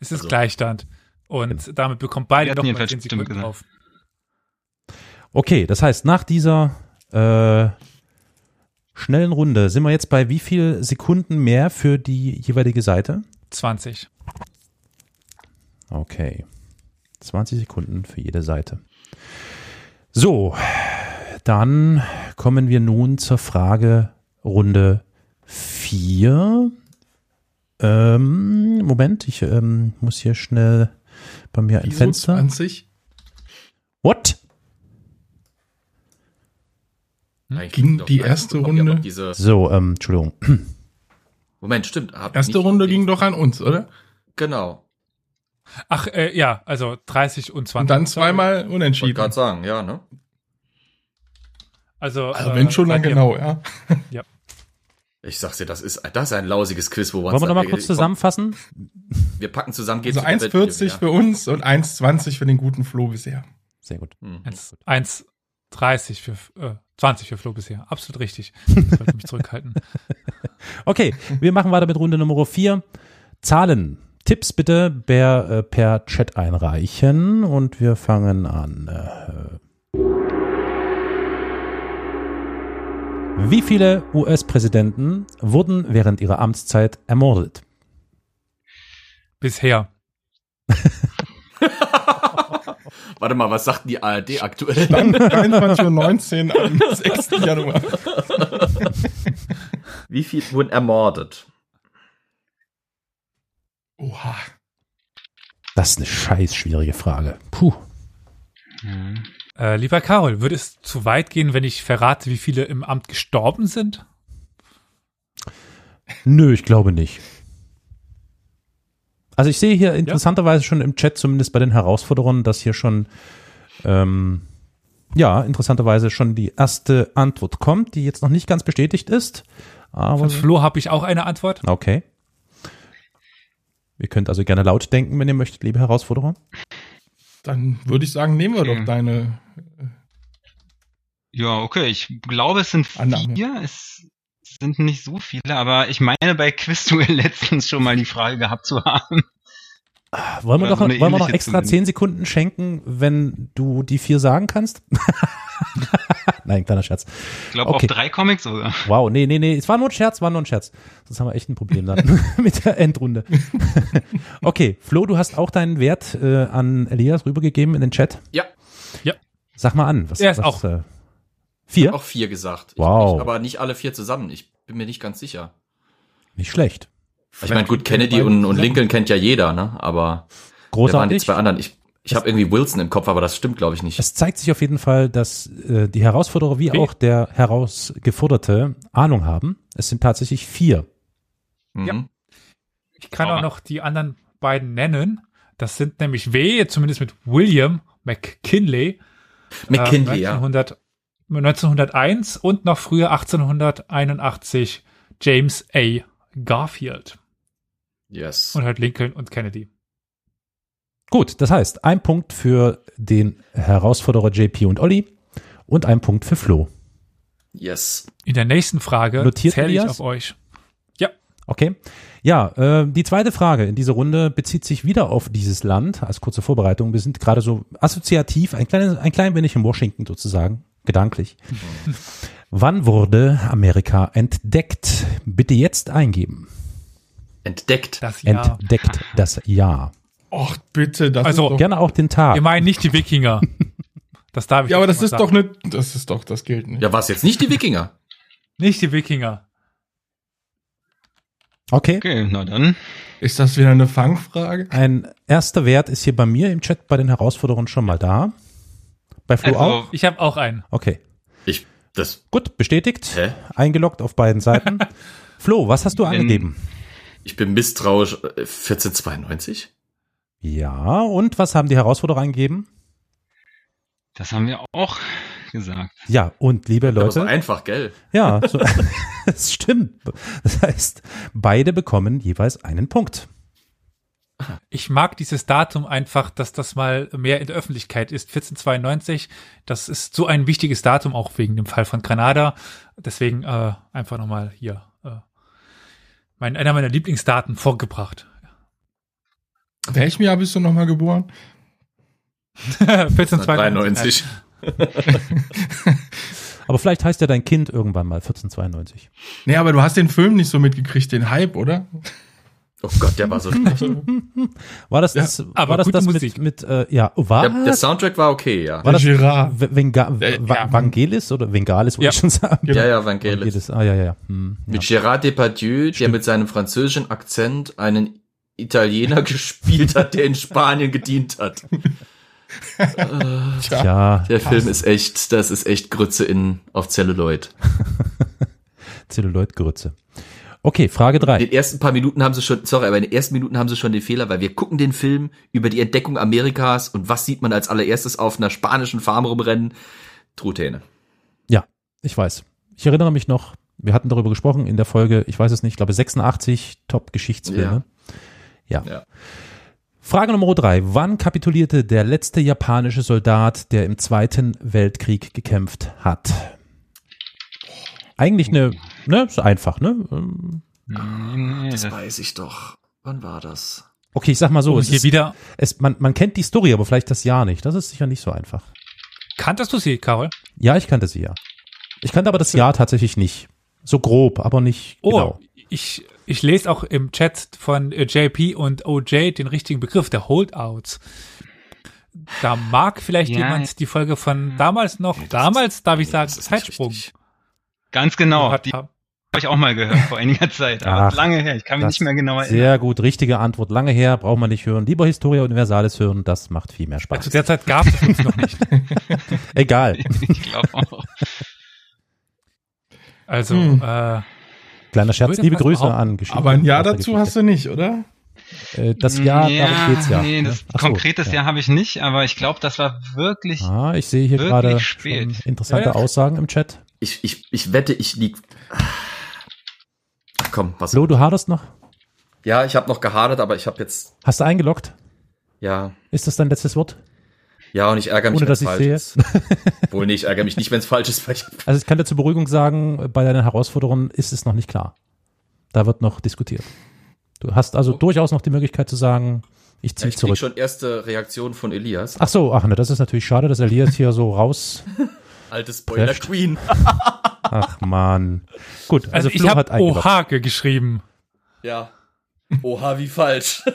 es ist also- Gleichstand. Und damit bekommt beide Wir hatten noch mal jedenfalls 10 Stimme Sekunden gesagt. Okay, das heißt, nach dieser äh, schnellen Runde sind wir jetzt bei wie viel Sekunden mehr für die jeweilige Seite? 20. Okay. 20 Sekunden für jede Seite. So, dann kommen wir nun zur Frage Runde 4. Ähm, Moment, ich ähm, muss hier schnell bei mir ein ISO Fenster. 20 What? Eigentlich Ging die erste ja, Runde? So, ähm, Entschuldigung. <clears throat> Moment, stimmt. Erste Runde ging doch an uns, oder? Genau. Ach, äh, ja, also 30 und 20. Und dann zweimal Wollte unentschieden. gerade sagen, ja, ne? Also, Also äh, wenn schon, dann genau, <laughs> ja. Ich sag's dir, das ist, das ist ein lausiges Quiz, wo Wollen wir nochmal kurz zusammenfassen? <laughs> Wir packen zusammen, geht's Also zu der 1,40 Welt- für uns und 1,20 für den guten Flo bisher. Sehr gut. Mhm. 1, 1,30 für, äh, 20 für Flo bisher. Absolut richtig. <laughs> Ich sollte mich zurückhalten. <laughs> Okay, wir machen weiter mit Runde Nummer 4. Zahlen. Tipps bitte per, äh, per Chat einreichen und wir fangen an. Äh, wie viele US-Präsidenten wurden während ihrer Amtszeit ermordet? Bisher. <laughs> Warte mal, was sagt die ARD aktuell? Dann 23.19 Uhr am 6. Januar. Wie viel wurden ermordet? Oha. Das ist eine scheiß schwierige Frage. Puh. Mhm. Äh, lieber Carol, würde es zu weit gehen, wenn ich verrate, wie viele im Amt gestorben sind? Nö, ich glaube nicht. Also ich sehe hier interessanterweise schon im Chat, zumindest bei den Herausforderungen, dass hier schon, ähm, ja, interessanterweise schon die erste Antwort kommt, die jetzt noch nicht ganz bestätigt ist. Aber Von Flo habe ich auch eine Antwort. okay. Ihr könnt also gerne laut denken, wenn ihr möchtet, liebe Herausforderer. Dann würde ich sagen, nehmen wir Okay. doch deine. Ja, okay. Ich glaube, es sind Annahme. vier. Es sind nicht so viele, aber ich meine bei Quizduell <laughs> letztens schon mal die Frage gehabt zu haben. Wollen wir, doch, so wollen wir noch extra zehn Sekunden schenken, wenn du die vier sagen kannst? <laughs> Nein, kleiner Scherz. Ich glaube Okay. auf drei Comics sogar. Wow, nee, nee, nee, es war nur ein Scherz, war nur ein Scherz. Sonst haben wir echt ein Problem dann <laughs> mit der Endrunde. okay, Flo, du hast auch deinen Wert äh, an Elias rübergegeben in den Chat. Ja, Sag mal an. Was, Er ist was, auch- Äh, vier? auch vier gesagt. Ich, Wow. Ich, aber nicht alle vier zusammen. Ich bin mir nicht ganz sicher. Nicht schlecht. Ich meine, gut, Kennedy und, und Lincoln kennt ja jeder, ne? Aber wer waren die Großartig. zwei anderen? Ich, ich habe irgendwie Wilson im Kopf, aber das stimmt, glaube ich, nicht. Es zeigt sich auf jeden Fall, dass äh, die Herausforderer wie Okay. auch der Herausgeforderte Ahnung haben. Es sind tatsächlich vier. Mhm. Ich kann Aber- auch noch die anderen beiden nennen. Das sind nämlich W, zumindest mit William McKinley. McKinley, äh, ja. 1900, 1901 und noch früher 1881 James A. Garfield. Yes. Und halt Lincoln und Kennedy. Gut, das heißt, ein Punkt für den Herausforderer JP und Olli und ein Punkt für Flo. Yes. In der nächsten Frage Notiert, zähle ich auf euch. Okay. Ja, äh, die zweite Frage in dieser Runde bezieht sich wieder auf dieses Land als kurze Vorbereitung. Wir sind gerade so assoziativ, ein, kleines, ein klein wenig in Washington sozusagen, gedanklich. Wann wurde Amerika entdeckt? Bitte jetzt eingeben. Entdeckt. Das Jahr. Entdeckt das Jahr. Och, bitte, das Also, ist doch, Gerne auch den Tag. Ihr meint nicht die Wikinger. <laughs> Das darf ich Ja, aber das ist doch sagen. nicht, das ist doch, das gilt nicht. Ja, war es jetzt nicht die Wikinger? <laughs> Nicht die Wikinger. Okay. Okay, na dann. Ist das wieder eine Fangfrage? Ein erster Wert ist hier bei mir im Chat bei den Herausforderern schon mal da. Bei Flo auch? Also, Ich habe auch einen. Okay. Ich, das, Gut, bestätigt. hä? Eingeloggt auf beiden Seiten. <laughs> Flo, was hast du Wenn- angegeben? Ich bin misstrauisch. Äh, 1492? Ja, und was haben die Herausforderer eingegeben? das haben wir auch gesagt. Ja, und liebe Aber so Leute, einfach, gell? ja, so, <laughs> das stimmt. Das heißt, beide bekommen jeweils einen Punkt. Ich mag dieses Datum einfach, dass das mal mehr in der Öffentlichkeit ist. 1492, das ist so ein wichtiges Datum, auch wegen dem Fall von Granada. Deswegen äh, einfach nochmal hier äh, mein, einer meiner Lieblingsdaten vorgebracht. Welchem Jahr bist du nochmal geboren? <laughs> 1492. 93. <laughs> Aber vielleicht heißt ja dein Kind irgendwann mal 1492. Nee, aber du hast den Film nicht so mitgekriegt, den Hype, oder? Oh Gott, der war so schlecht. <laughs> War das Ja, das, aber war das, das Musik. mit, mit äh, ja, war Der, der Soundtrack war okay, ja. War das- Girard. V- Venga, Äh, ja. Vangelis oder Vengalis, wollte Ja. ich schon sagen. Genau. Ja, ja, Vangelis. Vangelis, ah, ja, ja, ja. Hm, ja. Mit Gérard Depardieu, der mit seinem französischen Akzent einen Italiener <laughs> gespielt hat, der in Spanien gedient hat. Tja. Tja, Der Film ist echt, das ist echt Grütze in, auf Celluloid. <laughs> Zelluloid-Grütze. Okay, Frage In drei. den ersten paar Minuten haben sie schon, sorry, aber in den ersten Minuten haben sie schon den Fehler, weil wir gucken den Film über die Entdeckung Amerikas und was sieht man als allererstes auf einer spanischen Farm rumrennen? Truthähne. Ja, ich weiß. Ich erinnere mich noch, wir hatten darüber gesprochen in der Folge, ich weiß es nicht, ich glaube 86 Top-Geschichtsfilme. Ja. Ja. Frage Nummer drei. Wann kapitulierte der letzte japanische Soldat, der im Zweiten Weltkrieg gekämpft hat? Eigentlich eine, ne, ist einfach, ne? Ähm, Das weiß ich doch. Wann war das? Okay, ich sag mal so, Und es hier ist, wieder, es, man, man kennt die Story, aber vielleicht das Jahr nicht. Das ist sicher nicht so einfach. kanntest du sie, Carol? Ja, ich kannte sie ja. Ich kannte aber das Jahr tatsächlich nicht. So grob, aber nicht Oh, genau. ich, ich lese auch im Chat von äh, JP und OJ den richtigen Begriff, der Holdouts. Da mag vielleicht Ja. jemand die Folge von damals noch, damals darf ich nee, sagen, ist Zeitsprung. ganz genau. Die. Habe ich auch mal gehört vor einiger Zeit, aber Ach, lange her. Ich kann mich nicht mehr genau erinnern. Sehr gut, richtige Antwort. Lange her, braucht man nicht hören. Lieber Historia Universalis hören, das macht viel mehr Zu Spaß. der Zeit gab es uns noch nicht. <laughs> Egal. <laughs> Ich glaube auch. Also, Hm. äh, Kleiner Scherz, liebe Grüße an Geschichte. Aber ein Jahr dazu hast du nicht, oder? Äh, das Jahr, darum geht's ja. Nee, ne? das Ach so, konkretes ja. Jahr habe ich nicht, aber ich glaube, das war wirklich. Ah, ich sehe hier Wirklich gerade interessante Ja, ja. Aussagen im Chat. Ich, ich, ich wette, ich lieg. Ach komm, was? Flo, du haderst noch? Ja, ich habe noch gehadert, aber ich habe jetzt, Hast du eingeloggt? ja, Ist das dein letztes Wort? ja, und ich ärgere mich, dass ich falsch sehe. ist. Wohl nee, ich ärgere mich nicht, wenn es falsch ist, ich Also ich kann dir zur Beruhigung sagen, bei deinen Herausforderungen ist es noch nicht klar. Da wird noch diskutiert. Du hast also durchaus noch die Möglichkeit zu sagen, ich ziehe Ich krieg zurück. schon erste Reaktionen von Elias. Ach so, ach ne, das ist natürlich schade, dass Elias hier so raus <laughs> Alte Spoiler. Queen. <laughs> Ach man. Gut, also, Also ich Flo habe hat. Ohage geschrieben. Ja. Oha, wie falsch. <laughs>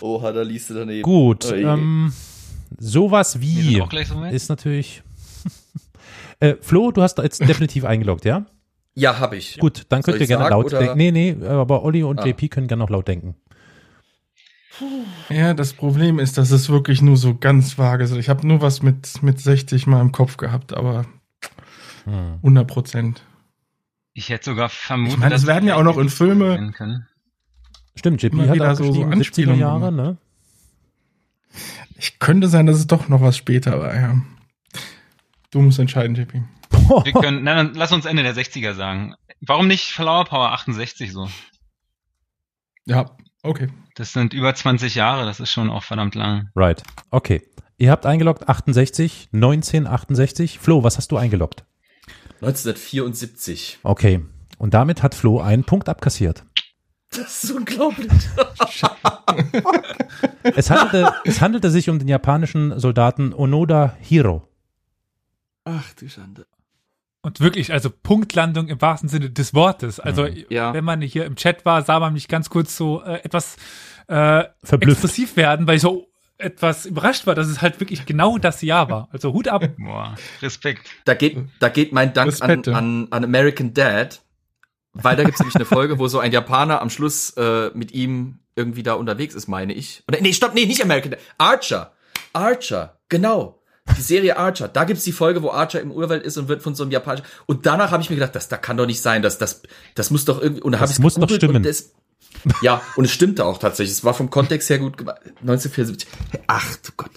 Oha, da liest du daneben. Gut, Oh ähm, sowas wie ist natürlich. <laughs> äh, Flo, du hast da jetzt definitiv eingeloggt, ja? Ja, hab ich. Gut, dann Soll könnt ihr ich gerne sagen, laut oder- denken. Nee, nee, aber Olli und Ah. JP können gerne noch laut denken. Ja, das Problem ist, dass es wirklich nur so ganz vage ist. Ich habe nur was mit, mit 60 mal im Kopf gehabt, aber Hm. 100 Prozent. Ich hätte sogar vermutet, Ich meine, es dass werden ja auch noch in Filme. Stimmt, JP hat auch so- so geschrieben, 70er Anspielungen Jahre, ne? ich könnte sein, dass es doch noch was später war, ja. Du musst entscheiden, JP. <laughs> Wir können, na, dann lass uns Ende der 60er sagen. Warum nicht Flower Power 68 so? Ja, okay. Das sind über 20 Jahre, das ist schon auch verdammt lang. Right. Okay. Ihr habt eingeloggt 68, 1968. Flo, was hast du eingeloggt? 1974. Okay. Und damit hat Flo einen Punkt abkassiert. Das ist unglaublich. <laughs> Es handelte, es handelte sich um den japanischen Soldaten Onoda Hiro. Ach du Schande. Und wirklich, also Punktlandung im wahrsten Sinne des Wortes. Also Ja. wenn man hier im Chat war, sah man mich ganz kurz so äh, etwas äh, Verblüfft. expressiv werden, weil ich so etwas überrascht war, dass es halt wirklich genau das Jahr war. Also Hut ab. <laughs> Boah, Respekt. Da geht, da geht mein Dank an, an, an American Dad, weil da gibt's nämlich eine Folge, wo so ein Japaner am Schluss äh, mit ihm irgendwie da unterwegs ist, meine ich. Oder nee, stopp, nee, nicht American Dad. Archer. Archer, genau. Die Serie Archer. Da gibt's die Folge, wo Archer im Urwald ist und wird von so einem japanischen. Und danach habe ich mir gedacht, das, da kann doch nicht sein, dass das, das muss doch irgendwie. Und da Das habe ich muss doch stimmen. Das, ja, und es stimmte auch tatsächlich. Es war vom Kontext her gut gemacht. 1974. Ach du Gott.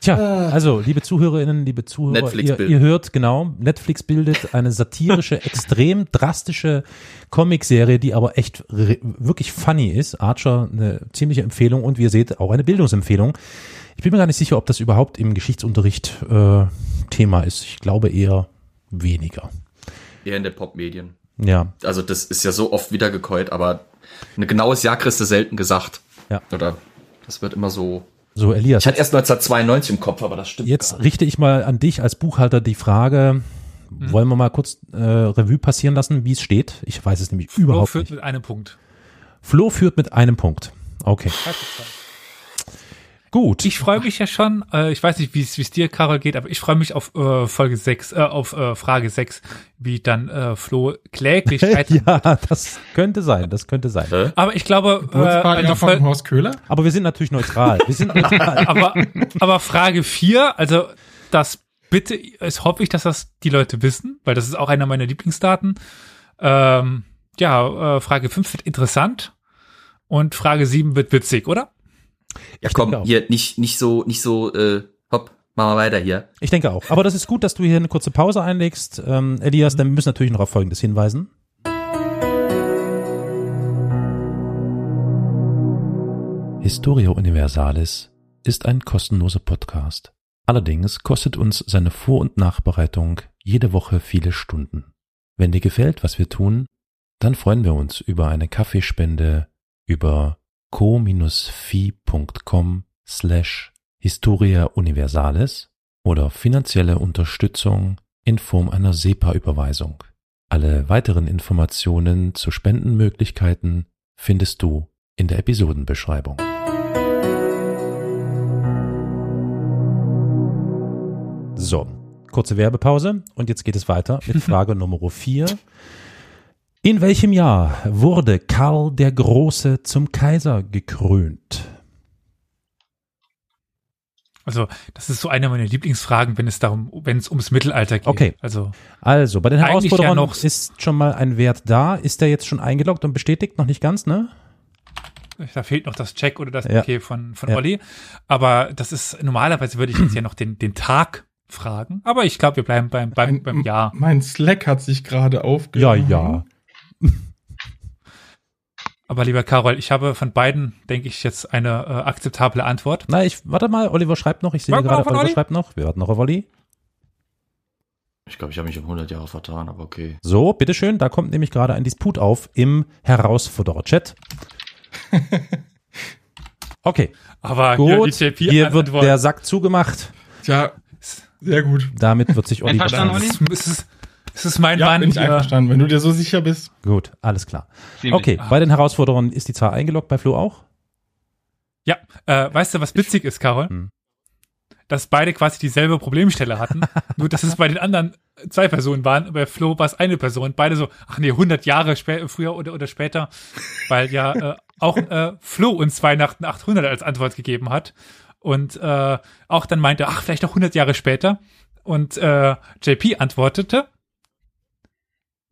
Tja, also, liebe Zuhörerinnen, liebe Zuhörer, ihr, ihr hört genau, Netflix bildet eine satirische, <laughs> extrem drastische Comicserie, die aber echt wirklich funny ist. Archer, eine ziemliche Empfehlung und wie ihr seht, auch eine Bildungsempfehlung. Ich bin mir gar nicht sicher, ob das überhaupt im Geschichtsunterricht äh, Thema ist. Ich glaube eher weniger. Eher in den Popmedien. Ja, also das ist ja so oft wiedergekäut, aber ein genaues Jahr kriegst du selten gesagt. Ja. Oder das wird immer so. so Elias. Ich hatte erst 1992 im Kopf, aber das stimmt. Jetzt gar nicht. richte ich mal an dich als Buchhalter die Frage, wollen wir mal kurz äh, Revue passieren lassen, wie es steht? Ich weiß es nämlich Flo überhaupt führt nicht. mit einem Punkt. Flo führt mit einem Punkt. Okay, gut. Ich freue mich ja schon, äh, ich weiß nicht, wie es wie es dir, Karol, geht, aber ich freue mich auf äh, Folge 6, äh, auf äh, Frage 6, wie dann äh, Flo kläglich <laughs> ja, das könnte sein, das könnte sein. Hä? Aber ich glaube, äh, Geburtstage also von Horst Köhler? Aber wir sind natürlich neutral. Wir sind <laughs> neutral. aber, aber Frage 4, also das bitte, es hoffe ich, dass das die Leute wissen, weil das ist auch einer meiner Lieblingsdaten. Ähm, ja, äh, Frage 5 wird interessant und Frage 7 wird witzig, oder? Ja, Ich komm, denke auch. hier nicht nicht so nicht so. Äh, hopp, machen wir weiter hier. Ich denke auch. Aber das ist gut, dass du hier eine kurze Pause einlegst. Ähm, Elias, dann müssen wir natürlich noch auf Folgendes hinweisen. Historia Universalis ist ein kostenloser Podcast. Allerdings kostet uns seine Vor- und Nachbereitung jede Woche viele Stunden. Wenn dir gefällt, was wir tun, dann freuen wir uns über eine Kaffeespende über co-fi.com slash Historia Universalis oder finanzielle Unterstützung in Form einer SEPA-Überweisung. Alle weiteren Informationen zu Spendenmöglichkeiten findest du in der Episodenbeschreibung. So, kurze Werbepause und jetzt geht es weiter mit <laughs> Frage Nummer 4. In welchem Jahr wurde Karl der Große zum Kaiser gekrönt? Also, das ist so eine meiner Lieblingsfragen, wenn es darum, wenn es ums Mittelalter geht. Okay. Also, Also, bei den Herausforderern ja noch- ist schon mal ein Wert da. Ist der jetzt schon eingeloggt und bestätigt? Noch nicht ganz, ne? da fehlt noch das Check oder das Ja. Okay von, von Ja. Olli. Aber das ist, normalerweise würde ich jetzt ja noch den, den Tag fragen. Aber ich glaube, wir bleiben beim, beim, beim Jahr. Mein Slack hat sich gerade Ja, aufgerufen. ja. <laughs> Aber lieber Karol, ich habe von beiden, denke ich, jetzt eine äh, akzeptable Antwort. Na, ich, warte mal, Oliver schreibt noch. Ich sehe gerade, Oliver Olli. schreibt noch. Wir warten noch auf Olli. Ich glaube, ich habe mich um 100 Jahre vertan, aber okay. So, bitteschön. Da kommt nämlich gerade ein Disput auf im Herausforderer-Chat. <laughs> Okay, Aber gut. hier, Hier wird der Sack zugemacht. Tja, sehr gut. Damit wird sich Einverstanden, wahrscheinlich- Olli? Es ist, mein Ja, Mann. bin ich einverstanden. Wenn du dir so sicher bist. Gut, alles klar. Ziemlich. Okay, bei den Herausforderungen ist die Zahl eingeloggt, bei Flo auch? Ja, äh, weißt du, was witzig ist, Carol? Hm. Dass beide quasi dieselbe Problemstelle hatten, <laughs> nur dass es bei den anderen zwei Personen waren, bei Flo war es eine Person, beide so, ach nee, 100 Jahre früher oder, oder später, weil ja äh, auch äh, Flo uns Weihnachten 800 als Antwort gegeben hat und äh, auch dann meinte, ach, vielleicht auch 100 Jahre später und äh, JP antwortete,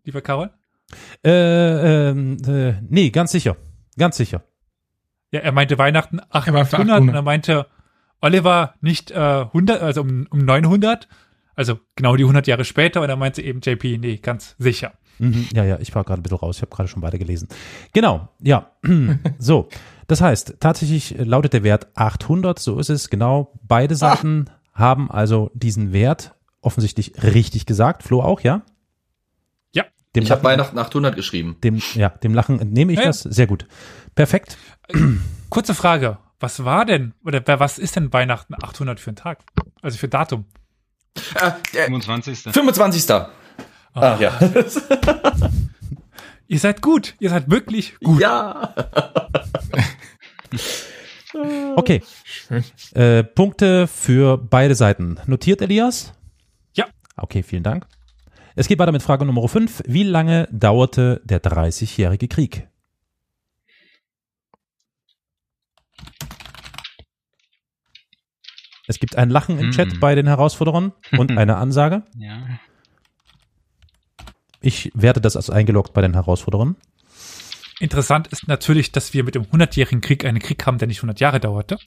lieber Carol, Äh, ähm, äh, nee, ganz sicher. Ganz sicher. Ja, er meinte Weihnachten war für 800 und 800. er meinte Oliver nicht äh, 100, also um, um 900, also genau die 100 Jahre später und er meinte eben JP, nee, ganz sicher. Mhm, ja, ja, ich war gerade ein bisschen raus. Ich habe gerade schon weiter gelesen. Genau, ja. <clears throat> so, das heißt, tatsächlich lautet der Wert 800, so ist es, genau. Beide Seiten haben also diesen Wert offensichtlich richtig gesagt. Flo auch, ja? Dem Ich habe Weihnachten 800 geschrieben. Dem, ja, dem Lachen entnehme ich Ja. das. Sehr gut. Perfekt. Kurze Frage, was war denn, oder wer- was ist denn Weihnachten 800 für ein Tag? Also für Datum? Äh, äh, 25. 25. Ach ja. <laughs> Ihr seid gut, ihr seid wirklich gut. ja. <laughs> Okay. Äh, Punkte für beide Seiten. Notiert, Elias? Ja. Okay, vielen Dank. Es geht weiter mit Frage Nummer 5. Wie lange dauerte der 30-jährige Krieg? Es gibt ein Lachen im Chat Hm. bei den Herausforderern und <laughs> eine Ansage. Ja. Ich werte das als eingeloggt bei den Herausforderern. Interessant ist natürlich, dass wir mit dem 100-jährigen Krieg einen Krieg haben, der nicht 100 Jahre dauerte.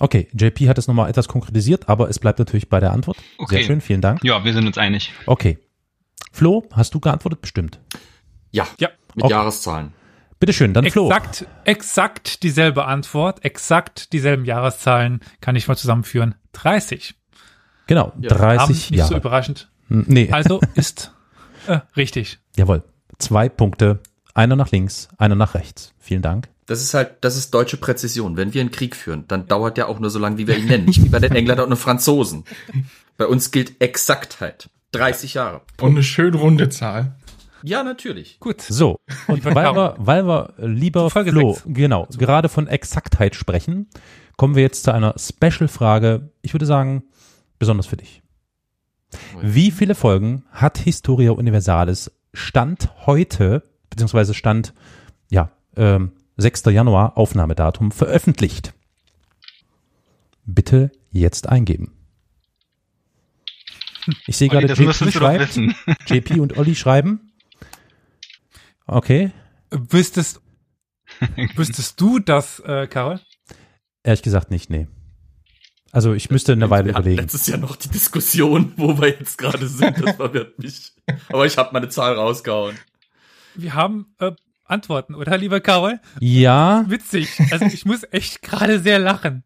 Okay, JP hat es nochmal etwas konkretisiert, aber es bleibt natürlich bei der Antwort. Sehr Okay. schön, vielen Dank. ja, wir sind uns einig. Okay. Flo, hast du geantwortet? Bestimmt. Ja. Ja. Mit Okay. Jahreszahlen. Bitteschön, dann Flo. Exakt, exakt dieselbe Antwort, exakt dieselben Jahreszahlen kann ich mal zusammenführen. 30. Genau, Ja. 30 Haben, nicht so Jahre. überraschend. Nee, Also <laughs> ist äh, richtig. jawohl. Zwei Punkte. Einer nach links, einer nach rechts. Vielen Dank. Das ist halt, das ist deutsche Präzision. Wenn wir einen Krieg führen, dann dauert der auch nur so lange, wie wir ihn <laughs> nennen. Nicht wie bei den Engländern und den Franzosen. Bei uns gilt Exaktheit. 30 Jahre. Und eine schön runde Zahl. Ja, natürlich. Gut. So, und Lieber weil wir, weil wir lieber Folge Flo, sechs. genau, gerade von Exaktheit sprechen, kommen wir jetzt zu einer Special-Frage. Ich würde sagen, besonders für dich. Wie viele Folgen hat Historia Universalis Stand heute, beziehungsweise Stand, ja, ähm, 6. Januar, Aufnahmedatum, veröffentlicht? Bitte jetzt eingeben. Ich sehe gerade, JP schreibt. <laughs> JP und Olli schreiben. Okay, Wüsstest, wüsstest du das, äh, Carol? ehrlich gesagt nicht, nee. Also ich müsste eine Weile wir hatten überlegen. letztes Jahr noch die Diskussion, wo wir jetzt gerade sind. Das verwirrt mich. <laughs> Aber ich habe meine Zahl rausgehauen. Wir haben äh, Antworten, oder, lieber Carol? Ja, Witzig. Also ich muss echt gerade sehr lachen.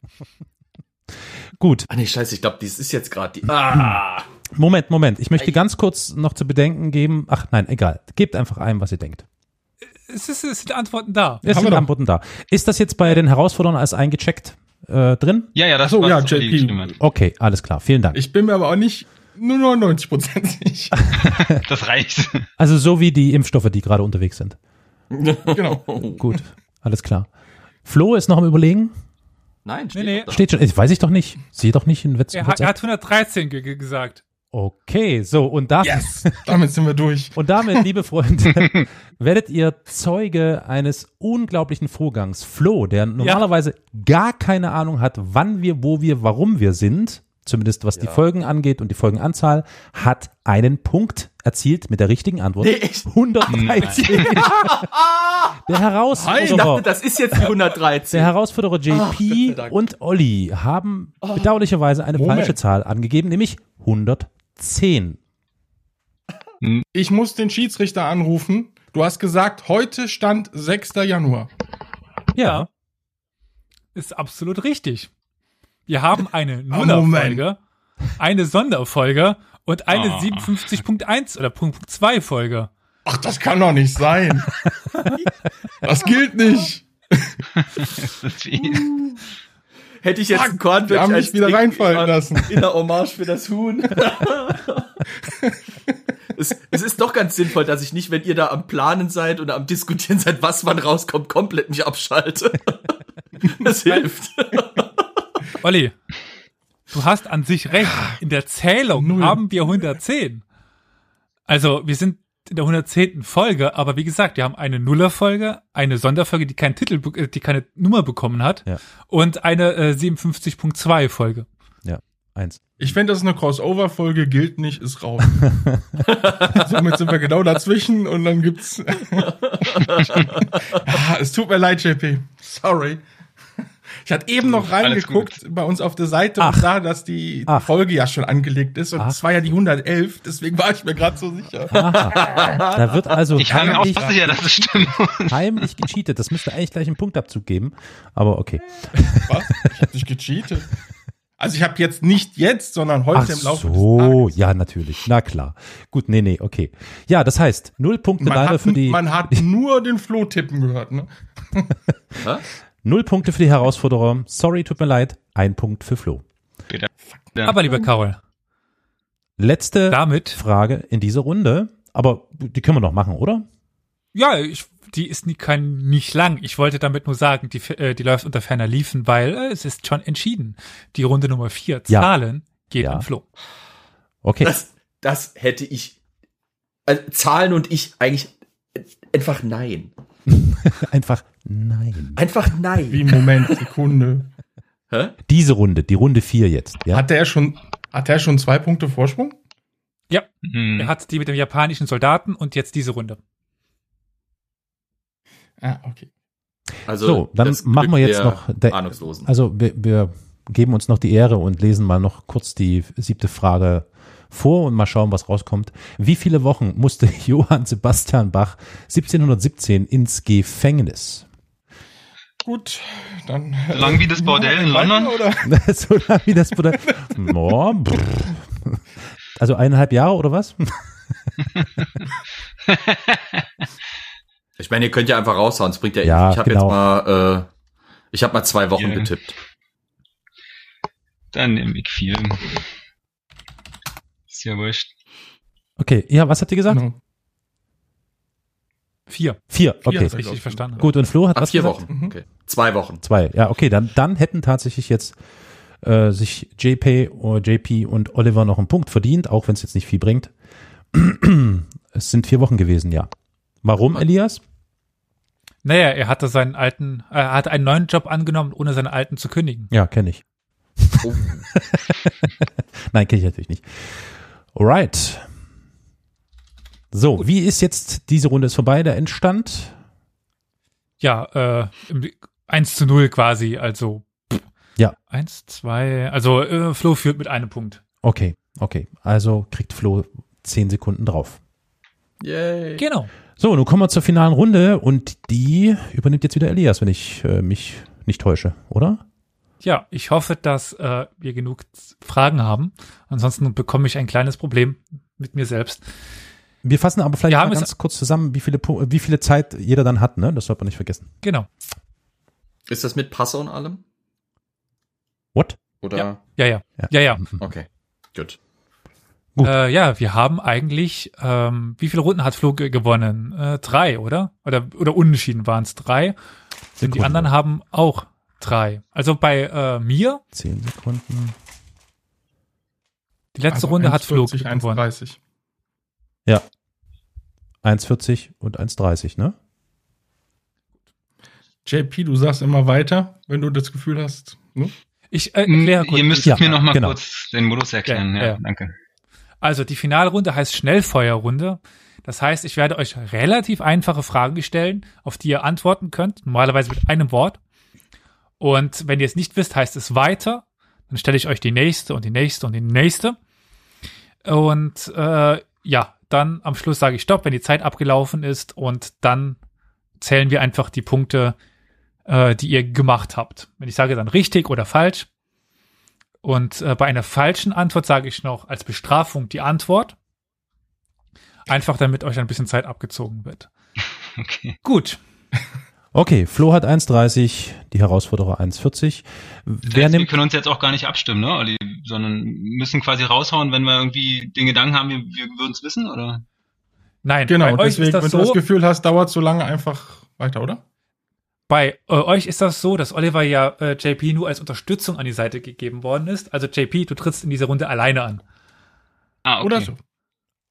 gut. Ah nee, scheiße, ich glaube, dies ist jetzt gerade die. Ah! Moment, Moment. Ich möchte ganz kurz noch zu bedenken geben. Ach nein, egal. Gebt einfach ein, was ihr denkt. Es, ist, es sind Antworten da. Es Haben sind. Antworten da. Ist das jetzt bei den Herausforderern als eingecheckt äh, drin? Ja, ja, das so, ja, JP. Okay, alles klar. Vielen Dank. Ich bin mir aber auch nicht nur 99 Prozent sicher. <laughs> Das reicht. Also so wie die Impfstoffe, die gerade unterwegs sind. genau. <laughs> Gut, alles klar. Flo ist noch am Überlegen. Nein, steht Nee, nee. Steht schon, ich weiß ich doch nicht. Sehe doch nicht in Witz. Er hat, er hat 113 ge ge gesagt. Okay, so und da Yes. <laughs> Damit sind wir durch. Und damit, liebe Freunde, werdet ihr Zeuge eines unglaublichen Vorgangs. Flo, der normalerweise gar keine Ahnung hat, wann wir, wo wir, warum wir sind, zumindest was die Folgen angeht und die Folgenanzahl, hat einen Punkt erzielt mit der richtigen Antwort. Nee, echt? 113. <laughs> der Herausforderer, Das ist jetzt die 113. der Herausforderer Ach, JP Dank. und Olli haben bedauerlicherweise eine Moment. falsche Zahl angegeben, nämlich 110. Ich muss den Schiedsrichter anrufen. Du hast gesagt, heute stand 6. Januar. Ja. Ist absolut richtig. Wir haben eine <laughs> Ah, Nullerfolge, eine Sonderfolge und eine Ah. 57.1 oder Punkt 2 Folge. Ach, das kann doch nicht sein. das gilt nicht. <laughs> Hätte ich jetzt Fuck, ein Cornbread wir haben als mich wieder Trick reinfallen in- lassen. <laughs> In der Hommage für das Huhn. es, es ist doch ganz sinnvoll, dass ich nicht, wenn ihr da am Planen seid oder am Diskutieren seid, was wann rauskommt, komplett mich abschalte. Das hilft. Olli, du hast an sich recht. In der Zählung Null. haben wir 110. Also wir sind in der 110. Folge, aber wie gesagt, wir haben eine Nullerfolge, eine Sonderfolge, die keinen Titel, äh, die keine Nummer bekommen hat Ja. und eine äh, 57.2 Folge. Eins. Ich finde, das ist eine Crossover-Folge, gilt nicht, ist raus. <laughs> Somit sind wir genau dazwischen und dann gibt's. <laughs> ah, es tut mir leid, JP. Sorry. Ich hatte eben noch reingeguckt bei uns auf der Seite Ach. und sah, dass die Ach. Folge ja schon angelegt ist und es war ja die 111, deswegen war ich mir gerade so sicher. Aha. Da wird also Ich war mir auch sicher, dass es stimmt. heimlich gecheatet. Das müsste eigentlich gleich einen Punktabzug geben. Aber okay. Was? Ich hab dich gecheatet. Also ich habe jetzt nicht jetzt, sondern heute Ach im Laufe so, des Tages. ja, natürlich. Na klar. Gut, nee, nee, okay. Ja, das heißt, null Punkte Man leider hat, für die, man hat <laughs> nur den Flo tippen gehört, ne? Null Punkte für die Herausforderer. Sorry, tut mir leid. Ein Punkt für Flo. Aber lieber Carol, Letzte damit, Frage in dieser Runde. Aber die können wir noch machen, oder? ja, ich, die ist nie, kein, nicht lang. Ich wollte damit nur sagen, die, äh, die läuft unter ferner Liefen, weil äh, es ist schon entschieden. Die Runde Nummer vier Ja. Zahlen geht Ja. an Flo. Okay. Das, das hätte ich. Also Zahlen und ich eigentlich einfach nein. <laughs> Einfach nein. Einfach nein. Wie Moment, Sekunde. Hä? Diese Runde, die Runde vier jetzt. Ja. Hat der schon, hat der schon zwei Punkte Vorsprung? Hm. Er hat die mit dem japanischen Soldaten und jetzt diese Runde. Ah, okay. Also So, dann machen wir jetzt der noch der- Ahnungslosen. Also wir, wir geben uns noch die Ehre und lesen mal noch kurz die siebte Frage vor und mal schauen, was rauskommt. Wie viele Wochen musste <laughs> Johann Sebastian Bach 1717 ins Gefängnis? Gut, dann. <laughs> So lang wie das Bordell in London? Oder? so lange wie das. No, pff. also eineinhalb Jahre oder was? <laughs> Ich meine, ihr könnt ja einfach raushauen, es bringt ja, Ja, Ich habe genau. jetzt mal, äh, ich habe mal zwei Wochen Ja. getippt. Dann nehme ich viel. Ist ja wurscht. Okay, ja, was habt ihr gesagt? Genau. Vier, Vier, okay. Vier. richtig verstanden. Gut, und Flo hat Ach, was vier gesagt? Wochen. Mhm. Okay. Zwei Wochen. Zwei, ja, okay, dann, dann hätten tatsächlich jetzt äh, sich JP, oder JP und Oliver noch einen Punkt verdient, auch wenn es jetzt nicht viel bringt. <clears throat> es sind vier Wochen gewesen, ja. Warum, Elias? Naja, er hatte seinen alten, äh, er hatte einen neuen Job angenommen, ohne seinen alten zu kündigen. Ja, kenne ich. Oh. <laughs> Nein, kenne ich natürlich nicht. Alright. So, wie ist jetzt, diese Runde ist vorbei, der Endstand? Ja, äh, im- 1 zu 0 quasi, also Ja. 1, 2, also äh, Flo führt mit einem Punkt. Okay, okay. Also kriegt Flo zehn Sekunden drauf. Yay. Genau. So, nun kommen wir zur finalen Runde und die übernimmt jetzt wieder Elias, wenn ich äh, mich nicht täusche, oder? Ja, ich hoffe, dass äh, wir genug Fragen haben. Ansonsten bekomme ich ein kleines Problem mit mir selbst. Wir fassen aber vielleicht mal ganz kurz zusammen, wie viele, wie viele Zeit jeder dann hat, ne? Das sollte man nicht vergessen. Genau. Ist das mit Passe und allem? What? Oder? Ja. Ja, ja. Ja. Ja, ja. Okay. Gut. Gut. Äh, ja, wir haben eigentlich, ähm, wie viele Runden hat Flo ge- gewonnen? Äh, drei, oder? Oder, oder unentschieden waren es drei. Und die Sekunden. anderen haben auch drei. Also bei äh, mir, Zehn Sekunden. die letzte Also Runde hat Flo 1,40, gewonnen. 1,30. 1,40 und 1,30, ne? JP, du sagst immer weiter, wenn du das Gefühl hast. Ne? Ich äh, erkläre kurz. Ihr müsst Ja, mir noch mal genau. kurz den Modus erklären. Ja, Ja, ja. danke. Also die Finalrunde heißt Schnellfeuerrunde. Das heißt, ich werde euch relativ einfache Fragen stellen, auf die ihr antworten könnt, normalerweise mit einem Wort. Und wenn ihr es nicht wisst, heißt es weiter. Dann stelle ich euch die nächste und die nächste und die nächste. Und äh, ja, dann am Schluss sage ich Stopp, wenn die Zeit abgelaufen ist. Und dann zählen wir einfach die Punkte, äh, die ihr gemacht habt. Wenn ich sage dann richtig oder falsch. Und äh, bei einer falschen Antwort sage ich noch als Bestrafung die Antwort. Einfach damit euch ein bisschen Zeit abgezogen wird. <laughs> Okay. Gut. Okay, Flo hat 1,30, die Herausforderer 1,40. Wer Das heißt, wir können uns jetzt auch gar nicht abstimmen, ne, Olli? Sondern müssen quasi raushauen, wenn wir irgendwie den Gedanken haben, wir, wir würden es wissen, oder? Nein, Genau, bei euch deswegen, ist das wenn du das so, Gefühl hast, dauert so lange einfach weiter, oder? bei äh, euch ist das so, dass Oliver ja äh, JP nur als Unterstützung an die Seite gegeben worden ist. Also JP, du trittst in dieser Runde alleine an. Ah, okay. Oder so.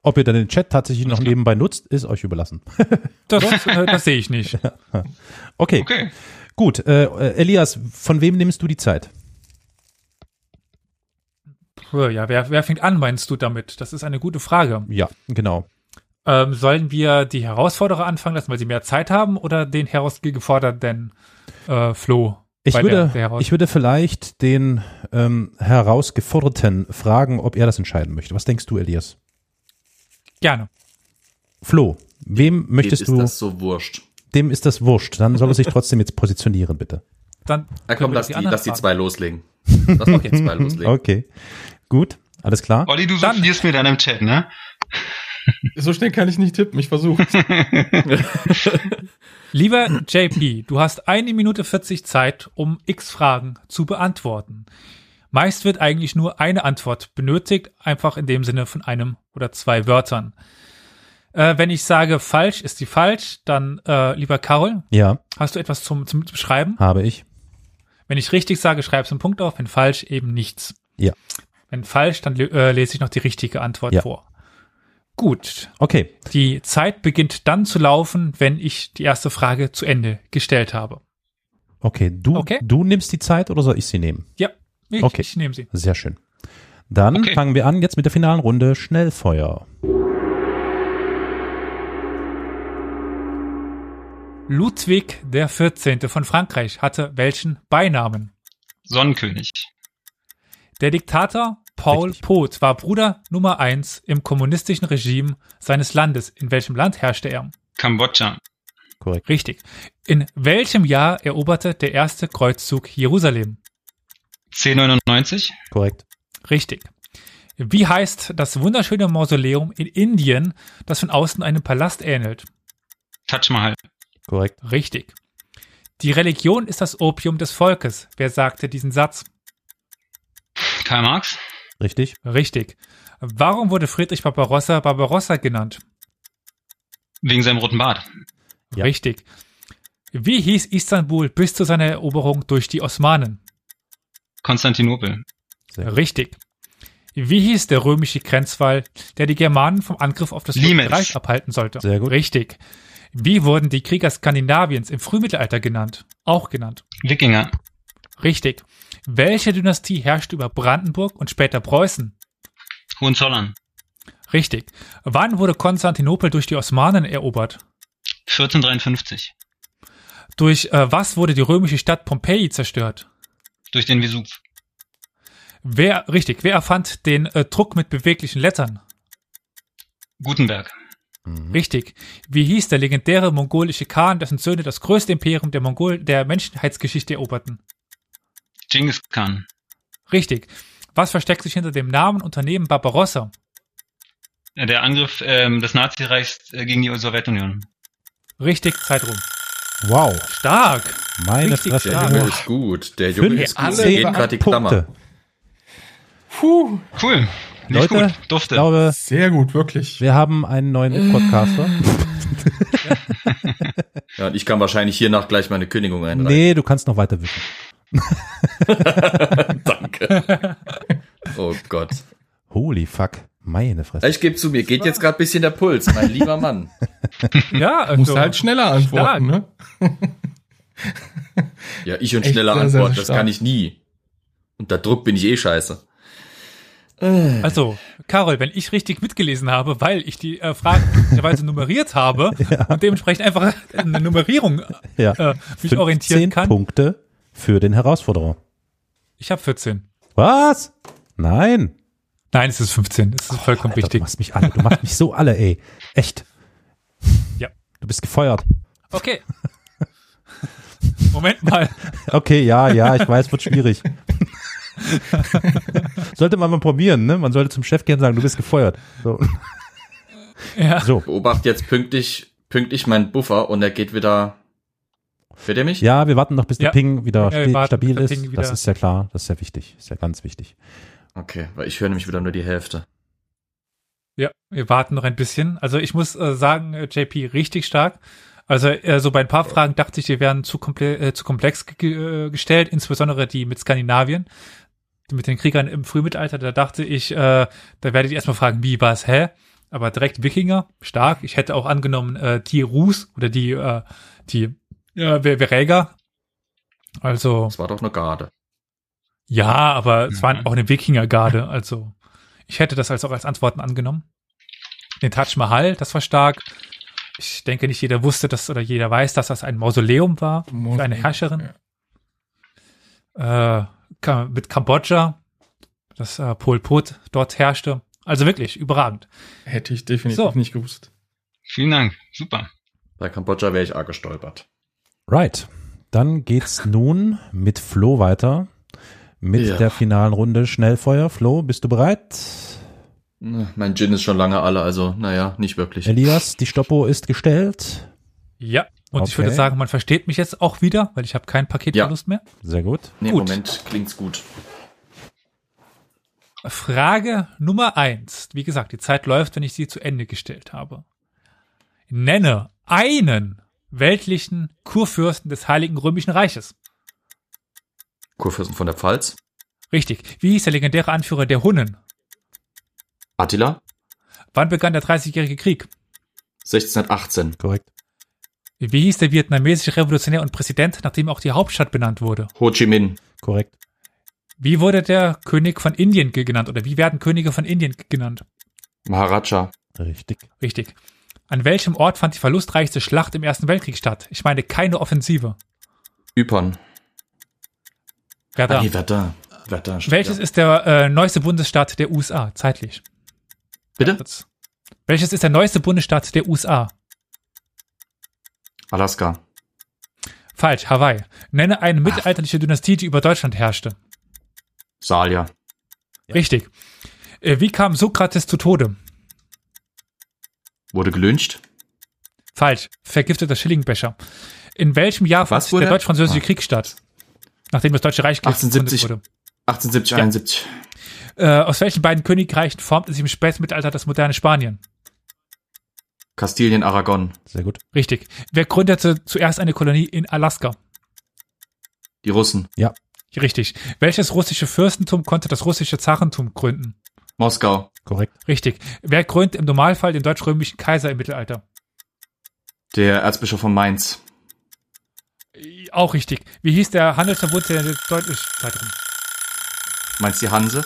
Ob ihr dann den Chat tatsächlich noch klar. nebenbei nutzt, ist euch überlassen. <laughs> Das, äh, das sehe ich nicht. Okay, Okay. gut. Äh, äh, Elias, von wem nimmst du die Zeit? Ja, wer, wer fängt an, meinst du damit? Das ist eine gute Frage. Ja, genau. Ähm, sollen wir die Herausforderer anfangen lassen, weil sie mehr Zeit haben, oder den herausgeforderten äh, Flo? Ich würde, der- der ich würde vielleicht den ähm, Herausgeforderten fragen, ob er das entscheiden möchte. Was denkst du, Elias? Gerne. Flo, wem möchtest Dem du, ist das so wurscht. dem ist das wurscht, dann soll er sich <laughs> trotzdem jetzt positionieren, bitte. Dann können komm, lass die, lass die zwei loslegen. <laughs> Lass doch die zwei <laughs> loslegen. Okay, gut, alles klar. Olli, du Dann- sufflierst mir dann im Chat, ne? So schnell kann ich nicht tippen, ich versuche. Lieber JP, du hast eine Minute 40 Zeit, um x Fragen zu beantworten. Meist wird eigentlich nur eine Antwort benötigt, einfach in dem Sinne von einem oder zwei Wörtern. Äh, wenn ich sage falsch, ist die falsch, dann äh, lieber Carol, Ja, hast du etwas zum, zum Beschreiben? habe ich. Wenn ich richtig sage, schreibst du einen Punkt auf, wenn falsch, eben nichts. Ja. Wenn falsch, dann äh, lese ich noch die richtige Antwort Ja. vor. Gut, Okay, die Zeit beginnt dann zu laufen, wenn ich die erste Frage zu Ende gestellt habe. okay. Du, Okay. du nimmst die Zeit oder soll ich sie nehmen? Ja, ich, Okay. ich nehme sie. Sehr schön. Dann Okay. fangen wir an jetzt mit der finalen Runde Schnellfeuer. Ludwig der 14. von Frankreich hatte welchen Beinamen? Sonnenkönig. Der Diktator Paul Richtig. Pot war Bruder Nummer eins im kommunistischen Regime seines Landes. In welchem Land herrschte er? Kambodscha. Korrekt. Richtig. In welchem Jahr eroberte der erste Kreuzzug Jerusalem? 1099. Korrekt. Richtig. Wie heißt das wunderschöne Mausoleum in Indien, das von außen einem Palast ähnelt? Taj Mahal. Korrekt. Richtig. Die Religion ist das Opium des Volkes. Wer sagte diesen Satz? Karl Marx. Richtig. Richtig. Warum wurde Friedrich Barbarossa Barbarossa genannt? Wegen seinem roten Bart. Ja. Richtig. Wie hieß Istanbul bis zu seiner Eroberung durch die Osmanen? Konstantinopel. Richtig. Wie hieß der römische Grenzwall, der die Germanen vom Angriff auf das Limes. Römische Reich abhalten sollte? Sehr gut. Richtig. Wie wurden die Krieger Skandinaviens im Frühmittelalter genannt? Auch genannt. Wikinger. Richtig. Welche Dynastie herrschte über Brandenburg und später Preußen? Hohenzollern. Richtig. Wann wurde Konstantinopel durch die Osmanen erobert? 1453. Durch äh, was wurde die römische Stadt Pompeji zerstört? Durch den Vesuv. Wer, richtig, wer erfand den äh, Druck mit beweglichen Lettern? Gutenberg. Mhm. Richtig. Wie hieß der legendäre mongolische Khan, dessen Söhne das größte Imperium der Mongol der Menschheitsgeschichte eroberten? Genghis Khan. Richtig. Was versteckt sich hinter dem Namen Unternehmen Barbarossa? Der Angriff ähm, des Nazireichs äh, gegen die Sowjetunion. Richtig, Zeit rum. Wow. Stark. Meine Richtig Fresse. Der stark. Junge ist gut. Der Junge ist gut. alle Der geht gerade die Klammer. Puh, Cool. Nicht Leute, gut. Ich Dufte. glaube, sehr gut, wirklich. wir haben einen neuen Podcaster. <laughs> Ja, und ich kann wahrscheinlich hiernach gleich meine Kündigung einreichen. Nee, du kannst noch weiter wischen. <laughs> Danke. <laughs> Oh Gott. Holy fuck. Meine Fresse. Ich gebe zu, mir geht jetzt gerade bisschen der Puls, mein lieber Mann. <laughs> Ja, also, Musst halt schneller antworten, ne? <laughs> Ja, ich und Echt schneller antworten, das stark. kann ich nie. Unter Druck bin ich eh scheiße. also, Carol, wenn ich richtig mitgelesen habe, weil ich die äh, Fragen möglicherweise nummeriert habe <laughs> und dementsprechend einfach eine Nummerierung ja. äh, mich orientieren 15 kann. Punkte für den Herausforderer. Ich habe 14. Was? Nein. Nein, es ist 15. Es ist vollkommen Alter, Du wichtig. machst mich alle. Du machst mich so alle, ey. Echt. Ja. Du bist gefeuert. Okay. Moment mal. Okay, ja, ja, ich weiß, wird schwierig. sollte man mal probieren, ne? Man sollte zum Chef gehen und sagen, du bist gefeuert. So. Ja. so. Beobacht jetzt pünktlich, pünktlich meinen Buffer und er geht wieder Hört ihr mich? Ja, wir warten noch, bis der Ja. Ping wieder Ja, stabil der ist. Ping wieder- Das ist ja klar, das ist ja wichtig. Ist ja ganz wichtig. Okay, weil ich höre nämlich wieder nur die Hälfte. Ja, wir warten noch ein bisschen. Also ich muss äh, sagen, äh, JP richtig stark. Also äh, so bei ein paar Fragen dachte ich, die wären zu, komple äh, zu komplex ge äh, gestellt, insbesondere die mit Skandinavien, mit den Kriegern im Frühmittelalter. Da dachte ich, äh, da werdet ihr erstmal fragen, wie, was, hä? Aber direkt Wikinger, stark. Ich hätte auch angenommen, äh, die Rus oder die, äh, die äh, Ver- Veräger. Also Das war doch eine Garde. Ja, aber es waren Mhm. auch eine Wikingergarde. Also ich hätte das als auch als Antworten angenommen. Den Taj Mahal, das war stark. Ich denke, nicht jeder wusste das oder jeder weiß, dass das ein Mausoleum war für eine Herrscherin. Äh, Ka- mit Kambodscha, dass äh, Pol Pot dort herrschte. Also wirklich überragend. Hätte ich definitiv So. nicht gewusst. Vielen Dank. Super. Bei Kambodscha wäre ich arg gestolpert. Right. Dann geht's nun mit Flo weiter. Mit Ja. der finalen Runde Schnellfeuer. Flo, bist du bereit? Ne, Mein Gin ist schon lange alle, also naja, nicht wirklich. Elias, die Stoppo ist gestellt. Ja. Und ich Okay. würde sagen, man versteht mich jetzt auch wieder, weil ich habe keinen Paketverlust mehr. Sehr gut. Nee, gut. Moment, klingt's gut. Frage Nummer eins. Wie gesagt, die Zeit läuft, wenn ich sie zu Ende gestellt habe. Nenne einen weltlichen Kurfürsten des Heiligen Römischen Reiches. Kurfürsten von der Pfalz. Richtig. Wie hieß der legendäre Anführer der Hunnen? Attila. Wann begann der Dreißigjährige Krieg? 1618. Korrekt. Wie hieß der vietnamesische Revolutionär und Präsident, nachdem auch die Hauptstadt benannt wurde? Ho Chi Minh. Korrekt. Wie wurde der König von Indien ge- genannt oder wie werden Könige von Indien genannt? Maharaja. Richtig. Richtig. An welchem Ort fand die verlustreichste Schlacht im Ersten Weltkrieg statt? Ich meine keine Offensive. Ypern. Da? Ah, nee, Wetter. Wetter. Welches ja. ist der äh, neueste Bundesstaat der USA zeitlich? Bitte? Kurz. Welches ist der neueste Bundesstaat der USA? Alaska. Falsch, Hawaii. Nenne eine mittelalterliche Dynastie, die über Deutschland herrschte. Salia. Richtig. Äh, wie kam Sokrates zu Tode? Wurde gelyncht. Falsch. Vergifteter Schillingbecher. In welchem Jahr fand der deutsch-französische Ah. Krieg statt? Nachdem das Deutsche Reich gegründet 1870. wurde. 1870, Ja. 71. Äh, aus welchen beiden Königreichen formte sich im Spätmittelalter das moderne Spanien? Kastilien, Aragon. Sehr gut. Richtig. Wer gründete zuerst eine Kolonie in Alaska? Die Russen. Richtig. Welches russische Fürstentum konnte das russische Zarentum gründen? Moskau. Korrekt. Richtig. Wer krönt im Normalfall den deutsch-römischen Kaiser im Mittelalter? Der Erzbischof von Mainz. Äh, Auch richtig. Wie hieß der Handelsverbund der deutlich weiteren? Meinst du die Hanse?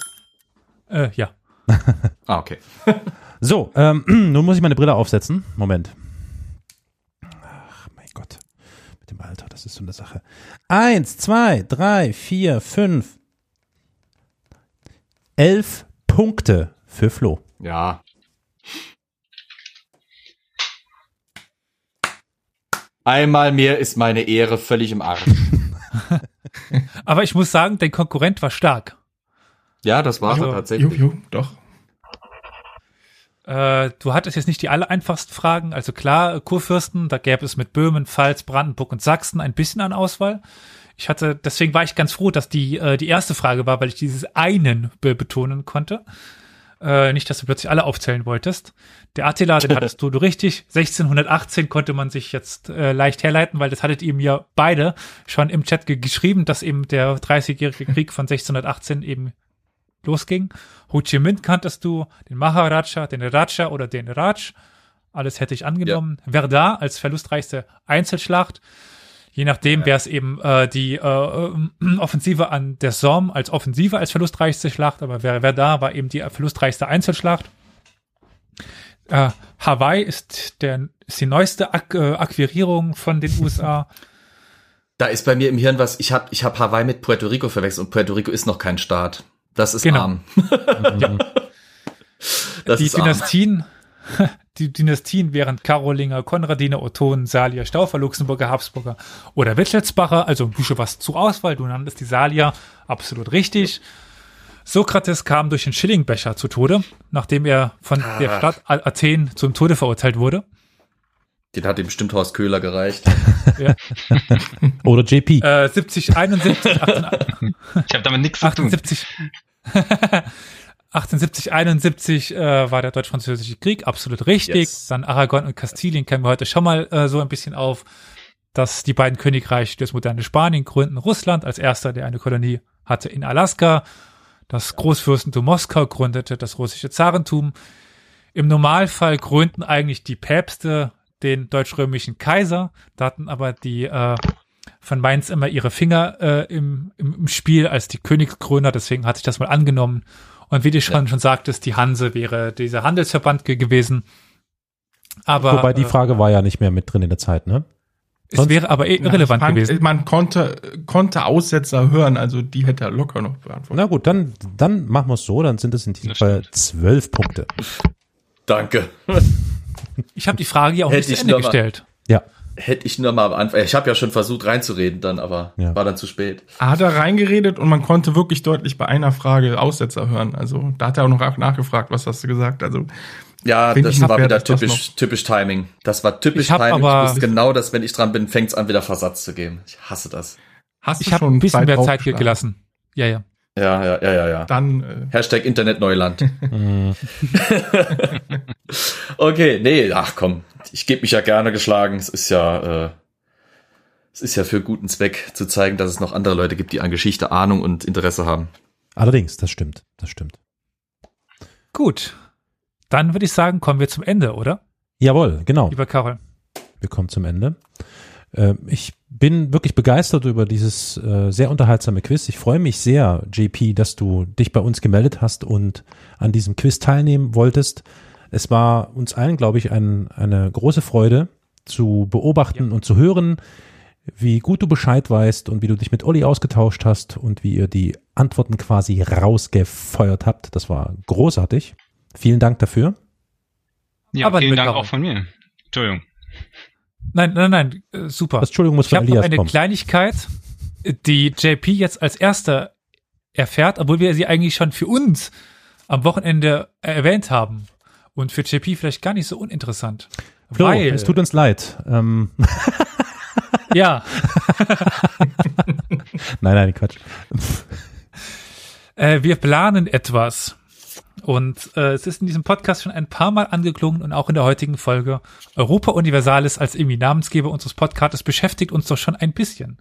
Äh, ja. <laughs> Ah, okay. So, ähm, <clears throat> nun muss ich meine Brille aufsetzen. Moment. Ach, mein Gott. Mit dem Alter, das ist so eine Sache. Eins, zwei, drei, vier, fünf. Elf Punkte für Flo. Ja. Einmal mehr ist meine Ehre völlig im Arsch. <laughs> Aber ich muss sagen, dein Konkurrent war stark. Ja, das war Also, er Jo, tatsächlich. jo, doch. Äh, du hattest jetzt nicht die aller einfachsten Fragen. Also klar, Kurfürsten, da gäbe es mit Böhmen, Pfalz, Brandenburg und Sachsen ein bisschen an Auswahl. Ich hatte, deswegen war ich ganz froh, dass die, äh, die erste Frage war, weil ich dieses einen be betonen konnte. Äh, nicht, dass du plötzlich alle aufzählen wolltest. Der Attila, den hattest du, du richtig. 1618 konnte man sich jetzt äh, leicht herleiten, weil das hattet ihr mir beide schon im Chat ge geschrieben, dass eben der 30-jährige Krieg von 1618 eben losging. Ho Chi Minh kanntest du, den Maharaja, den Raja oder den Raj. Alles hätte ich angenommen. Verdun als verlustreichste Einzelschlacht. Je nachdem wäre es eben äh, die äh, <clears throat> Offensive an der Somme als Offensive als verlustreichste Schlacht, aber Ver- Verdun war eben die verlustreichste Einzelschlacht. Äh, Hawaii ist, der, ist die neueste Ak äh, Akquirierung von den USA. Da ist bei mir im Hirn was, ich habe ich hab Hawaii mit Puerto Rico verwechselt und Puerto Rico ist noch kein Staat. Das ist Genau. arm. <laughs> Ja. Das die ist arm. Dynastien, die Dynastien wären Karolinger, Konradiner, Ottonen, Salier, Staufer, Luxemburger, Habsburger oder Wittelsbacher, also ein bisschen was zur Auswahl. Du nanntest die Salier, absolut richtig. Sokrates kam durch den Schillingbecher zu Tode, nachdem er von der Ah. Stadt A- Athen zum Tode verurteilt wurde. Den hat dem bestimmt Horst Köhler gereicht. <laughs> Oder JP. Äh, 70, 71, 18, Ich habe damit nichts zu tun. <laughs> 1870. 1870, 71 äh, war der deutsch-französische Krieg, absolut richtig. Yes. Dann Aragon und Kastilien kennen wir heute schon mal äh, so ein bisschen auf, dass die beiden Königreiche das moderne Spanien gründen. Russland als erster, der eine Kolonie hatte in Alaska. Das Großfürstentum Moskau gründete das russische Zarentum. Im Normalfall gründen eigentlich die Päpste den deutsch-römischen Kaiser. Da hatten aber die äh, von Mainz immer ihre Finger äh, im, im, im Spiel als die Königskröner, deswegen hat sich das mal angenommen. Und wie du schon, schon sagtest, die Hanse wäre dieser Handelsverband ge gewesen. Aber Wobei die äh, Frage war ja nicht mehr mit drin in der Zeit, ne? es wäre aber eh irrelevant man, gewesen. Man konnte, konnte Aussetzer hören, also die hätte er locker noch beantwortet. Na gut, dann, dann machen wir es so, dann sind es in diesem Fall zwölf Punkte. Danke. Ich habe die Frage ja auch nicht ich zu Ende gestellt. Ja, Hätte ich nur mal am Anfang. Ich habe ja schon versucht reinzureden dann, aber Ja. war dann zu spät. Er hat da reingeredet und man konnte wirklich deutlich bei einer Frage Aussetzer hören. Also da hat er auch noch nachgefragt, was hast du gesagt. Also Ja, das ich war wieder typisch, typisch Timing. Das war typisch Ich Timing. aber- ich wusste genau, dass wenn ich dran bin, fängt's an, wieder Versatz zu geben. Ich hasse das. hast Ich habe schon ein bisschen mehr Zeit gelassen. Ja, ja. Ja, ja, ja, ja, ja. Dann äh, Hashtag Internet Neuland. Mhm. <laughs> okay, nee, ach komm. Ich gebe mich ja gerne geschlagen. Es ist ja, äh, es ist ja für guten Zweck zu zeigen, dass es noch andere Leute gibt, die an Geschichte Ahnung und Interesse haben. allerdings, das stimmt, das stimmt. Gut. Dann würde ich sagen, kommen wir zum Ende, oder? Jawohl, genau. Lieber Karol. Wir kommen zum Ende. Äh, Ich bin wirklich begeistert über dieses äh, sehr unterhaltsame Quiz. Ich freue mich sehr, JP, dass du dich bei uns gemeldet hast und an diesem Quiz teilnehmen wolltest. Es war uns allen, glaube ich, ein, eine große Freude zu beobachten und zu hören, wie gut du Bescheid weißt und wie du dich mit Olli ausgetauscht hast und wie ihr die Antworten quasi rausgefeuert habt. Das war großartig. Vielen Dank dafür. Ja, Aber vielen Dank auch von mir. Entschuldigung. Nein, nein, nein, äh, super. Das Entschuldigung muss Ich von habe noch Elias eine kommen. Kleinigkeit, die JP jetzt als erster erfährt, obwohl wir sie eigentlich schon für uns am Wochenende erwähnt haben. Und für JP vielleicht gar nicht so uninteressant. Flo, weil, es tut uns leid. Ähm, ja, <laughs> <laughs> nein, nein, Quatsch. äh, wir planen etwas. Und äh, es ist in diesem Podcast schon ein paar Mal angeklungen und auch in der heutigen Folge. Europa Universalis als irgendwie Namensgeber unseres Podcasts beschäftigt uns doch schon ein bisschen.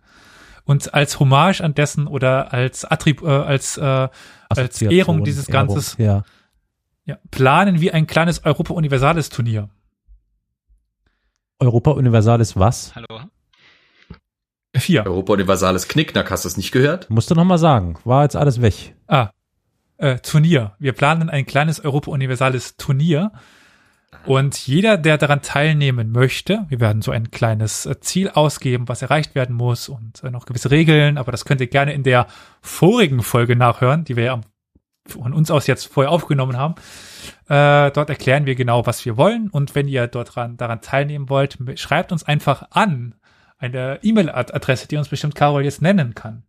Und als Hommage an dessen oder als Attrib äh, als, äh, als Ehrung dieses Ehrung, Ganzes Ja. ja, planen wir ein kleines Europa Universalis Turnier. Europa Universalis was? Hallo. Vier. Europa Universales Knickknack, hast du es nicht gehört? Musst du noch mal sagen. War jetzt alles weg. Ah, äh, Turnier. Wir planen ein kleines Europa Universalis Turnier. Und jeder, der daran teilnehmen möchte, wir werden so ein kleines äh, Ziel ausgeben, was erreicht werden muss und äh, noch gewisse Regeln, aber das könnt ihr gerne in der vorigen Folge nachhören, die wir ja von uns aus jetzt vorher aufgenommen haben. Äh, dort erklären wir genau, was wir wollen. Und wenn ihr dort dran, daran teilnehmen wollt, schreibt uns einfach an eine E-Mail-Adresse, die uns bestimmt Carol jetzt nennen kann.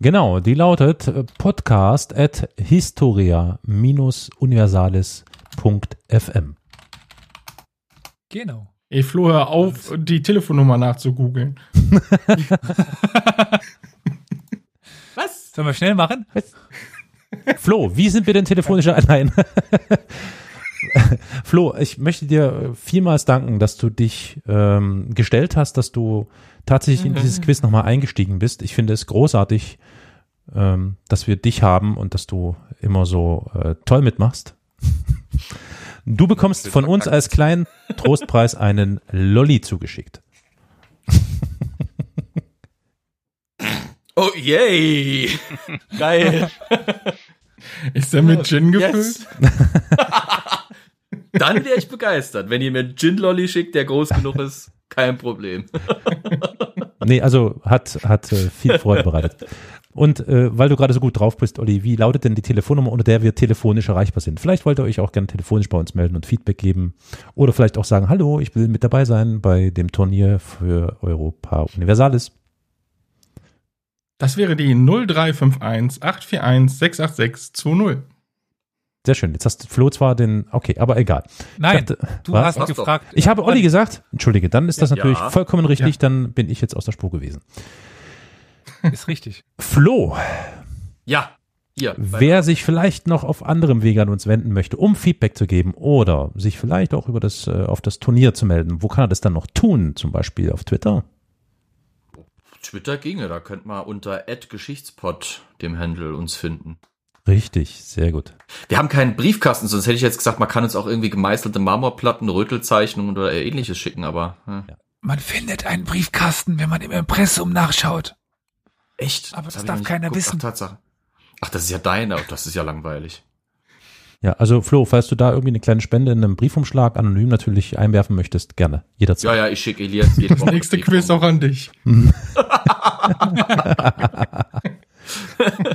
Genau, die lautet äh, podcast at historia-universalis.fm. Genau. ey Flo, hör auf, die Telefonnummer nachzugoogeln. <laughs> Was? Sollen wir schnell machen? Flo, wie sind wir denn telefonisch allein? <laughs> Flo, ich möchte dir vielmals danken, dass du dich ähm, gestellt hast, dass du tatsächlich in dieses <laughs> Quiz nochmal eingestiegen bist. Ich finde es großartig, ähm, dass wir dich haben und dass du immer so äh, toll mitmachst. Du bekommst von uns als kleinen Trostpreis einen Lolli zugeschickt. Oh, yay! Geil. Ist der mit Gin gefüllt? Yes. <laughs> Dann wäre ich begeistert. Wenn ihr mir einen Gin-Lolli schickt, der groß genug ist, kein Problem. Nee, also hat, hat äh, viel Freude bereitet. Und äh, weil du gerade so gut drauf bist, Olli, wie lautet denn die Telefonnummer, unter der wir telefonisch erreichbar sind? Vielleicht wollt ihr euch auch gerne telefonisch bei uns melden und Feedback geben. Oder vielleicht auch sagen, hallo, ich will mit dabei sein bei dem Turnier für Europa Universalis. Das wäre die 0351 841 686 20. Sehr schön. Jetzt hast du Flo zwar den, okay, aber egal. Nein, dachte- du was? hast Was doch? gefragt. Ich habe Olli gesagt, entschuldige, dann ist das natürlich Ja. vollkommen richtig, dann bin ich jetzt aus der Spur gewesen. Ist richtig. Flo, Ja, hier. wer sich vielleicht noch auf anderem Wege an uns wenden möchte, um Feedback zu geben oder sich vielleicht auch über das, äh, auf das Turnier zu melden, wo kann er das dann noch tun? Zum Beispiel auf Twitter? Twitter ginge, da könnt man unter @geschichtspot dem Handle uns finden. Richtig, sehr gut. Wir haben keinen Briefkasten, sonst hätte ich jetzt gesagt, man kann uns auch irgendwie gemeißelte Marmorplatten, Rötelzeichnungen oder ähnliches schicken, aber hm. Man findet einen Briefkasten, wenn man im Impressum nachschaut. Echt. Aber das ich darf keiner geguckt. wissen. Ach, Tatsache. Ach, das ist ja deine, oh, das ist ja langweilig. Ja, also Flo, falls du da irgendwie eine kleine Spende in einem Briefumschlag anonym natürlich einwerfen möchtest, gerne, jederzeit. Ja, ja, ich schicke Elias Das nächste Quiz auch an dich. <laughs>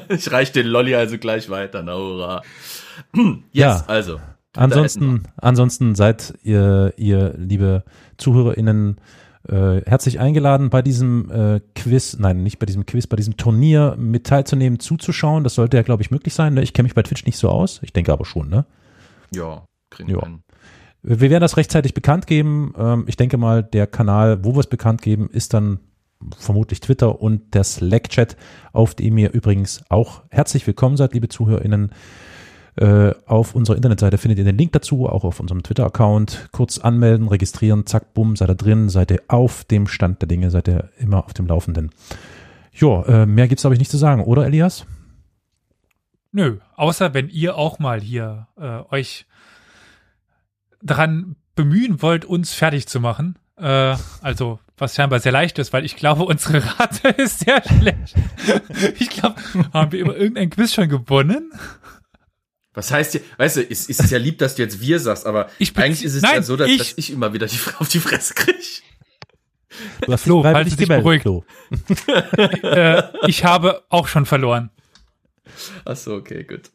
Ich reich den Lolli also gleich weiter, na hurra. <clears throat> Jetzt, Ja. also. Ansonsten, ansonsten seid ihr, ihr liebe ZuhörerInnen, äh, herzlich eingeladen, bei diesem äh, Quiz, nein, nicht bei diesem Quiz, bei diesem Turnier mit teilzunehmen, zuzuschauen. Das sollte ja, glaube ich, möglich sein. Ne? Ich kenne mich bei Twitch nicht so aus. Ich denke aber schon, ne? Ja, kriegen wir hin. Wir werden das rechtzeitig bekannt geben. Ähm, ich denke mal, der Kanal, wo wir es bekannt geben, ist dann vermutlich Twitter und der Slack-Chat, auf dem ihr übrigens auch herzlich willkommen seid, liebe ZuhörerInnen. Äh, auf unserer Internetseite findet ihr den Link dazu, auch auf unserem Twitter-Account. Kurz anmelden, registrieren, zack, bumm, seid ihr drin, seid ihr auf dem Stand der Dinge, seid ihr immer auf dem Laufenden. Ja, äh, mehr gibt's glaube ich nicht zu sagen, oder Elias? Nö, außer wenn ihr auch mal hier äh, euch daran bemühen wollt, uns fertig zu machen. Äh, also, was scheinbar sehr leicht ist, weil ich glaube, unsere Rate <laughs> ist sehr schlecht. ich glaube, haben wir über irgendein Quiz schon gewonnen? Was heißt hier, weißt du, ist, ist es ja lieb, dass du jetzt wir sagst, aber eigentlich ist es Nein, ja so, dass ich- dass ich immer wieder die, auf die Fresse kriege. Hast Flo, es dich gemeldet, beruhigt. Flo. <laughs> äh, ich habe auch schon verloren. Ach so, okay, gut.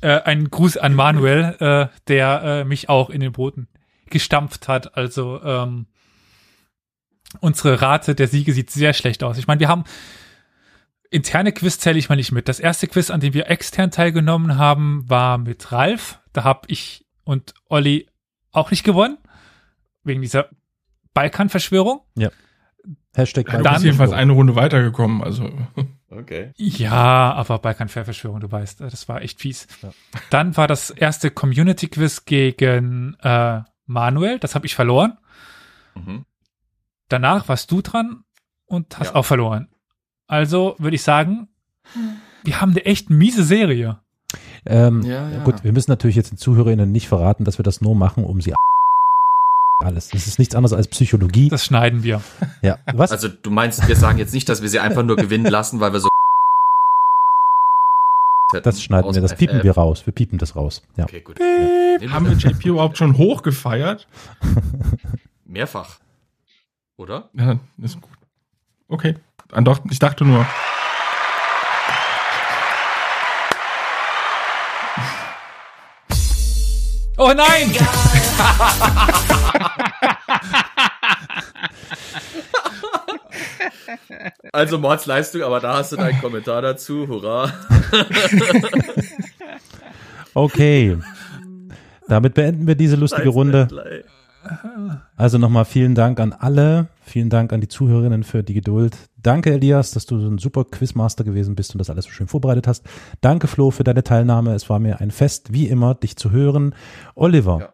Äh, ein Gruß an Manuel, äh, der äh, mich auch in den Boden gestampft hat. Also ähm, unsere Rate der Siege sieht sehr schlecht aus. Ich meine, wir haben interne Quiz zähle ich mal nicht mit. Das erste Quiz, an dem wir extern teilgenommen haben, war mit Ralf. Da habe ich und Olli auch nicht gewonnen. Wegen dieser Balkan-Verschwörung. Hashtag Du Dann- bist jedenfalls eine Runde weitergekommen. Also Okay. Ja, aber Balkan-Fair-Verschwörung, du weißt, das war echt fies. Ja. Dann war das erste Community-Quiz gegen äh, Manuel, das habe ich verloren. Mhm. Danach warst du dran und hast Ja. auch verloren. Also würde ich sagen, wir haben eine echt miese Serie. Ähm, Ja, ja. Gut, wir müssen natürlich jetzt den ZuhörerInnen nicht verraten, dass wir das nur machen, um sie alles. Das ist nichts anderes als Psychologie. Das schneiden wir. ja. Was? Also du meinst, wir sagen jetzt nicht, dass wir sie einfach nur gewinnen lassen, weil wir so <laughs> das schneiden wir, das piepen FF. wir raus. Wir piepen das raus. Ja. Okay, gut. haben wir JP überhaupt schon hochgefeiert? Mehrfach. Oder? Ja, ist gut. Okay. Doch, ich dachte nur. Oh nein! Also Mordsleistung, aber da hast du deinen Kommentar dazu. Hurra. Okay. Damit beenden wir diese lustige Runde. Also nochmal vielen Dank an alle. Vielen Dank an die Zuhörerinnen für die Geduld. Danke, Elias, dass du so ein super Quizmaster gewesen bist und das alles so schön vorbereitet hast. Danke, Flo, für deine Teilnahme. Es war mir ein Fest, wie immer, dich zu hören. Oliver, Ja.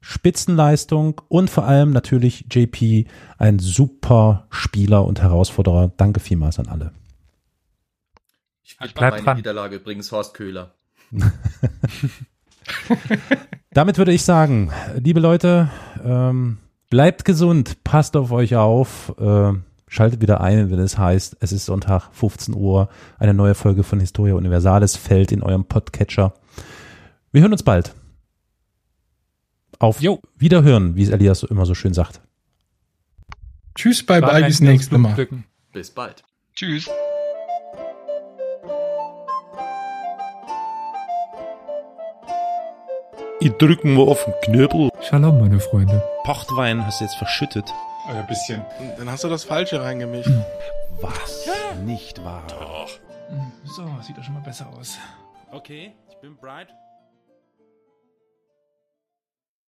Spitzenleistung und vor allem natürlich JP, ein super Spieler und Herausforderer. Danke vielmals an alle. Ich widme Bleib meine dran. Niederlage übrigens Horst Köhler. <laughs> Damit würde ich sagen, liebe Leute, ähm, bleibt gesund, passt auf euch auf, äh, schaltet wieder ein, wenn es heißt, es ist Sonntag, 15 Uhr, eine neue Folge von Historia Universalis fällt in eurem Podcatcher. Wir hören uns bald. Auf Jo. Wiederhören, wie es Elias so immer so schön sagt. Tschüss, bye bye, bis nächste Mal. Bis bald. Tschüss. Ich drücken wir auf den Knöbel. Shalom, meine Freunde. Pochtwein hast du jetzt verschüttet. Ein bisschen. Dann hast du das Falsche reingemischt. Was? Nicht wahr? So, sieht doch schon mal besser aus. Okay, ich bin bereit.